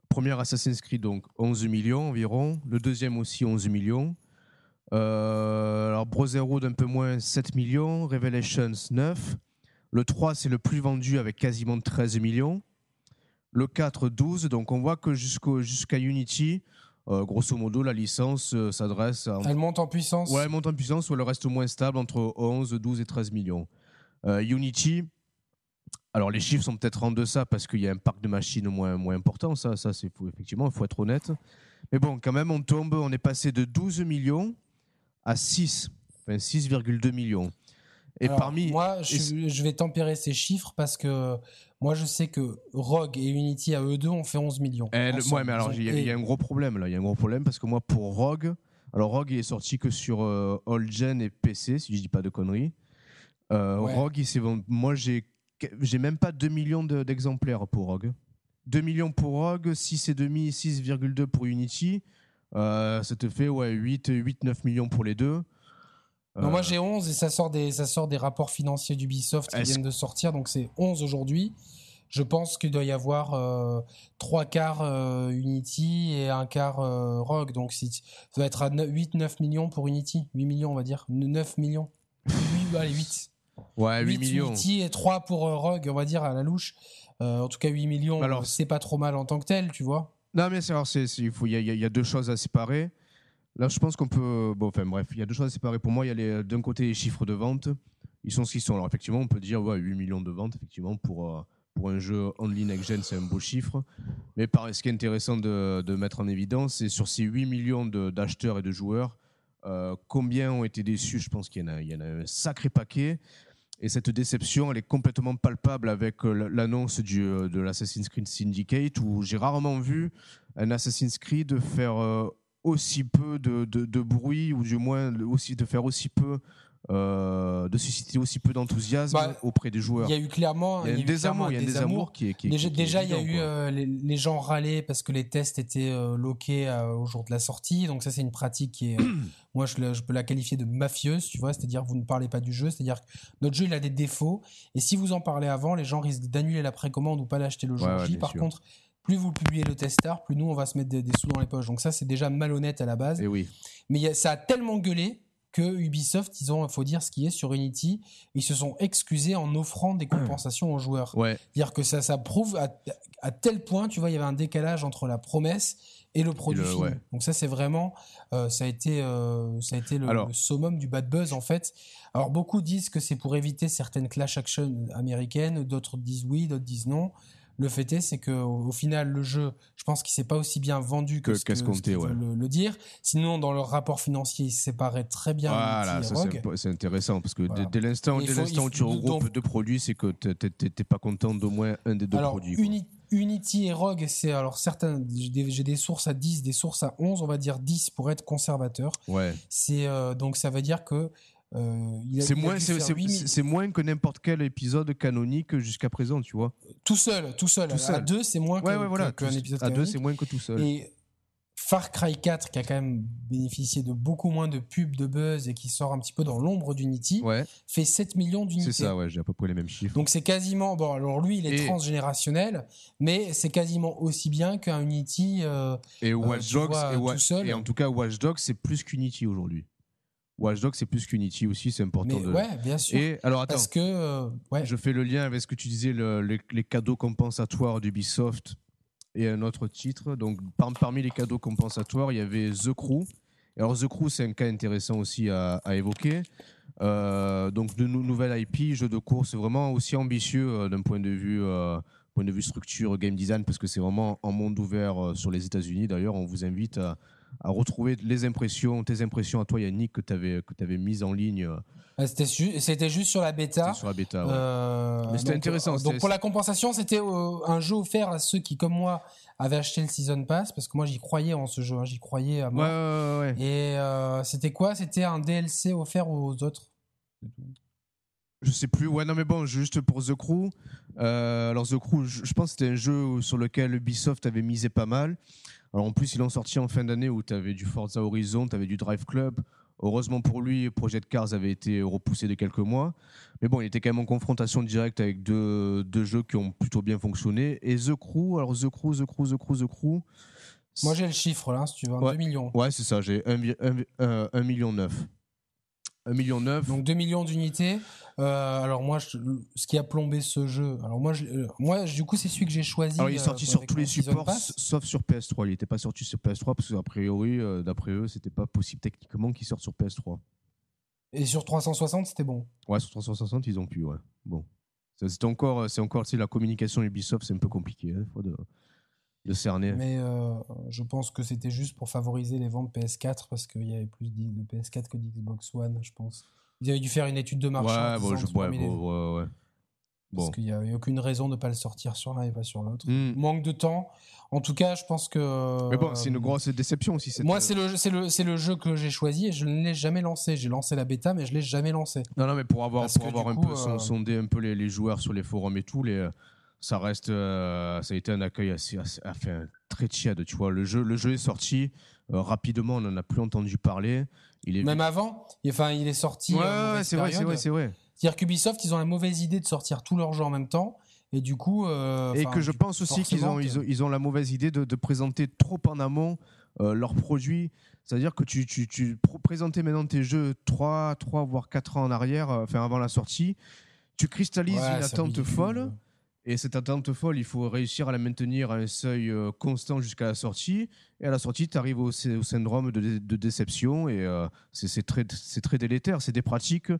premier Assassin's Creed, donc 11 millions environ. Le deuxième aussi 11 millions. Euh, alors Brotherhood un peu moins 7 millions. Revelations 9. Le 3 c'est le plus vendu avec quasiment 13 millions. Le 4 12. Donc on voit que jusqu'à Unity, euh, grosso modo, la licence euh, s'adresse à... Elle monte en puissance Ouais, elle monte en puissance ou elle reste moins stable entre 11, 12 et 13 millions. Unity, alors les chiffres sont peut-être en deçà parce qu'il y a un parc de machines moins, moins important, ça, ça c'est effectivement, il faut être honnête. Mais bon, quand même, on tombe, on est passé de 12 millions à 6, enfin 6,2 millions. Et parmi. Moi, je, vais tempérer ces chiffres parce que moi, je sais que Rogue et Unity à eux deux ont fait 11 millions. Eh, ouais, mais alors, il y, a un gros problème là. Il y a un gros problème parce que moi, pour Rogue, alors Rogue il est sorti que sur euh, All Gen et PC, si je dis pas de conneries. Euh, Rogue, il moi, j'ai j'ai même pas 2 millions d'exemplaires pour Rogue. 2 millions pour Rogue, 6,5, 6,2 pour Unity. Euh, ça te fait ouais, 8, 8, 9 millions pour les deux. moi j'ai 11 et ça sort des, ça sort des rapports financiers d'Ubisoft qui viennent de sortir, donc c'est 11 aujourd'hui. Je pense qu'il doit y avoir euh, 3 quarts euh, Unity et un quart euh, Rogue, donc ça doit être à 8-9 millions pour Unity, 8 millions on va dire, 9 millions. [laughs] 8, allez 8. Ouais, 8, millions. et 3 pour euh, Rogue, on va dire, à la louche. Euh, en tout cas, 8 millions, Alors, c'est pas trop mal en tant que tel, tu vois. Non, mais c'est, il faut, il y, y, a deux choses à séparer. Là, je pense qu'on peut. Bon, enfin, bref, il y a deux choses à séparer. Pour moi, il y a les, d'un côté les chiffres de vente. Ils sont ce qu'ils sont. Alors, effectivement, on peut dire ouais, 8 millions de ventes, effectivement, pour, euh, pour un jeu online next-gen, c'est un beau chiffre. Mais par, ce qui est intéressant de, de mettre en évidence, c'est sur ces 8 millions d'acheteurs et de joueurs, combien ont été déçus? Je pense qu'il y, y, en a un sacré paquet. Et cette déception, elle est complètement palpable avec euh, l'annonce euh, de l'Assassin's Creed Syndicate, où j'ai rarement vu un Assassin's Creed faire euh, aussi peu de, de, bruit, ou du moins aussi, de faire aussi peu euh, de susciter aussi peu d'enthousiasme bah, auprès des joueurs. Il y a eu clairement, il y a, un désamour, il y a un désamour qui déjà, déjà il y a eu euh, les, gens râlaient parce que les tests étaient euh, loqués au jour de la sortie. Donc ça c'est une pratique qui est, [clears throat] moi je, je, peux la qualifier de mafieuse, tu vois, c'est-à-dire vous ne parlez pas du jeu, c'est-à-dire que notre jeu il a des défauts et si vous en parlez avant, les gens risquent d'annuler la précommande ou pas l'acheter le jour J. Par contre plus vous publiez le testard, plus nous on va se mettre des, sous dans les poches. Donc ça c'est déjà malhonnête à la base. Et oui. Mais ça a tellement gueulé que Ubisoft, ils ont, il faut dire ce qui est sur Unity, ils se sont excusés en offrant des compensations aux joueurs. Ouais. Dire que ça, ça prouve à, tel point, tu vois, il y avait un décalage entre la promesse et le produit fini. Donc ça, c'est vraiment, euh, ça a été, euh, ça a été le, le, summum du bad buzz en fait. Alors beaucoup disent que c'est pour éviter certaines clash action américaines, d'autres disent oui, d'autres disent non. Le fait est, c'est que au, final, le jeu, je pense qu'il s'est pas aussi bien vendu que, ce qu qu ouais. le, dire. Sinon, dans leur rapport financier, il se séparait très bien. Voilà, c'est intéressant parce que dès, l'instant où tu regroupes deux produits, c'est que tu n'es pas content d'au moins un des deux alors, produits. Unity et Rogue, c'est alors certains, j'ai des, des, sources à 10, des sources à 11, on va dire 10 pour être conservateur. Ouais. C'est euh, donc ça veut dire que euh, c'est moins, c'est moins que n'importe quel épisode canonique jusqu'à présent, tu vois. Tout seul, tout seul. À deux, c'est moins qu'un épisode À deux, c'est moins que tout seul. Et Far Cry 4, qui a quand même bénéficié de beaucoup moins de pubs, de buzz et qui sort un petit peu dans l'ombre d'Unity, Ouais, fait 7 millions d'unités. c'est ça, ouais, j'ai à peu près les mêmes chiffres. Donc c'est quasiment bon. Alors lui, il est Et- transgénérationnel, mais c'est quasiment aussi bien qu'un Unity. euh, Et Watch Euh, tu Dogs, et, Wa- tout seul. et en tout cas, Watch Dogs, c'est plus qu'Unity aujourd'hui. Watch Dogs, c'est plus qu'Unity aussi, c'est important mais de. ouais, bien sûr. Et alors attends, parce que euh, ouais, je fais le lien avec ce que tu disais, le- les, les cadeaux compensatoires d'Ubisoft et un autre titre. Donc par- parmi les cadeaux compensatoires, il y avait The Crew. Alors The Crew, c'est un cas intéressant aussi à, à évoquer. Euh, donc de nou- nouvelle IP, jeu de course vraiment aussi ambitieux euh, d'un point de vue point de vue structure game design parce que c'est vraiment en monde ouvert sur les États-Unis. D'ailleurs, on vous invite à, à retrouver les impressions, tes impressions à toi Yannick que tu avais que avais mises en ligne euh, euh, c'était ju- c'était juste sur la bêta. sur la bêta. ouais. Euh, Mais c'était donc, intéressant, euh, c'était- Donc pour la compensation, c'était un jeu offert à ceux qui, comme moi, avaient acheté le season pass parce que moi j'y croyais en ce jeu, hein, j'y croyais à Ouais, mort. ouais, ouais, ouais. Et euh, c'était quoi? C'était un DLC offert aux autres. Je sais plus. Ouais, non, mais bon, juste pour The Crew. euh, alors, The Crew, je, je pense que c'était un jeu sur lequel Ubisoft avait misé pas mal. Alors, en plus, ils l'ont sorti en fin d'année où tu avais du Forza Horizon, tu avais du Drive Club. Heureusement pour lui, Project Cars avait été repoussé de quelques mois. Mais bon, il était quand même en confrontation directe avec deux, deux jeux qui ont plutôt bien fonctionné. Et The Crew, alors The Crew, The Crew, The Crew, The Crew. Moi j'ai le chiffre là, si tu veux, Ouais. 2 millions. Ouais, c'est ça, j'ai 1 million 9. 1 million 9. Donc 2 millions d'unités. Euh, alors moi, je- ce qui a plombé ce jeu. Alors moi, je- euh, moi, du coup, c'est celui que j'ai choisi. Alors, il est euh, sorti sur avec tous les supports, sauf sur PS3. Il n'était pas sorti sur PS3 parce qu'a priori, euh, d'après eux, c'était pas possible techniquement qu'il sorte sur PS3. Et sur 360, c'était bon. Ouais, sur 360, ils ont pu, ouais. Bon. C'est encore, c'est encore tu sais, la communication Ubisoft, c'est un peu compliqué, hein, de, de cerner. Mais euh, je pense que c'était juste pour favoriser les ventes PS4 parce qu'il y avait plus de de PS4 que d'Xbox One, je pense. Ils avaient dû faire une étude de marché. ouais, bon, je, ouais, les- bon, ouais, ouais. Parce Bon. qu'il n'y avait aucune raison de ne pas le sortir sur l'un et pas sur l'autre. Hmm. Manque de temps. En tout cas, je pense que. Mais bon, c'est une grosse déception aussi. cette- Moi, c'est le, jeu- c'est le, c'est le jeu que j'ai choisi et je ne l'ai jamais lancé. J'ai lancé la bêta, mais je l'ai jamais lancé. Non, non, mais pour avoir, Parce pour avoir un coup, peu euh, sondé un peu les, les joueurs sur les forums et tout, les, euh, ça reste, euh, ça a été un accueil assez, assez enfin, très tiède, tu vois. Le jeu, le jeu est sorti euh, rapidement, on n'en a plus entendu parler. Il est Même avant, il- enfin, il est sorti. Ouais, c'est vrai, c'est vrai, c'est vrai. C'est-à-dire qu'Ubisoft, ils ont la mauvaise idée de sortir tous leurs jeux en même temps. Et du coup. euh, Et que je pense aussi qu'ils ont, ils ont, ils ont la mauvaise idée de, de présenter trop en amont euh, leurs produits. C'est-à-dire que tu, tu, tu pr- présentais maintenant tes jeux 3, 3 voire 4 ans en arrière, euh, enfin avant la sortie. Tu cristallises Ouais, une attente ridicule. folle. Et cette attente folle, il faut réussir à la maintenir à un seuil euh, constant jusqu'à la sortie. Et à la sortie, tu arrives au, sy- au syndrome de, dé- de déception. Et euh, c'est très, délétère. C'est des pratiques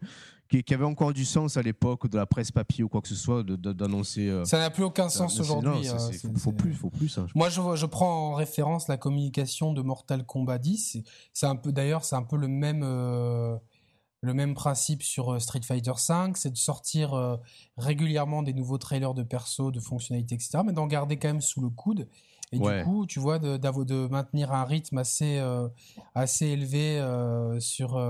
qui, qui avaient encore du sens à l'époque de la presse papier ou quoi que ce soit, d'annoncer. euh, Ça n'a plus aucun sens aujourd'hui. c'est- c'est- faut, faut plus, faut plus. hein. Moi, je, prends en référence la communication de Mortal Kombat 10. C'est- C'est un peu, d'ailleurs, c'est un peu le même, euh, le même principe sur euh, Street Fighter 5, c'est de sortir euh, régulièrement des nouveaux trailers de perso, de fonctionnalités, etc., mais d'en garder quand même sous le coude. Et Ouais. du coup, tu vois, de, de maintenir un rythme assez, euh, assez élevé euh, sur,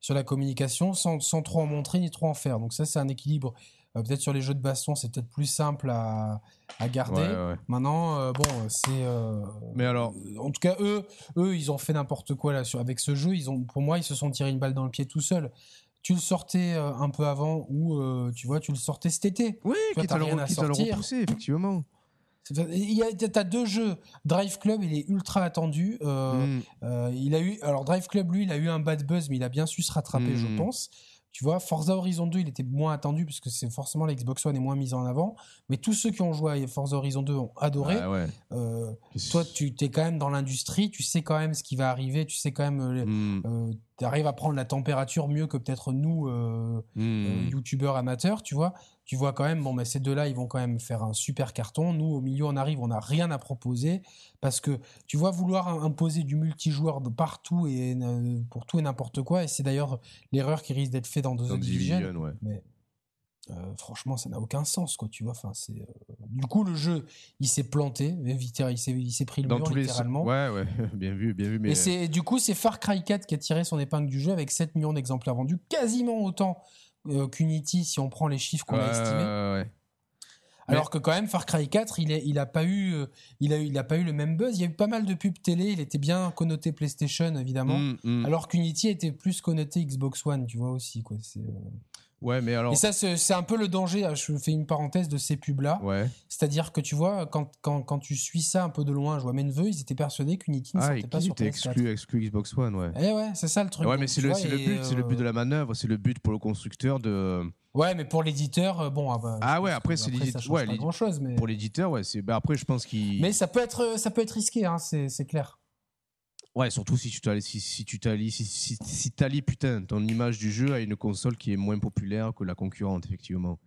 sur la communication sans, sans trop en montrer ni trop en faire. Donc ça, c'est un équilibre. Euh, peut-être sur les jeux de baston, c'est peut-être plus simple à, à garder. Ouais, ouais. Maintenant, euh, bon, c'est. euh, Mais alors- euh, en tout cas, eux, eux, ils ont fait n'importe quoi là sur avec ce jeu. Ils ont, pour moi, ils se sont tirés une balle dans le pied tout seuls. Tu le sortais euh, un peu avant ou euh, tu vois, tu le sortais cet été. Oui, à, t'as le, repousser, effectivement. Il y a, t'as deux jeux. Drive Club, il est ultra attendu. Euh, Mm. euh, il a eu, alors Drive Club, lui, il a eu un bad buzz, mais il a bien su se rattraper, je Mhm. pense. Tu vois, Forza Horizon 2, il était moins attendu parce que c'est forcément la Xbox One est moins mise en avant. Mais tous ceux qui ont joué à Forza Horizon 2 ont adoré. Ouais. Euh, toi, tu es quand même dans l'industrie, tu sais quand même ce qui va arriver, tu sais quand même, euh, Mm. Tu arrives à prendre la température mieux que peut-être nous, euh, Mm. euh, youtubeurs amateurs, tu vois. Tu vois quand même, bon, mais ces deux-là, ils vont quand même faire un super carton. Nous, au milieu, on arrive, on n'a rien à proposer parce que tu vois vouloir im- imposer du multijoueur de partout et euh, pour tout et n'importe quoi. Et c'est d'ailleurs l'erreur qui risque d'être faite dans Division. Division, ouais. Mais euh, franchement, ça n'a aucun sens, quoi. Tu vois, enfin, c'est. euh, Du coup, le jeu, il s'est planté, il s'est, il s'est pris le Dans mur tous les littéralement. Ouais, ouais, [laughs] bien vu, bien vu. Mais Et c'est du coup c'est Far Cry 4 qui a tiré son épingle du jeu avec 7 millions d'exemplaires vendus, quasiment autant euh, qu'Unity si on prend les chiffres qu'on a estimés. ouais. Alors que quand même Far Cry 4, il, est, il a pas eu, euh, il a eu, il a pas eu le même buzz. Il y a eu pas mal de pubs télé. Il était bien connoté PlayStation évidemment. Mm, mm. Alors qu'Unity était plus connoté Xbox One, tu vois aussi quoi. C'est, euh, Ouais, mais alors. Et ça, c'est un peu le danger. hein, Je fais une parenthèse de ces pubs-là. Ouais. C'est-à-dire que tu vois, quand, quand, quand tu suis ça un peu de loin, je vois Menveux, ils étaient persuadés qu'Unity ne Ah, sortait et pas sur était PS4. exclu, exclu Xbox One, ouais. Eh ouais, c'est ça le truc. Ouais, mais c'est le, le et, but, c'est le but de euh, la manœuvre, c'est le but pour le constructeur de. Ouais, mais pour l'éditeur, euh, bon. Ah, bah, Ah ouais, après, c'est l'éditeur- ouais, grand chose, mais. Pour l'éditeur, ouais. C'est. Bah après, je pense qu'il. Mais ça peut être, ça peut être risqué, hein, c'est clair. Ouais, surtout si tu t'allies, si, tu t'allies, si, si, si putain, ton image du jeu à une console qui est moins populaire que la concurrente, effectivement.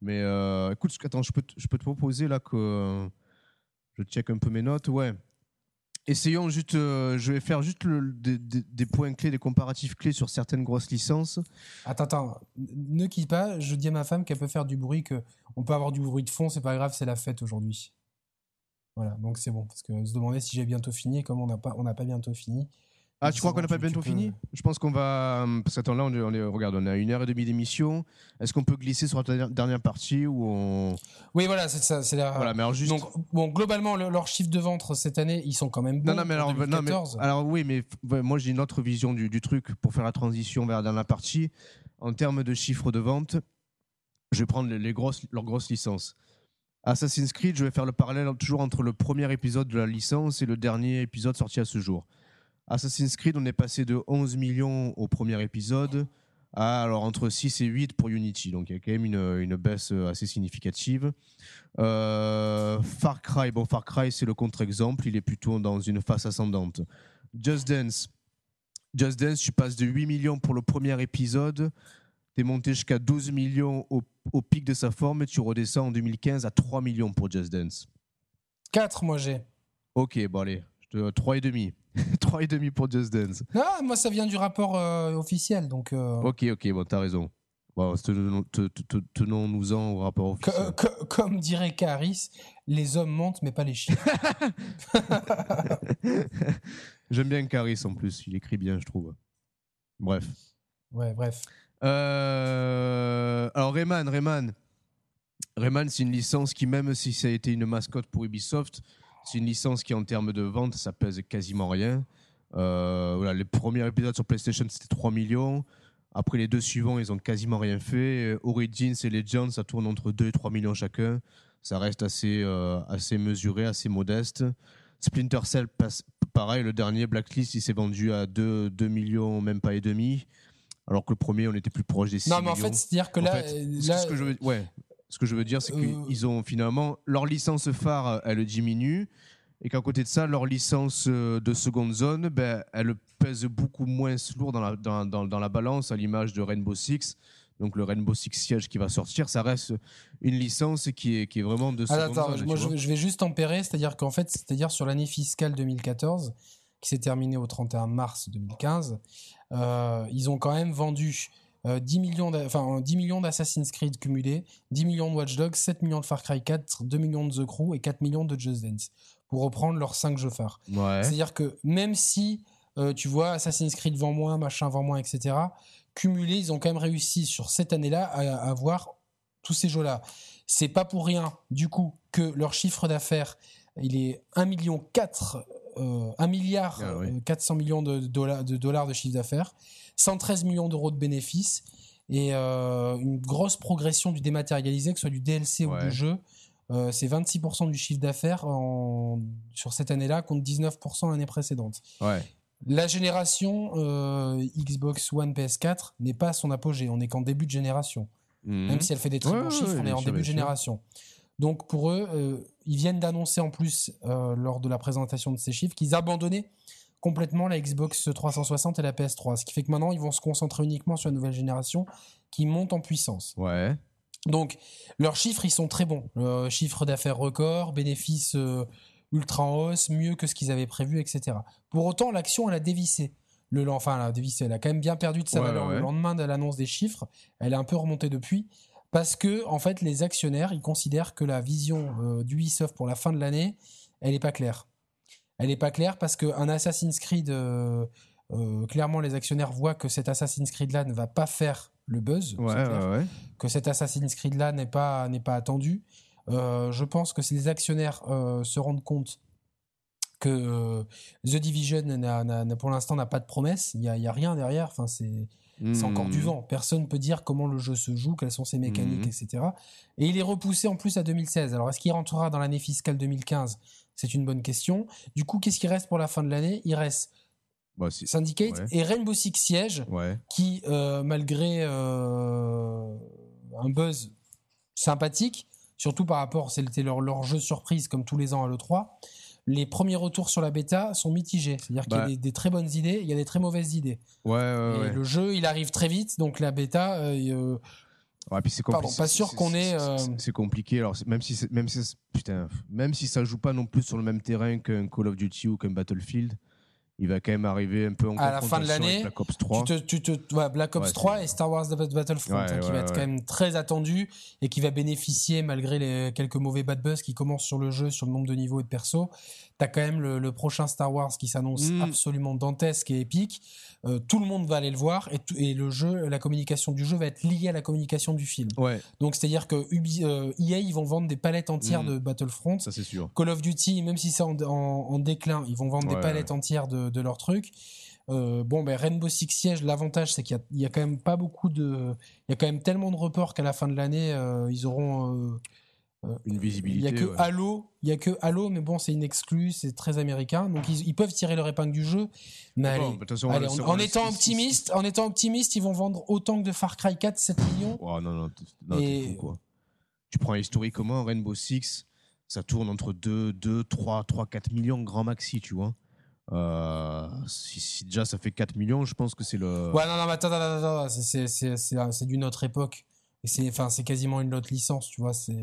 Mais euh, écoute, attends, je peux, te- je peux te proposer là que je check un peu mes notes, ouais. Essayons juste, euh, je vais faire juste des- des points clés, des comparatifs clés sur certaines grosses licences. Attends, attends, ne quitte pas. Je dis à ma femme qu'elle peut faire du bruit, que on peut avoir du bruit de fond, c'est pas grave, c'est la fête aujourd'hui. Voilà, donc c'est bon, parce que se demander si j'ai bientôt fini, comme on n'a pas, on n'a pas bientôt fini. Ah, tu crois qu'on n'a pas bientôt peux- fini Je pense qu'on va. hum, Parce que attends, là, on est, on regarde, on à une heure et demie d'émission. Est-ce qu'on peut glisser sur la dernière- partie ou on. Oui, voilà, c'est ça, c'est la. Voilà, mais alors juste. Donc, bon, globalement, le- leurs chiffres de vente cette année, ils sont quand même bons. Non, non, mais alors, non, mais- 2014. alors oui, mais ouais, moi j'ai une autre vision du, du truc pour faire la transition vers la dernière partie. En termes de chiffres de vente, je vais prendre les grosses, leurs grosses licences. Assassin's Creed, je vais faire le parallèle toujours entre le premier épisode de la licence et le dernier épisode sorti à ce jour. Assassin's Creed, on est passé de 11 millions au premier épisode à alors, entre 6 et 8 pour Unity. Donc il y a quand même une, une baisse assez significative. Euh, Far Cry, bon, Far Cry, c'est le contre-exemple. Il est plutôt dans une phase ascendante. Just Dance. Just Dance, tu passes de 8 millions pour le premier épisode. Tu es monté jusqu'à 12 millions au, au pic de sa forme. Et tu redescends en 2015 à 3 millions pour Just Dance. 4, moi j'ai. Ok, bon, allez. Je te- 3,5. 3,5 [laughs] pour Just Dance. Ah, moi ça vient du rapport euh, officiel, donc. euh, Ok, ok, bon, t'as raison. Bon, tenons- te- te- te- Tenons-nous-en au rapport officiel. euh, co- comme dirait Caris, les hommes montent, mais pas les chiffres. [laughs] J'aime bien Caris en plus, il écrit bien, je trouve. Bref. ouais, bref. Euh, alors Rayman, Rayman. Rayman, c'est une licence qui, même si ça a été une mascotte pour Ubisoft, c'est une licence qui, en termes de vente, ça pèse quasiment rien. Euh, voilà, les premiers épisodes sur PlayStation, c'était 3 millions. Après, les deux suivants, ils ont quasiment rien fait. Origins et Legends, ça tourne entre 2 et 3 millions chacun. Ça reste assez, euh, assez mesuré, assez modeste. Splinter Cell, pareil, le dernier Blacklist, il s'est vendu à 2, 2 millions, même pas et demi. Alors que le premier, on était plus proche des 6 Non, mais en millions. fait, c'est-à-dire que En là. fait, euh, ce, là ce que je veux, ouais, ce que je veux dire, c'est Euh, qu'ils ont finalement leur licence phare, elle diminue, et qu'à côté de ça, leur licence euh, de seconde zone, ben, elle pèse beaucoup moins lourd dans la, dans, dans- dans la balance, à l'image de Rainbow Six. Donc le Rainbow Six Siege qui va sortir, ça reste une licence qui est, qui est vraiment de Ah, seconde attends, zone. moi tu je, vois. je vais juste tempérer, c'est-à-dire qu'en fait, c'est-à-dire sur l'année fiscale 2014, qui s'est terminée au 31 mars 2015, euh, ils ont quand même vendu euh, 10 millions d'a- enfin, 10 millions d'Assassin's Creed cumulés, 10 millions de Watch Dogs, 7 millions de Far Cry 4, 2 millions de The Crew et 4 millions de Just Dance, pour reprendre leurs 5 jeux phares. Ouais. C'est-à-dire que même si euh, tu vois Assassin's Creed vend moins, machin vend moins, etc., cumulés, ils ont quand même réussi sur cette année-là à, avoir tous ces jeux-là. C'est pas pour rien, du coup, que leur chiffre d'affaires, il est 1 million 4, euh, 1 milliard Ah oui. euh, 400 millions de dollars, de dollars de chiffre d'affaires, 113 millions d'euros de bénéfices et euh, une grosse progression du dématérialisé, que ce soit du DLC ou du jeu. Euh, c'est 26% du chiffre d'affaires sur cette année-là contre 19% l'année précédente. Ouais. La génération euh, Xbox One PS4 n'est pas à son apogée, on n'est qu'en début de génération. Mhm. Même si elle fait des très Ouais, bons chiffres, on est en début de sûr. Donc pour eux, euh, ils viennent d'annoncer en plus, euh, lors de la présentation de ces chiffres, qu'ils abandonnaient complètement la Xbox 360 et la PS3. Ce qui fait que maintenant, ils vont se concentrer uniquement sur la nouvelle génération qui monte en puissance. Ouais. Donc, leurs chiffres, ils sont très bons. Euh, chiffre d'affaires record, bénéfices euh, ultra en hausse, mieux que ce qu'ils avaient prévu, etc. Pour autant, l'action, elle a dévissé. Le, enfin, elle a dévissé. Elle a quand même bien perdu de sa Ouais, valeur ouais. le lendemain de l'annonce des chiffres. Elle est un peu remontée depuis. Parce que, en fait, les actionnaires, ils considèrent que la vision euh, d'Ubisoft pour la fin de l'année, elle n'est pas claire. Elle n'est pas claire parce qu'un Assassin's Creed, euh, euh, clairement, les actionnaires voient que cet Assassin's Creed-là ne va pas faire le buzz. c'est Ouais, clair ouais, ouais. que cet Assassin's Creed là n'est pas n'est pas attendu. je pense que si les actionnaires se rendent compte que The Division pour l'instant n'a pas de promesse, il n'y a, y a, rien derrière, enfin, c'est, c'est encore du hmm. vent. Personne ne peut dire comment le jeu se joue, quelles sont ses mécaniques, hmm. etc. Et il est repoussé en plus à 2016. Alors est-ce qu'il rentrera dans l'année fiscale 2015 C'est une bonne question. Du coup, qu'est-ce qui reste pour la fin de l'année? Il reste bah, Syndicate et Rainbow Six Siege, qui, euh, malgré euh, un buzz sympathique, surtout par rapport, c'était leur, leur jeu surprise comme tous les ans à l'E3, les premiers retours sur la bêta sont mitigés. C'est-à-dire qu'il y a bah. des, très bonnes idées, il y a des très mauvaises idées. Ouais, ouais, et le jeu, il arrive très vite, donc la bêta. Euh, ouais, puis c'est Pardon, pas sûr qu'on ait. C'est compliqué. Alors même si même si putain, même si ça joue pas non plus sur le même terrain qu'un Call of Duty ou qu'un Battlefield, il va quand même arriver un peu en à la fin de l'année. Black Ops 3. Tu te, tu te, Black Ops 3 et Star Wars Battlefront, hein, qui va être quand même très attendu et qui va bénéficier malgré les quelques mauvais bad buzz qui commencent sur le jeu, sur le nombre de niveaux et de persos. T'as quand même le, prochain Star Wars qui s'annonce mm. absolument dantesque et épique. Euh, tout le monde va aller le voir et, et, le jeu, la communication du jeu va être liée à la communication du film. Ouais. Donc c'est à dire que Ubi, euh, EA ils vont vendre des palettes entières mm. de Battlefront. Ça c'est sûr. Call of Duty, même si c'est en, en, déclin, ils vont vendre des palettes entières de, de leurs trucs. Euh, bon, ben Rainbow Six Siege, l'avantage c'est qu'il y, a quand même pas beaucoup de, il y a quand même tellement de reports qu'à la fin de l'année, euh, ils auront euh, une visibilité. Il y a que Halo, il y a que Halo, mais bon, c'est une exclue, c'est très américain, donc ils, peuvent tirer leur épingle du jeu. Mais en, étant optimiste, en étant optimiste, ils vont vendre autant que de Far Cry 4, 7 millions. Oh, non, non, non Et... quoi. Tu prends historiquement Rainbow Six, ça tourne entre 2, 2, 3, 3, 4 millions grand maxi, tu vois. Euh, si, déjà ça fait 4 millions, je pense que c'est le. Ouais, non, non, mais attends, attends, attends, c'est d'une autre époque. C'est quasiment une autre licence, tu vois. C'est,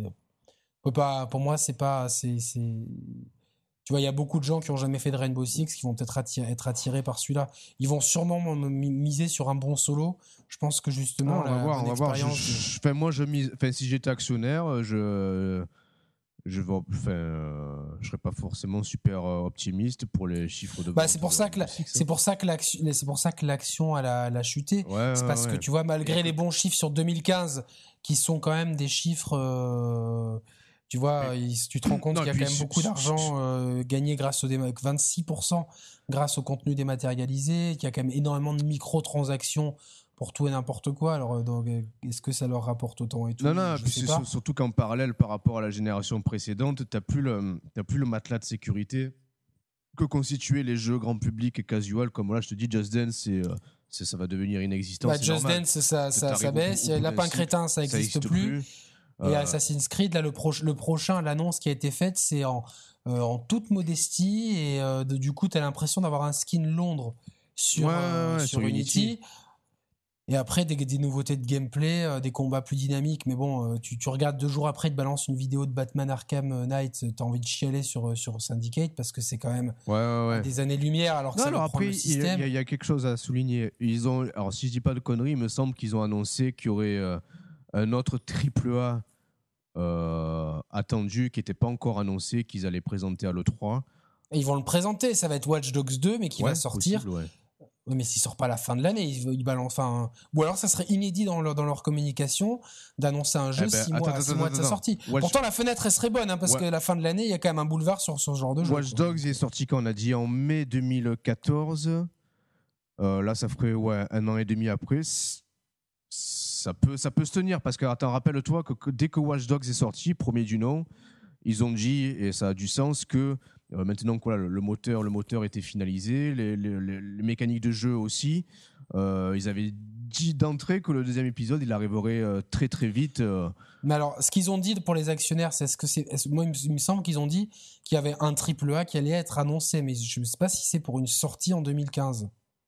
pas, pour moi, c'est pas, c'est, tu vois, il y a beaucoup de gens qui ont jamais fait de Rainbow Six qui vont peut-être être attirés par celui-là. Ils vont sûrement miser sur un bon solo. Je pense que justement, ah, on va voir, on va voir. Je, moi, je mise, si j'étais actionnaire, je je ne euh, je serais pas forcément super euh, optimiste pour les chiffres de. Bah, c'est pour, ça que c'est pour ça que l'action, c'est pour ça que l'action a, chuté. c'est parce que tu vois, malgré les bons chiffres sur 2015, qui sont quand même des chiffres. Euh, tu vois, tu te rends compte qu'il y a quand même beaucoup d'argent gagné grâce au 26% grâce au contenu dématérialisé, qu'il y a quand même énormément de microtransactions pour tout et n'importe quoi. Alors, euh, euh, est-ce que ça leur rapporte autant et tout? Non, non, surtout qu'en parallèle par rapport à la génération précédente, tu n'as plus, le, plus le matelas de sécurité que constituaient les jeux grand public et casual. Comme là, je te dis, Just Dance, c'est. Euh, ça va devenir inexistant. Bah, Just Dance, ça, ça, baisse. Lapin Crétin, ça n'existe plus. Et Assassin's Creed, là, le, le prochain, l'annonce qui a été faite, c'est en, en toute modestie. Et du coup, tu as l'impression d'avoir un skin Londres sur, sur, Unity. Et après, des, nouveautés de gameplay, euh, des combats plus dynamiques. Mais bon, euh, tu, regardes deux jours après, ils te balance une vidéo de Batman Arkham euh, Knight, t'as envie de chialer sur, sur Syndicate parce que c'est quand même des années-lumière alors que ça alors après, Il y, a quelque chose à souligner. Ils ont, alors si je dis pas de conneries, il me semble qu'ils ont annoncé qu'il y aurait un autre triple A attendu qui n'était pas encore annoncé, qu'ils allaient présenter à l'E3. Ils vont le présenter, ça va être Watch Dogs 2, mais qui va sortir. Mais s'il sort pas à la fin de l'année, ils, balancent. Enfin, ou alors ça serait inédit dans leur, dans leur communication d'annoncer un jeu eh ben, six, mois, mois de sa sortie. Pourtant, la fenêtre, elle serait bonne, hein, parce que la fin de l'année, il y a quand même un boulevard sur, ce genre de jeu. Watch Dogs est sorti quand on a dit en mai 2014. Euh, là, ça ferait ouais, un an et demi après. Ça peut, ça peut se tenir, parce que, attends, rappelle-toi que, dès que Watch Dogs est sorti, premier du nom, ils ont dit, et ça a du sens, que euh, maintenant que le, moteur, le moteur était finalisé, les, mécaniques de jeu aussi. Euh, ils avaient dit d'entrée que le deuxième épisode, il arriverait euh, très très vite. Mais alors, ce qu'ils ont dit pour les actionnaires, c'est ce que c'est. Moi, il me semble qu'ils ont dit qu'il y avait un triple A qui allait être annoncé, mais je ne sais pas si c'est pour une sortie en 2015.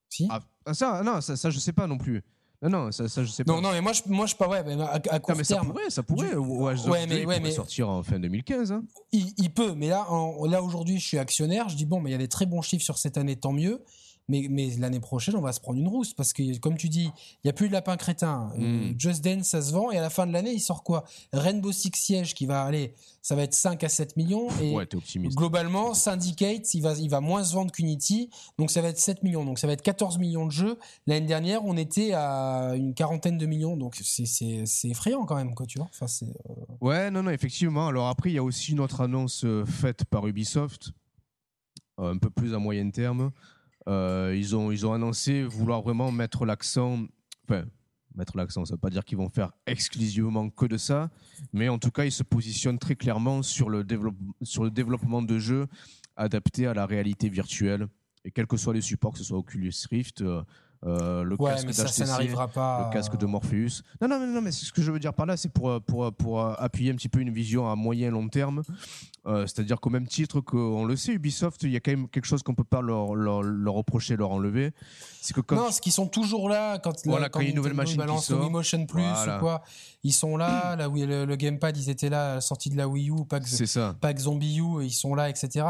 Si? Ah, ah, ça, non, ça, ça, je sais pas non plus. Non, non, ça, ça je sais pas. Non, non, mais moi, je, moi, je pas, ouais, à, court mais terme. Ça pourrait, ça pourrait. ouais, mais, ouais, mais, sortir en fin 2015. Hein. Il, il, peut, mais là, là aujourd'hui, je suis actionnaire. Je dis bon, mais il y a des très bons chiffres sur cette année, tant mieux. Mais, mais l'année prochaine, on va se prendre une rousse parce que, comme tu dis, il n'y a plus de lapin crétin. Euh, Mm. Just Dance, ça se vend et à la fin de l'année, il sort quoi? Rainbow Six Siege qui va aller, ça va être 5 à 7 millions et Ouais, t'es optimiste. globalement, Syndicate, il va, il va moins se vendre qu'Unity, donc ça va être 7 millions, donc ça va être 14 millions de jeux. L'année dernière, on était à une quarantaine de millions, donc c'est- effrayant quand même, quoi, tu vois. Enfin, c'est, euh, Ouais, non, non, effectivement. Alors après, il y a aussi une autre annonce euh, faite par Ubisoft, un peu plus à moyen terme. Euh, ils, ont, ils ont annoncé vouloir vraiment mettre l'accent. Enfin, mettre l'accent, ça ne veut pas dire qu'ils vont faire exclusivement que de ça, mais en tout cas, ils se positionnent très clairement sur le, sur le développement de jeux adaptés à la réalité virtuelle. Et quels que soient les supports, que ce soit Oculus Rift, euh, le ouais, casque mais ça, ça n'arrivera pas. le casque de Morpheus. Non, non, mais, non, mais ce que je veux dire par là, c'est pour, euh, pour, euh, pour appuyer un petit peu une vision à moyen long terme. Euh, C'est-à-dire qu'au même titre qu'on le sait, Ubisoft, il y a quand même quelque chose qu'on peut pas leur, leur, leur reprocher, leur enlever. C'est que quand non, ce qu'ils sont toujours là quand, Voilà, quand il y a une nouvelle machine qui balance le sort. Motion Plus Voilà. ou quoi, ils sont là. [clears throat] Là où le, le gamepad, ils étaient là à la sortie de la Wii U, c'est ça. que Zombie U, ils sont là, etc.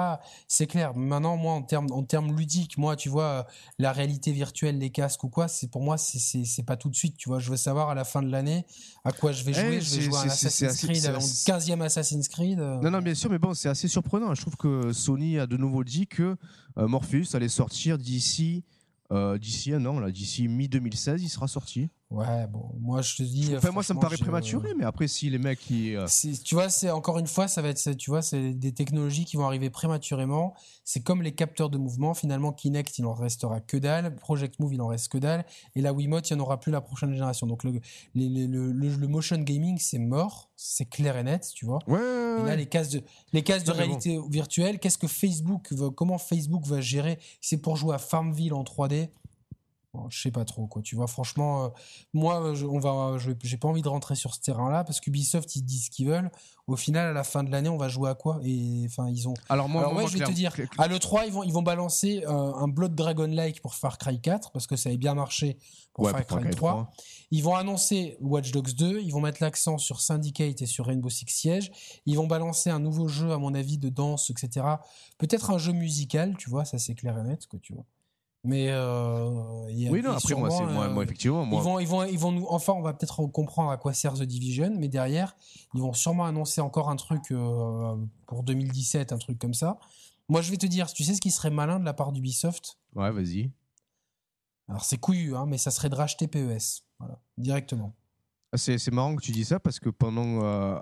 C'est clair. Maintenant, moi, en termes en termes ludiques, moi, tu vois, la réalité virtuelle, les casques ou quoi, c'est pour moi, c'est- pas tout de suite. Tu vois, je veux savoir à la fin de l'année à quoi je vais Eh, jouer. je vais jouer à Assassin's assez- Creed, assez- 15e Assassin's Creed. Non, non, bien sûr, mais bon, c'est assez surprenant. Je trouve que Sony a de nouveau dit que euh, Morpheus allait sortir d'ici euh, d'ici un an, là, d'ici mi-2016, il sera sorti. Ouais, bon, moi, je te dis. Enfin, moi, ça me paraît prématuré, mais après, si les mecs qui. euh, tu vois, c'est encore une fois, ça va être, tu vois, c'est des technologies qui vont arriver prématurément. C'est comme les capteurs de mouvement. Finalement, Kinect, il en restera que dalle. Project Move, il en reste que dalle. Et la Wiimote, il n'y en aura plus la prochaine génération. Donc, le, les- les- le, le- le motion gaming, c'est mort. C'est clair et net, tu vois. Ouais, ouais, Et là, ouais. les cases de, les cases de réalité virtuelle, qu'est-ce que Facebook va, comment Facebook va gérer? C'est pour jouer à Farmville en 3D Bon, je sais pas trop quoi. Tu vois, franchement, euh, moi, je, on va, j'ai pas envie de rentrer sur ce terrain-là parce qu'Ubisoft ils disent ce qu'ils veulent. Au final, à la fin de l'année, on va jouer à quoi? Et enfin, ils ont. Alors, moi, Alors moi, ouais, je vais te dire, à le 3 ils vont, ils vont balancer euh, un Blood Dragon like pour Far Cry 4 parce que ça avait bien marché pour Ouais, Far Cry Cry 3. 3. Ils vont annoncer Watch Dogs 2, ils vont mettre l'accent sur Syndicate et sur Rainbow Six Siege. Ils vont balancer un nouveau jeu, à mon avis, de danse, etc. Peut-être un jeu musical, tu vois, ça c'est clair et net, quoi, tu vois. Mais euh, il y a- Oui, non, après, moi, c'est, moi, euh, moi, effectivement, moi. ils vont, ils vont, ils vont nous. Enfin, on va peut-être comprendre à quoi sert The Division, mais derrière, ils vont sûrement annoncer encore un truc euh, pour 2017, un truc comme ça. Moi, je vais te dire, tu sais ce qui serait malin de la part d'Ubisoft? Ouais, vas-y. Alors, c'est couillu, hein, mais ça serait de racheter PES, voilà, directement. Ah, C'est, c'est marrant que tu dis ça parce que pendant, euh,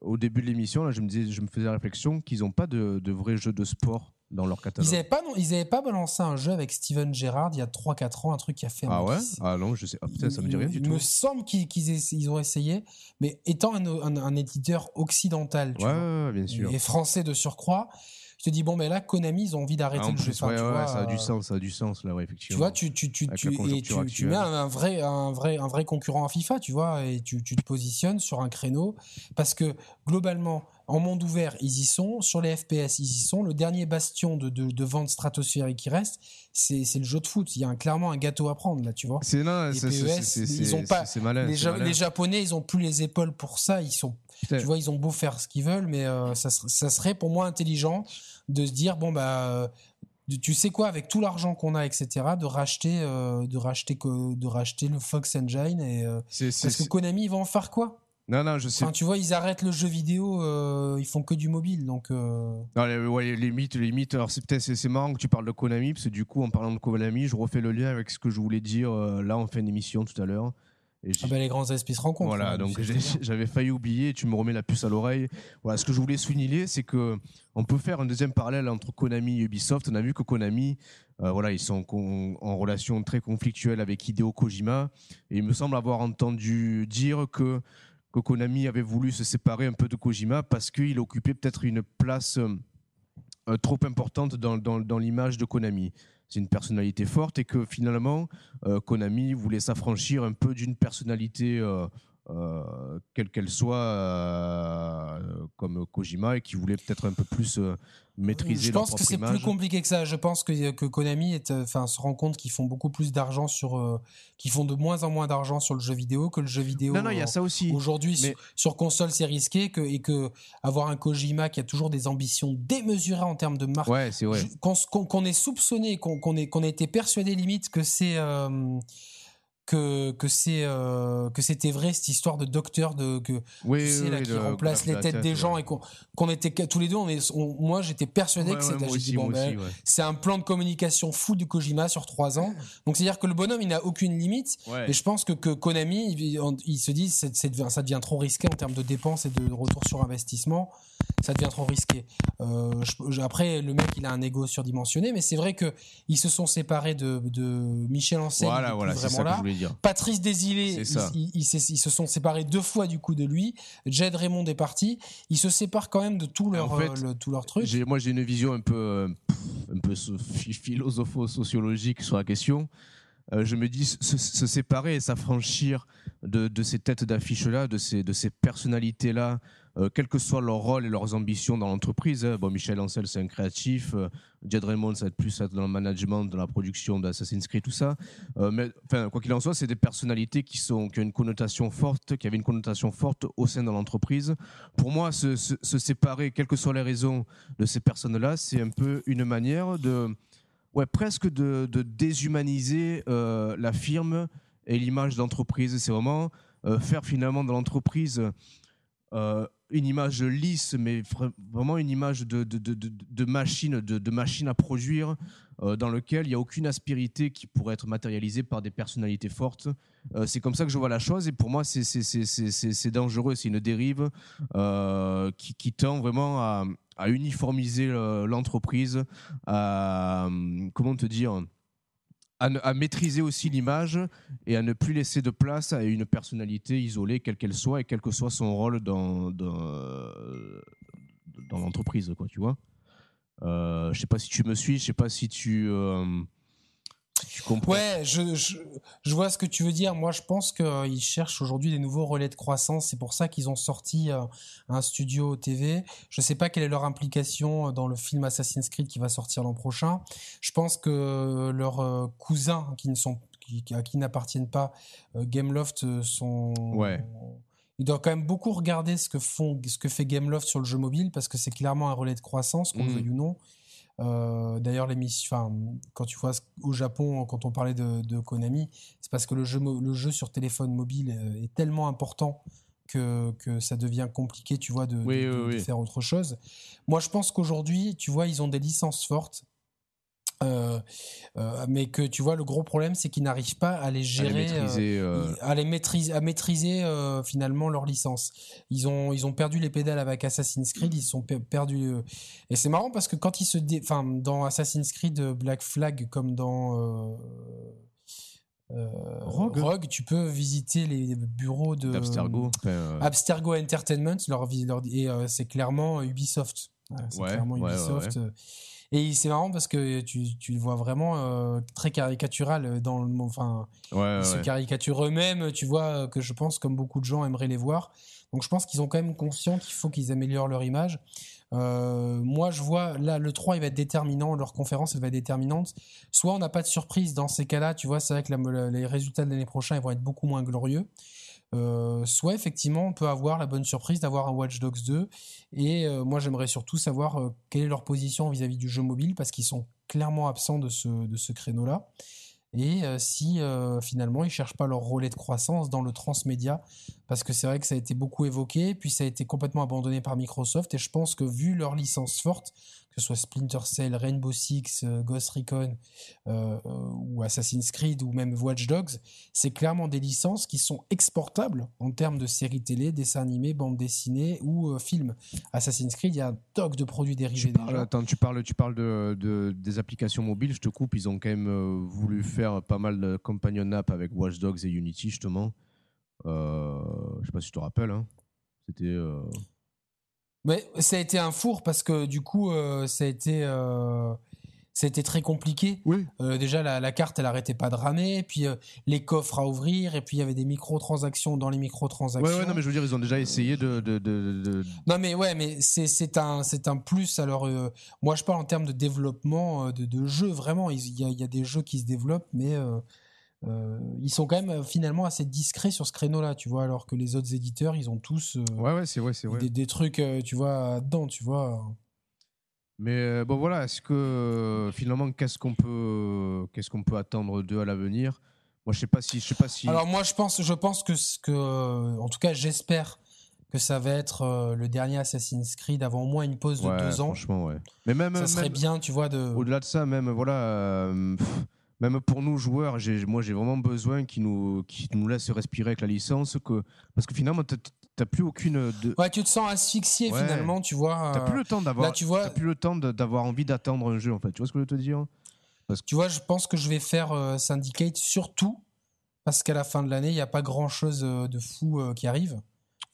au début de l'émission, là, je me disais, je me faisais la réflexion qu'ils n'ont pas de, de vrais jeux de sport dans leur catalogue. Ils n'avaient pas, non, ils avaient pas balancé un jeu avec Steven Gerrard il y a 3-4 ans, un truc qui a fait un Ah ouais? Ah non, je sais. Ah, putain, ça me dit rien du il tout. me semble qu'ils ils ont essayé, mais étant un, un- un éditeur occidental tu Ouais, vois, bien sûr. et français de surcroît, je te dis, bon, mais là, Konami, ils ont envie d'arrêter Ah, le jeu. Enfin, ouais, tu ouais, vois, ça a du euh, sens, ça a du sens là, ouais, Tu effectivement. vois, tu, tu, tu, Avec tu, la et conjoncture tu, tu mets un vrai, un, vrai, un vrai concurrent à FIFA, tu vois, et tu te positionnes sur un créneau. Parce que globalement, en monde ouvert, ils y sont. Sur les FPS, ils y sont. Le dernier bastion de, de, de vente stratosphérique qui reste, c'est le jeu de foot. Il y a un- clairement un gâteau à prendre, là, tu vois. C'est non, Les PES, ils ont pas- malin. Les, c'est Ja- malin. les Japonais, ils ont plus les épaules pour ça. Ils sont, Putain. tu vois, ils ont beau faire ce qu'ils veulent, mais euh, ça, ser- ça serait pour moi intelligent de se dire bon bah, euh, tu sais quoi, avec tout l'argent qu'on a, etc., de racheter, euh, de racheter, de racheter le Fox Engine et euh, parce que Konami, ils vont en faire quoi? Non, non, je sais. Enfin, tu vois, ils arrêtent le jeu vidéo, euh, ils font que du mobile, donc. euh, Non, les, ouais, les mythes, les mythes. Alors, c'est peut-être c'est c'est marrant que tu parles de Konami, parce que du coup, en parlant de Konami, je refais le lien avec ce que je voulais dire euh, là en fin d'émission tout à l'heure. Ah bah, les grands esprits se rencontrent. Voilà, hein, donc [laughs] j'avais failli oublier, tu me remets la puce à l'oreille. Voilà, ce que je voulais souligner, c'est que on peut faire un deuxième parallèle entre Konami et Ubisoft. On a vu que Konami, euh, voilà, ils sont en relation très conflictuelle avec Hideo Kojima, et il me semble avoir entendu dire que, que Konami avait voulu se séparer un peu de Kojima parce qu'il occupait peut-être une place euh, trop importante dans l'image de Konami. C'est une personnalité forte et que finalement, euh, Konami voulait s'affranchir un peu d'une personnalité euh, euh, quelle qu'elle soit, euh, comme Kojima, et qui voulait peut-être un peu plus euh, maîtriser Je leur pense que c'est plus compliqué que ça. Je pense que, que Konami est, euh, enfin, se rend compte qu'ils font beaucoup plus d'argent sur, euh, qu'ils font de moins en moins d'argent sur le jeu vidéo que le jeu vidéo. Non, non, il y a ça aussi. Aujourd'hui, Mais- sur, sur console, c'est risqué que, et que avoir un Kojima qui a toujours des ambitions démesurées en termes de marque, Ouais, c'est qu'on qu'on ait soupçonné, qu'on qu'on ait, été persuadé limite que c'est euh, que que c'est euh, que c'était vrai cette histoire de docteur de que Oui, tu sais oui, là oui, qui remplace les têtes tête, des gens et qu'on qu'on était tous les deux on est on- moi j'étais persuadé Ouais, que c'était bon ben, aussi, ouais. c'est un plan de communication fou du Kojima sur trois ans donc c'est à dire que le bonhomme il n'a aucune limite et je pense que, que Konami, il, il se dit c'est, ça devient trop risqué en termes de dépenses et de retour sur investissement. Ça devient trop risqué. Euh, je- après, le mec, il a un ego surdimensionné, mais c'est vrai que ils se sont séparés de, de Michel Ancel. Voilà, voilà, c'est vraiment là. Je voulais dire. Patrice Désilé, ils, se sont séparés deux fois du coup de lui. Jed Raymond est parti. Ils se séparent quand même de tout leur, En fait, euh, le- tout leur truc. Moi, j'ai une vision un peu, euh, un peu philosopho-sociologique sur la question. Euh, je me dis, se, se séparer et s'affranchir de, de ces têtes d'affiche-là, de ces, de ces personnalités-là, euh, quel que soit leur rôle et leurs ambitions dans l'entreprise. hein. Bon, Michel Ancel, c'est un créatif. euh, Jed Raymond, ça va être plus dans le management, dans la production d'Assassin's Creed, tout ça. Euh, mais quoi qu'il en soit, c'est des personnalités qui, ont une connotation forte, qui avaient une connotation forte au sein de l'entreprise. Pour moi, se, séparer, quelles que soient les raisons de ces personnes-là, c'est un peu une manière de, ouais, presque de, déshumaniser euh, la firme et l'image d'entreprise. C'est vraiment euh, faire finalement de l'entreprise une image lisse, mais vra- vraiment une image de, de, de, machine, de, machine à produire, euh, dans lequel il n'y a aucune aspérité qui pourrait être matérialisée par des personnalités fortes. Euh, c'est comme ça que je vois la chose, et pour moi, c'est- dangereux, c'est une dérive euh, qui, tend vraiment à, à uniformiser l'entreprise, à, comment te dire, à, maîtriser aussi l'image et à ne plus laisser de place à une personnalité isolée, quelle qu'elle soit, et quel que soit son rôle dans, dans, l'entreprise, quoi, tu vois. Euh, je sais pas si tu me suis, je sais pas si tu, euh, tu comprends. Ouais, je, je, je vois ce que tu veux dire. Moi, je pense qu'ils cherchent aujourd'hui des nouveaux relais de croissance. C'est pour ça qu'ils ont sorti euh, un studio TV. Je sais pas quelle est leur implication dans le film Assassin's Creed qui va sortir l'an prochain. Je pense que leurs euh, cousins qui ne sont qui, à qui n'appartiennent pas euh, Gameloft euh, sont Ouais. ils doivent quand même beaucoup regarder ce que font ce que fait Gameloft sur le jeu mobile parce que c'est clairement un relais de croissance qu'on le Mhm. veuille ou non. Euh, D'ailleurs, l'émission, quand tu vois au Japon, quand on parlait de, de Konami, c'est parce que le jeu, le jeu sur téléphone mobile euh, est tellement important que, que ça devient compliqué, tu vois, de, de- Oui, de- oui, de oui. faire autre chose. Moi, je pense qu'aujourd'hui, tu vois, ils ont des licences fortes. Euh, euh, mais que tu vois le gros problème c'est qu'ils n'arrivent pas à les à les gérer euh, maîtriser. euh, à les maîtriser, à maîtriser euh, finalement leur licence. Ils ont, ils ont perdu les pédales avec Assassin's Creed, ils se sont pe- perdus. euh, et c'est marrant parce que quand ils se, dé... enfin, dans Assassin's Creed Black Flag comme dans euh, euh, Rogue. tu peux visiter les bureaux de euh, Abstergo Entertainment, leur, vis- leur- et euh, c'est clairement Ubisoft. Voilà, c'est Ouais, clairement ouais, ouais, Ubisoft. Et c'est marrant parce que tu, tu le vois vraiment euh, très caricatural dans le, enfin, ouais, ils se caricaturent eux-mêmes, tu vois, euh, que je pense comme beaucoup de gens aimeraient les voir. Donc je pense qu'ils ont quand même conscience qu'il faut qu'ils améliorent leur image. Euh, moi, je vois, là, le 3, il va être déterminant, leur conférence, elle va être déterminante. Soit on n'a pas de surprise dans ces cas-là, tu vois, c'est vrai que la- les résultats de l'année prochaine ils vont être beaucoup moins glorieux. Euh, soit effectivement, on peut avoir la bonne surprise d'avoir un Watch Dogs 2. Et euh, moi, j'aimerais surtout savoir euh, quelle est leur position vis-à-vis du jeu mobile, parce qu'ils sont clairement absents de ce, de ce créneau-là. Et si finalement ils cherchent pas leur relais de croissance dans le transmédia, parce que c'est vrai que ça a été beaucoup évoqué, puis ça a été complètement abandonné par Microsoft, et je pense que vu leur licence forte, que ce soit Splinter Cell, Rainbow Six, euh, Ghost Recon, euh, euh, ou Assassin's Creed, ou même Watch Dogs, c'est clairement des licences qui sont exportables en termes de séries télé, dessins animés, bandes dessinées ou euh, films. Assassin's Creed, il y a un toc de produits dérivés Tu parles, déjà. attends, tu parles, tu parles de, de- des applications mobiles, je te coupe, ils ont quand même voulu faire pas mal de companion app avec Watch Dogs et Unity, justement. Euh, je sais pas si tu te rappelles. hein. C'était. Mais ça a été un four parce que du coup, euh, ça a été. euh, c'était très compliqué. Oui. Euh, déjà, la, la carte, elle arrêtait pas de ramer. Puis les coffres à ouvrir. Et puis il y avait des microtransactions dans les microtransactions. Ouais, ouais, non, mais je veux dire, ils ont déjà essayé de. de, de, de- Non, mais ouais, mais c'est un, c'est un plus. Alors, moi, je parle en termes de développement de, de jeux. Vraiment, il y a, il y a des jeux qui se développent, mais euh, ils sont quand même euh, finalement assez discrets sur ce créneau-là, tu vois, alors que les autres éditeurs, ils ont tous euh, Ouais, ouais, c'est vrai, c'est vrai. des, des trucs, euh, tu vois, dedans, tu vois. Mais bon, voilà, est-ce que finalement, qu'est-ce qu'on peut, qu'est-ce qu'on peut attendre d'eux à l'avenir? Moi, je sais pas si. Je sais pas si... Alors moi, je pense, je pense que, ce que en tout cas, j'espère que ça va être le dernier Assassin's Creed avant au moins une pause de Ouais, deux ans. Franchement, ouais. Mais même. Ça serait même- bien, tu vois, de. Au-delà de ça, même voilà, pff, même pour nous joueurs, j'ai, moi j'ai vraiment besoin qu'ils nous, laissent respirer avec la licence, que parce que finalement t'as, plus aucune, de, Ouais, tu te sens asphyxié Ouais. finalement, tu vois. t'as euh, plus le temps d'avoir, là, tu vois- plus le temps d'avoir envie d'attendre un jeu en fait. Tu vois ce que je veux te dire? Tu vois, je pense que je vais faire euh, Syndicate surtout parce qu'à la fin de l'année, il n'y a pas grand chose de fou euh, qui arrive.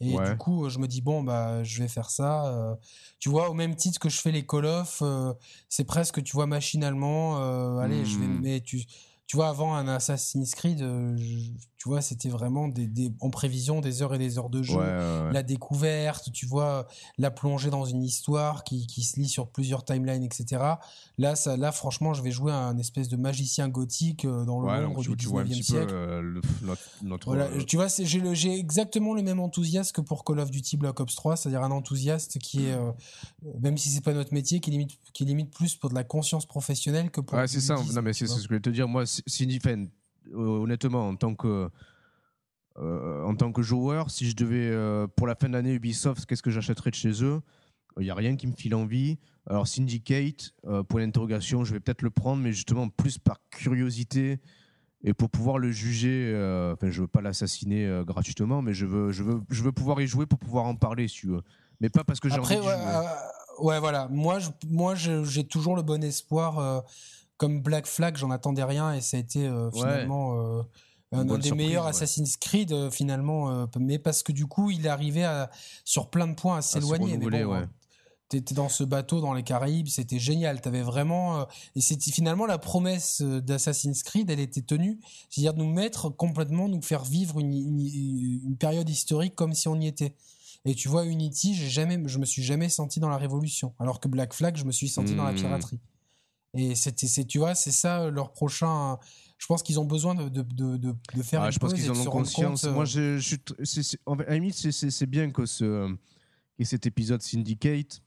Et Ouais. du coup, euh, je me dis, bon, bah, je vais faire ça. euh, tu vois, au même titre que je fais les Call of, euh, c'est presque, tu vois, machinalement, euh, allez, je vais. Mais tu, tu vois, avant un Assassin's Creed, euh, je- tu vois, c'était vraiment des, des, en prévision des heures et des heures de jeu Ouais, ouais, ouais. la découverte, tu vois, la plongée dans une histoire qui, qui se lit sur plusieurs timelines, etc. Là, ça, là, franchement, je vais jouer un espèce de magicien gothique euh, dans le Ouais, tu, du tu vois un 19e petit siècle. peu euh, le- notre, notre Voilà, euh, tu vois, j'ai exactement le même enthousiasme que pour Call of Duty Black Ops 3, c'est-à-dire un enthousiaste qui est, euh, même si c'est pas notre métier, qui limite, qui limite plus pour de la conscience professionnelle que pour. Du c'est ça. Non, mais c'est ce que je voulais te dire. Moi, enfin, euh, honnêtement, en tant que euh, en tant que joueur, si je devais euh, pour la fin de l'année Ubisoft, qu'est-ce que j'achèterais de chez eux? Il n'y a rien qui me file envie. Alors Syndicate, euh, point d'interrogation, je vais peut-être le prendre, mais justement plus par curiosité et pour pouvoir le juger. Enfin, je veux pas l'assassiner gratuitement, mais je veux, je veux, je veux pouvoir y jouer pour pouvoir en parler, si tu veux. Mais pas parce que j'ai envie de ouais, jouer. ouais, voilà. Moi, je- moi, j'ai toujours le bon espoir. Comme Black Flag, j'en attendais rien et ça a été euh, finalement euh, un, des surprise, meilleurs ouais. Assassin's Creed euh, finalement. mais parce que du coup, il est arrivé à, sur plein de points à s'éloigner. mais bon, euh, T'étais dans ce bateau dans les Caraïbes, c'était génial. T'avais vraiment et c'était finalement la promesse d'Assassin's Creed, elle était tenue, c'est-à-dire de nous mettre complètement, nous faire vivre une, une- une période historique comme si on y était. Et tu vois, Unity, j'ai jamais, je me suis jamais senti dans la révolution, alors que Black Flag, je me suis senti dans la Hmm. piraterie. Et c'était, c'est, tu vois, c'est ça euh, leur prochain. Je pense qu'ils ont besoin de, de, de, de, faire Ah, une je pense qu'ils et en ont conscience. compte, euh, Moi, je, je c'est- c'est- en fait, à la limite, c'est- bien que ce que cet épisode Syndicate.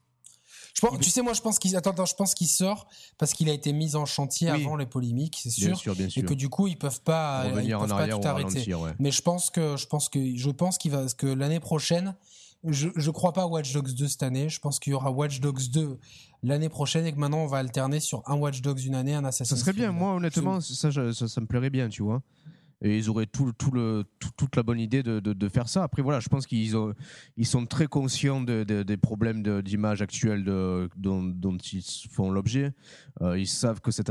Je pense, tu sais, moi, je pense qu'il attends, attends, je pense qu'il sort parce qu'il a été mis en chantier Oui. avant les polémiques, c'est Bien sûr, sûr, bien et sûr. que du coup, ils peuvent pas, ils revenir peuvent en pas tout ou arrêter. ralentir, ouais. Mais je pense que, je pense que, je pense qu'il va, que l'année prochaine, je, je crois pas à Watch Dogs 2 cette année. Je pense qu'il y aura Watch Dogs 2 l'année prochaine et que maintenant on va alterner sur un Watch Dogs une année, un Assassin's Ça serait Creed. bien. Moi, honnêtement, ça, je- ça, ça me plairait bien, tu vois. Et ils auraient tout, tout le, tout- toute la bonne idée de, de- de faire ça. Après, voilà, je pense qu'ils ont, ils sont très conscients de- de- des problèmes d'image actuels de- dont, dont ils font l'objet. Euh, ils savent que, cette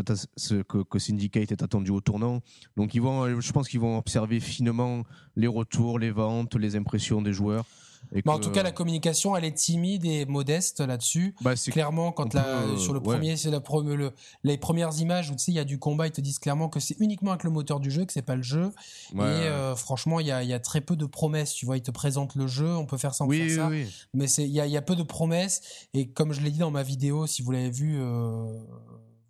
que, que Syndicate est attendu au tournant. Donc, ils vont, je pense qu'ils vont observer finement les retours, les ventes, les impressions des joueurs. Et en tout cas, la communication, elle est timide et modeste là-dessus. bah, Clairement, quand la- peut, euh, sur le ouais. premier, c'est la pro- le- les premières images où tu sais, il y a du combat, ils te disent clairement que c'est uniquement avec le moteur du jeu, que c'est pas le jeu. Ouais, et euh, franchement, il y a, y a très peu de promesses. Tu vois, ils te présentent le jeu, on peut faire ça, on peut oui, faire ça. oui. Mais c'est, il y a, y a peu de promesses. Et comme je l'ai dit dans ma vidéo, si vous l'avez vu, euh,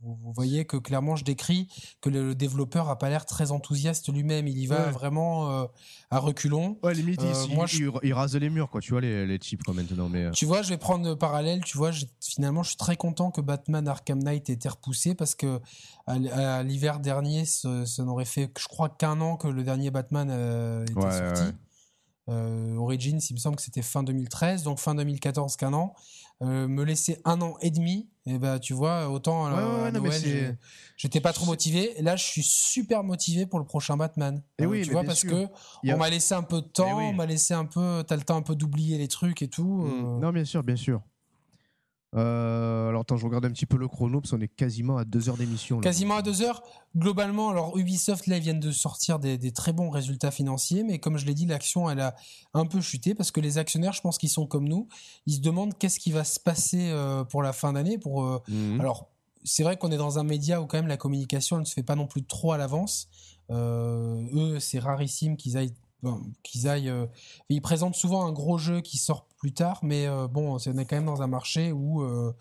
vous, voyez que clairement, je décris que le, développeur a pas l'air très enthousiaste lui-même. Il y va Ouais. vraiment euh, à reculons. Ouais, limite, Euh, moi, ils rasent les murs, quoi. Tu vois, les, les types, quoi, maintenant. Mais, euh, Tu vois, je vais prendre le parallèle. Tu vois, finalement, je suis très content que Batman Arkham Knight ait été repoussé parce que à, l'hiver dernier, ce- ça n'aurait fait, je crois, qu'un an que le dernier Batman euh, était Ouais, sorti. Euh, Origins, il me semble que c'était fin 2013, donc fin 2014 qu'un an. Euh, me laisser un an et demi, et ben tu vois, autant Ouais, ouais, euh, à non, Noël, j'étais pas trop motivé. Et là, je suis super motivé pour le prochain Batman. Eh Euh, oui, tu vois, parce sûr. que a- on m'a laissé un peu de temps, Eh oui. on m'a laissé un peu, t'as le temps un peu d'oublier les trucs et tout. euh, Non, bien sûr, bien sûr. Euh, alors, attends, je regarde un petit peu le chrono, parce qu'on est quasiment à deux heures d'émission. là. Quasiment à deux heures. Globalement, alors Ubisoft, là, ils viennent de sortir des, des très bons résultats financiers, mais comme je l'ai dit, l'action, elle a un peu chuté parce que les actionnaires, je pense qu'ils sont comme nous. Ils se demandent qu'est-ce qui va se passer euh, pour la fin d'année. Pour, euh, Mhm. alors, c'est vrai qu'on est dans un média où quand même la communication ne se fait pas non plus trop à l'avance. eux, c'est rarissime qu'ils aillent qu'ils aillent. Euh, ils présentent souvent un gros jeu qui sort plus tard, mais euh, bon, on est quand même dans un marché où euh,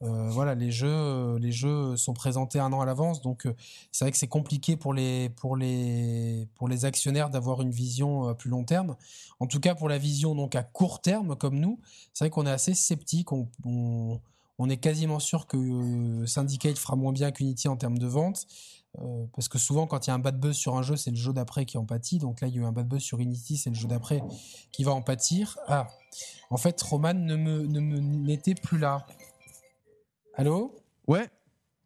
voilà, les jeux, les jeux sont présentés un an à l'avance, donc c'est vrai que c'est compliqué pour les pour les pour les actionnaires d'avoir une vision à plus long terme. En tout cas, pour la vision donc à court terme, comme nous, c'est vrai qu'on est assez sceptique. On, on, on, est quasiment sûr que Syndicate fera moins bien qu'Unity en termes de vente. Euh, parce que souvent, quand il y a un bad buzz sur un jeu, c'est le jeu d'après qui en pâtit. Donc là, il y a eu un bad buzz sur Unity, c'est le jeu d'après qui va en pâtir. Ah, en fait, Roman ne me ne n'était plus là. Allô? Ouais.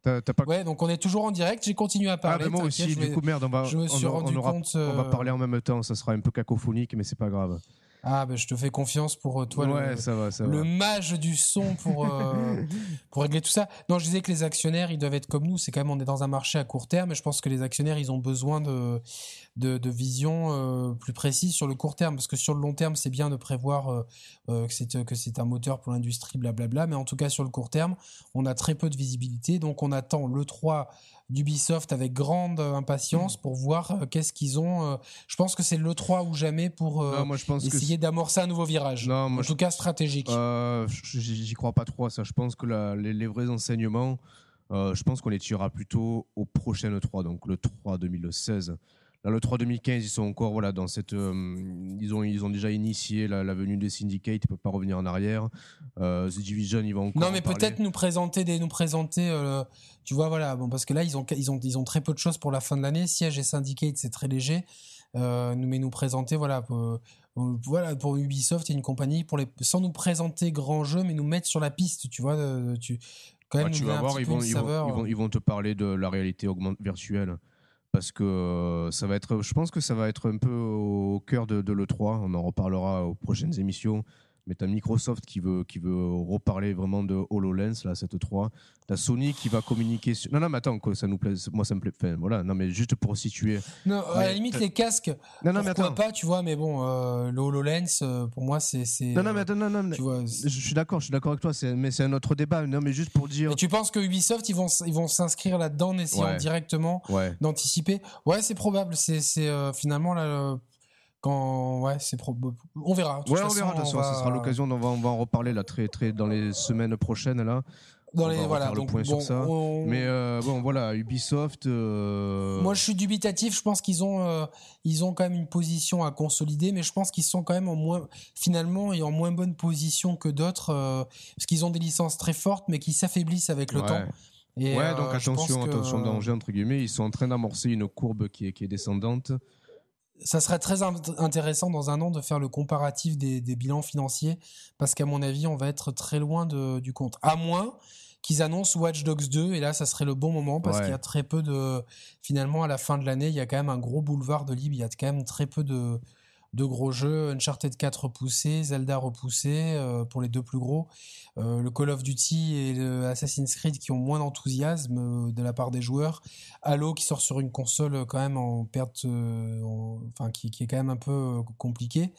T'as, pas... Ouais, donc on est toujours en direct. J'ai continué à parler. Ah, moi aussi. Du coup, merde, on va. Je me suis rendu compte. On va euh, parler en même temps. Ça sera un peu cacophonique, mais c'est pas grave. Ah, ben je te fais confiance pour euh, toi, le, mage du son pour, euh, [laughs] pour régler tout ça. Non, je disais que les actionnaires, ils doivent être comme nous. C'est quand même, on est dans un marché à court terme et je pense que les actionnaires, ils ont besoin de, de, de vision euh, plus précise sur le court terme. Parce que sur le long terme, c'est bien de prévoir que c'est que c'est un moteur pour l'industrie, blablabla. Mais en tout cas, sur le court terme, on a très peu de visibilité. Donc, on attend le 3 d'Ubisoft avec grande euh, impatience pour voir euh, qu'est-ce qu'ils ont. Euh, je pense que c'est le 3 ou jamais pour essayer d'amorcer un nouveau virage. en tout cas stratégique. J'y crois pas trop à ça. Je pense que les, vrais enseignements, je pense qu'on les tirera plutôt au prochain 3, donc le 3 2016. Le 3 2015, ils sont encore voilà dans cette, euh, ils ont ils ont déjà initié la, venue des syndicate, ils peuvent pas revenir en arrière. Euh, The Division, ils vont encore. Non, mais peut-être nous présenter des, nous présenter, euh, tu vois, voilà, bon, parce que là, ils ont ils ont ils ont très peu de choses pour la fin de l'année. Siège et syndicate, c'est très léger. Euh, mais nous présenter, voilà. Pour, voilà pour Ubisoft et une compagnie pour les sans nous présenter grand jeu mais nous mettre sur la piste tu vois tu quand même tu vas voir ils vont, ils, vont, ils vont te parler de la réalité augmente virtuelle parce que euh, ça va être, je pense que ça va être un peu au cœur de, de l'E3. On en reparlera aux prochaines émissions mais tu as Microsoft qui veut, qui veut reparler vraiment de HoloLens, là, cette 3. Tu as Sony qui va communiquer sur... Non, non, mais attends, que ça nous plaît. Moi, ça me plaît. Enfin, voilà, non, mais juste pour situer. Non, à la limite, les casques, non, non, mais pas, tu vois, mais bon, euh, le HoloLens, euh, pour moi, c'est. Non, non, mais attends, non, non, tu vois, je suis d'accord, je suis d'accord avec toi, mais c'est un autre débat. Non, mais juste pour dire. Et tu penses que Ubisoft, ils vont ils vont s'inscrire là-dedans en essayant directement d'anticiper? Ouais, c'est probable. C'est euh, finalement là quand ouais c'est on verra. Ouais, on verra de toute façon, ça sera l'occasion on va, on va en reparler là très très dans les semaines prochaines là. Dans les voilà le point sur ça. mais euh, bon voilà Ubisoft euh, moi je suis dubitatif je pense qu'ils ont euh, ils ont quand même une position à consolider mais je pense qu'ils sont quand même en moins finalement et en moins bonne position que d'autres parce qu'ils ont des licences très fortes mais qui s'affaiblissent avec le temps. Et, ouais donc attention attention danger entre guillemets ils sont en train d'amorcer une courbe qui est qui est descendante ça serait très intéressant dans un an de faire le comparatif des, bilans financiers, parce qu'à mon avis, on va être très loin du compte. À moins qu'ils annoncent Watch Dogs 2, et là, ça serait le bon moment, parce qu'il y a très peu de... Finalement, à la fin de l'année, il y a quand même un gros boulevard de libre, il y a quand même très peu de, de gros jeux, Uncharted 4 repoussé, Zelda repoussé euh, pour les deux plus gros, euh, le Call of Duty et Assassin's Creed qui ont moins d'enthousiasme euh, de la part des joueurs, Halo qui sort sur une console quand même en perte, enfin qui, est quand même un peu compliqué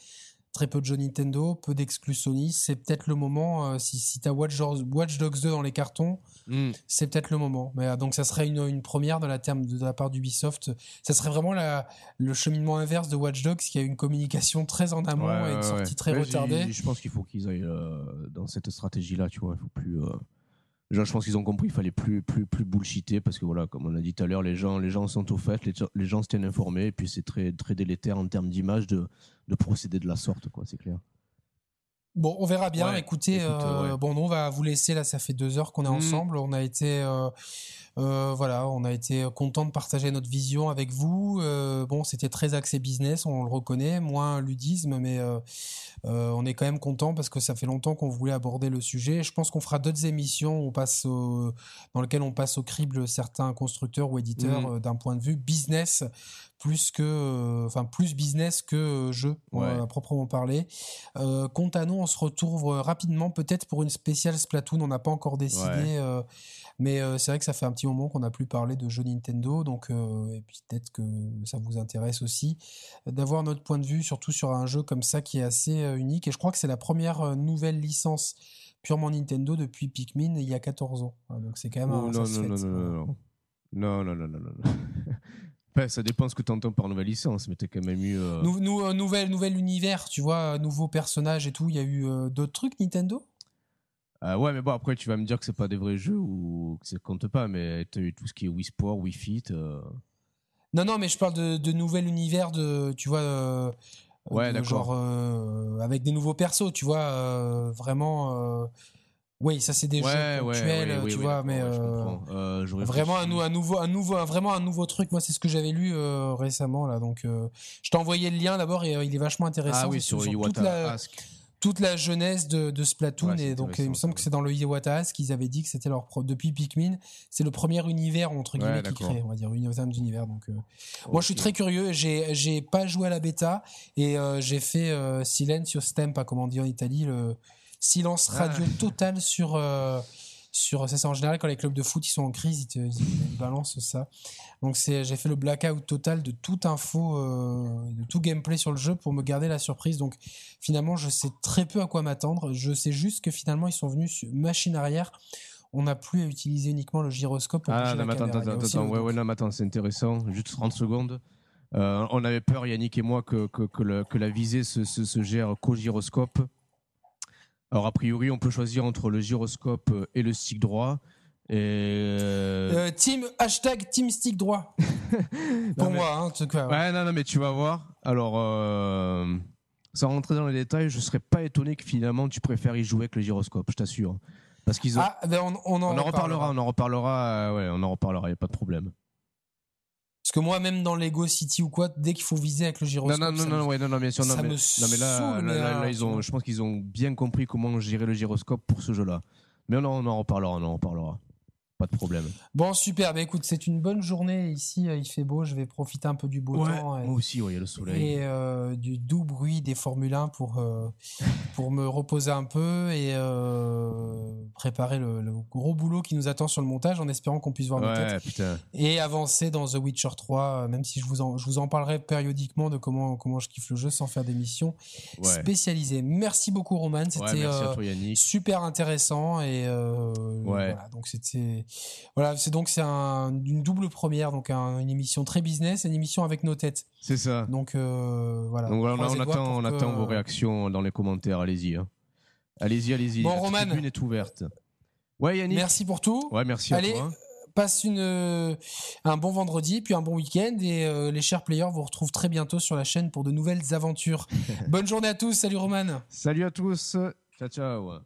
très peu de jeux Nintendo, peu d'exclus Sony. C'est peut-être le moment, si, si tu as Watch, Dogs 2 dans les cartons, hmm. c'est peut-être le moment. Mais, euh, donc ça serait une, une première de la, terme, de la part d'Ubisoft. Ça serait vraiment la, le cheminement inverse de Watch Dogs qui a une communication très en amont et une sortie très retardée. Je pense qu'il faut qu'ils aillent euh, dans cette stratégie-là, tu vois. Il faut plus je pense qu'ils ont compris qu'il fallait plus, plus, plus bullshiter parce que voilà, comme on a dit tout à l'heure, les gens, les gens sont au fait, les, gens se tiennent informés et puis c'est très, très délétère en termes d'image de, de procéder de la sorte, quoi, c'est clair. Bon, on verra bien. Écoutez, euh, bon, on va vous laisser là. Ça fait deux heures qu'on est mmh. ensemble. On a été, euh, euh, voilà, on a été content de partager notre vision avec vous. Euh, bon, c'était très axé business, on le reconnaît, moins ludisme, mais euh, on est quand même content parce que ça fait longtemps qu'on voulait aborder le sujet. Je pense qu'on fera d'autres émissions on passe dans lesquelles on passe au crible certains constructeurs ou éditeurs mmh. d'un point de vue business plus que, enfin plus business que jeu à proprement parler. Euh, quant à nous, on se retrouve rapidement, peut-être pour une spéciale Splatoon. On n'a pas encore décidé, mais c'est vrai que ça fait un petit moment qu'on n'a plus parlé de jeux Nintendo, donc et puis peut-être que ça vous intéresse aussi d'avoir notre point de vue, surtout sur un jeu comme ça qui est assez unique. Et je crois que c'est la première nouvelle licence purement Nintendo depuis Pikmin il y a 14 ans. Donc c'est quand même Oh, un. non, non, non, non, non, non. Non, non, non, non, non, non. Enfin, ça dépend ce que tu entends par nouvelle licence, mais t'as quand même eu. euh, Nou- euh, nouvel univers, tu vois, euh, nouveaux personnages et tout. Il y a eu euh, d'autres trucs Nintendo? Ah ouais, mais bon, après, tu vas me dire que c'est pas des vrais jeux ou que ça compte pas, mais t'as eu tout ce qui est Wii Sport, Wii Fit. euh, Non, non, mais je parle de, de nouvel univers de, tu vois, euh, Ouais, de d'accord. genre euh, avec des nouveaux persos, tu vois, euh, vraiment. euh, oui, ça c'est des Ouais, jeux ouais, ponctuels, ouais, euh, oui, tu vois, mais ouais, euh. Euh, vraiment un, nouveau, un nouveau, un- vraiment un nouveau truc. Moi, c'est ce que j'avais lu euh, récemment là. Donc, euh, je t'ai envoyé le lien d'abord et euh, il est vachement intéressant. Ah oui, sur toute Iwata Ask. Toute la jeunesse de, de Splatoon Ouais, et donc il me semble que c'est dans le Iwata qu'ils avaient dit que c'était leur pro- depuis Pikmin c'est le premier univers entre guillemets Ouais, qu'ils créent on va dire univers d'univers donc euh, moi je suis très curieux j'ai j'ai pas joué à la bêta et euh, j'ai fait euh, silenzio stempa comme on dit en Italie le silence Ah. radio total sur sur c'est ça en général quand les clubs de foot ils sont en crise ils, te, ils, balancent ça donc c'est j'ai fait le blackout total de toute info euh, de tout gameplay sur le jeu pour me garder la surprise donc finalement je sais très peu à quoi m'attendre je sais juste que finalement ils sont venus sur machine arrière on n'a plus à utiliser uniquement le gyroscope pour Ah, non, mais attends, attends, attends, ouais, ouais, non, mais attends, c'est intéressant. Juste 30 secondes. Euh, on avait peur, Yannick et moi, que, que, que, le- que la visée se, se, se gère qu'au gyroscope. Alors, a priori, on peut choisir entre le gyroscope et le stick droit. Et. euh, Euh, team hashtag team stick droit [laughs] pour mais- moi hein, en tout cas, ouais. Ouais, non, non, mais tu vas voir. Alors, euh, sans rentrer dans les détails, je serais pas étonné que finalement tu préfères y jouer avec le gyroscope, je t'assure. Parce qu'ils ont. ah ben on, on en, on en reparlera, reparlera on en reparlera. euh, ouais, on en reparlera, y a pas de problème. Parce que moi même dans Lego City ou quoi dès qu'il faut viser avec le gyroscope non, non, ça non, me- ouais, non, non, bien sûr, non, ça mais, me non, mais là, ils ont, je pense qu'ils ont bien compris comment gérer le gyroscope pour ce jeu-là. Mais on en, on en reparlera, on en reparlera. Pas de problème. Bon, super. Bah, écoute, c'est une bonne journée ici. euh, Il fait beau. Je vais profiter un peu du beau temps et, moi aussi, ouais, il y a le soleil. et, euh, du doux bruit des Formule 1 pour, euh, pour me reposer un peu et euh, préparer le, le gros boulot qui nous attend sur le montage en espérant qu'on puisse voir nos têtes Ouais, putain. et avancer dans The Witcher 3, euh, même si je vous en, je vous en parlerai périodiquement de comment, comment je kiffe le jeu sans faire d'émissions Ouais. spécialisées. Merci beaucoup, Roman. Ouais, C'était euh, super intéressant et euh, Ouais. voilà donc c'était voilà c'est donc c'est un- une double première donc un- une émission très business et une émission avec nos têtes C'est ça. donc euh, voilà Donc voilà, on, attend, on que- attend vos réactions dans les commentaires. Allez-y. hein. Allez-y, allez-y. Bon, La Roman. tribune est ouverte. Ouais, Yannick. merci pour tout Ouais, merci à Allez, toi. passe une euh, un bon vendredi puis un bon week-end et euh, les chers players vous retrouvent très bientôt sur la chaîne pour de nouvelles aventures [laughs] bonne journée à tous salut Roman Salut à tous. Ciao, ciao.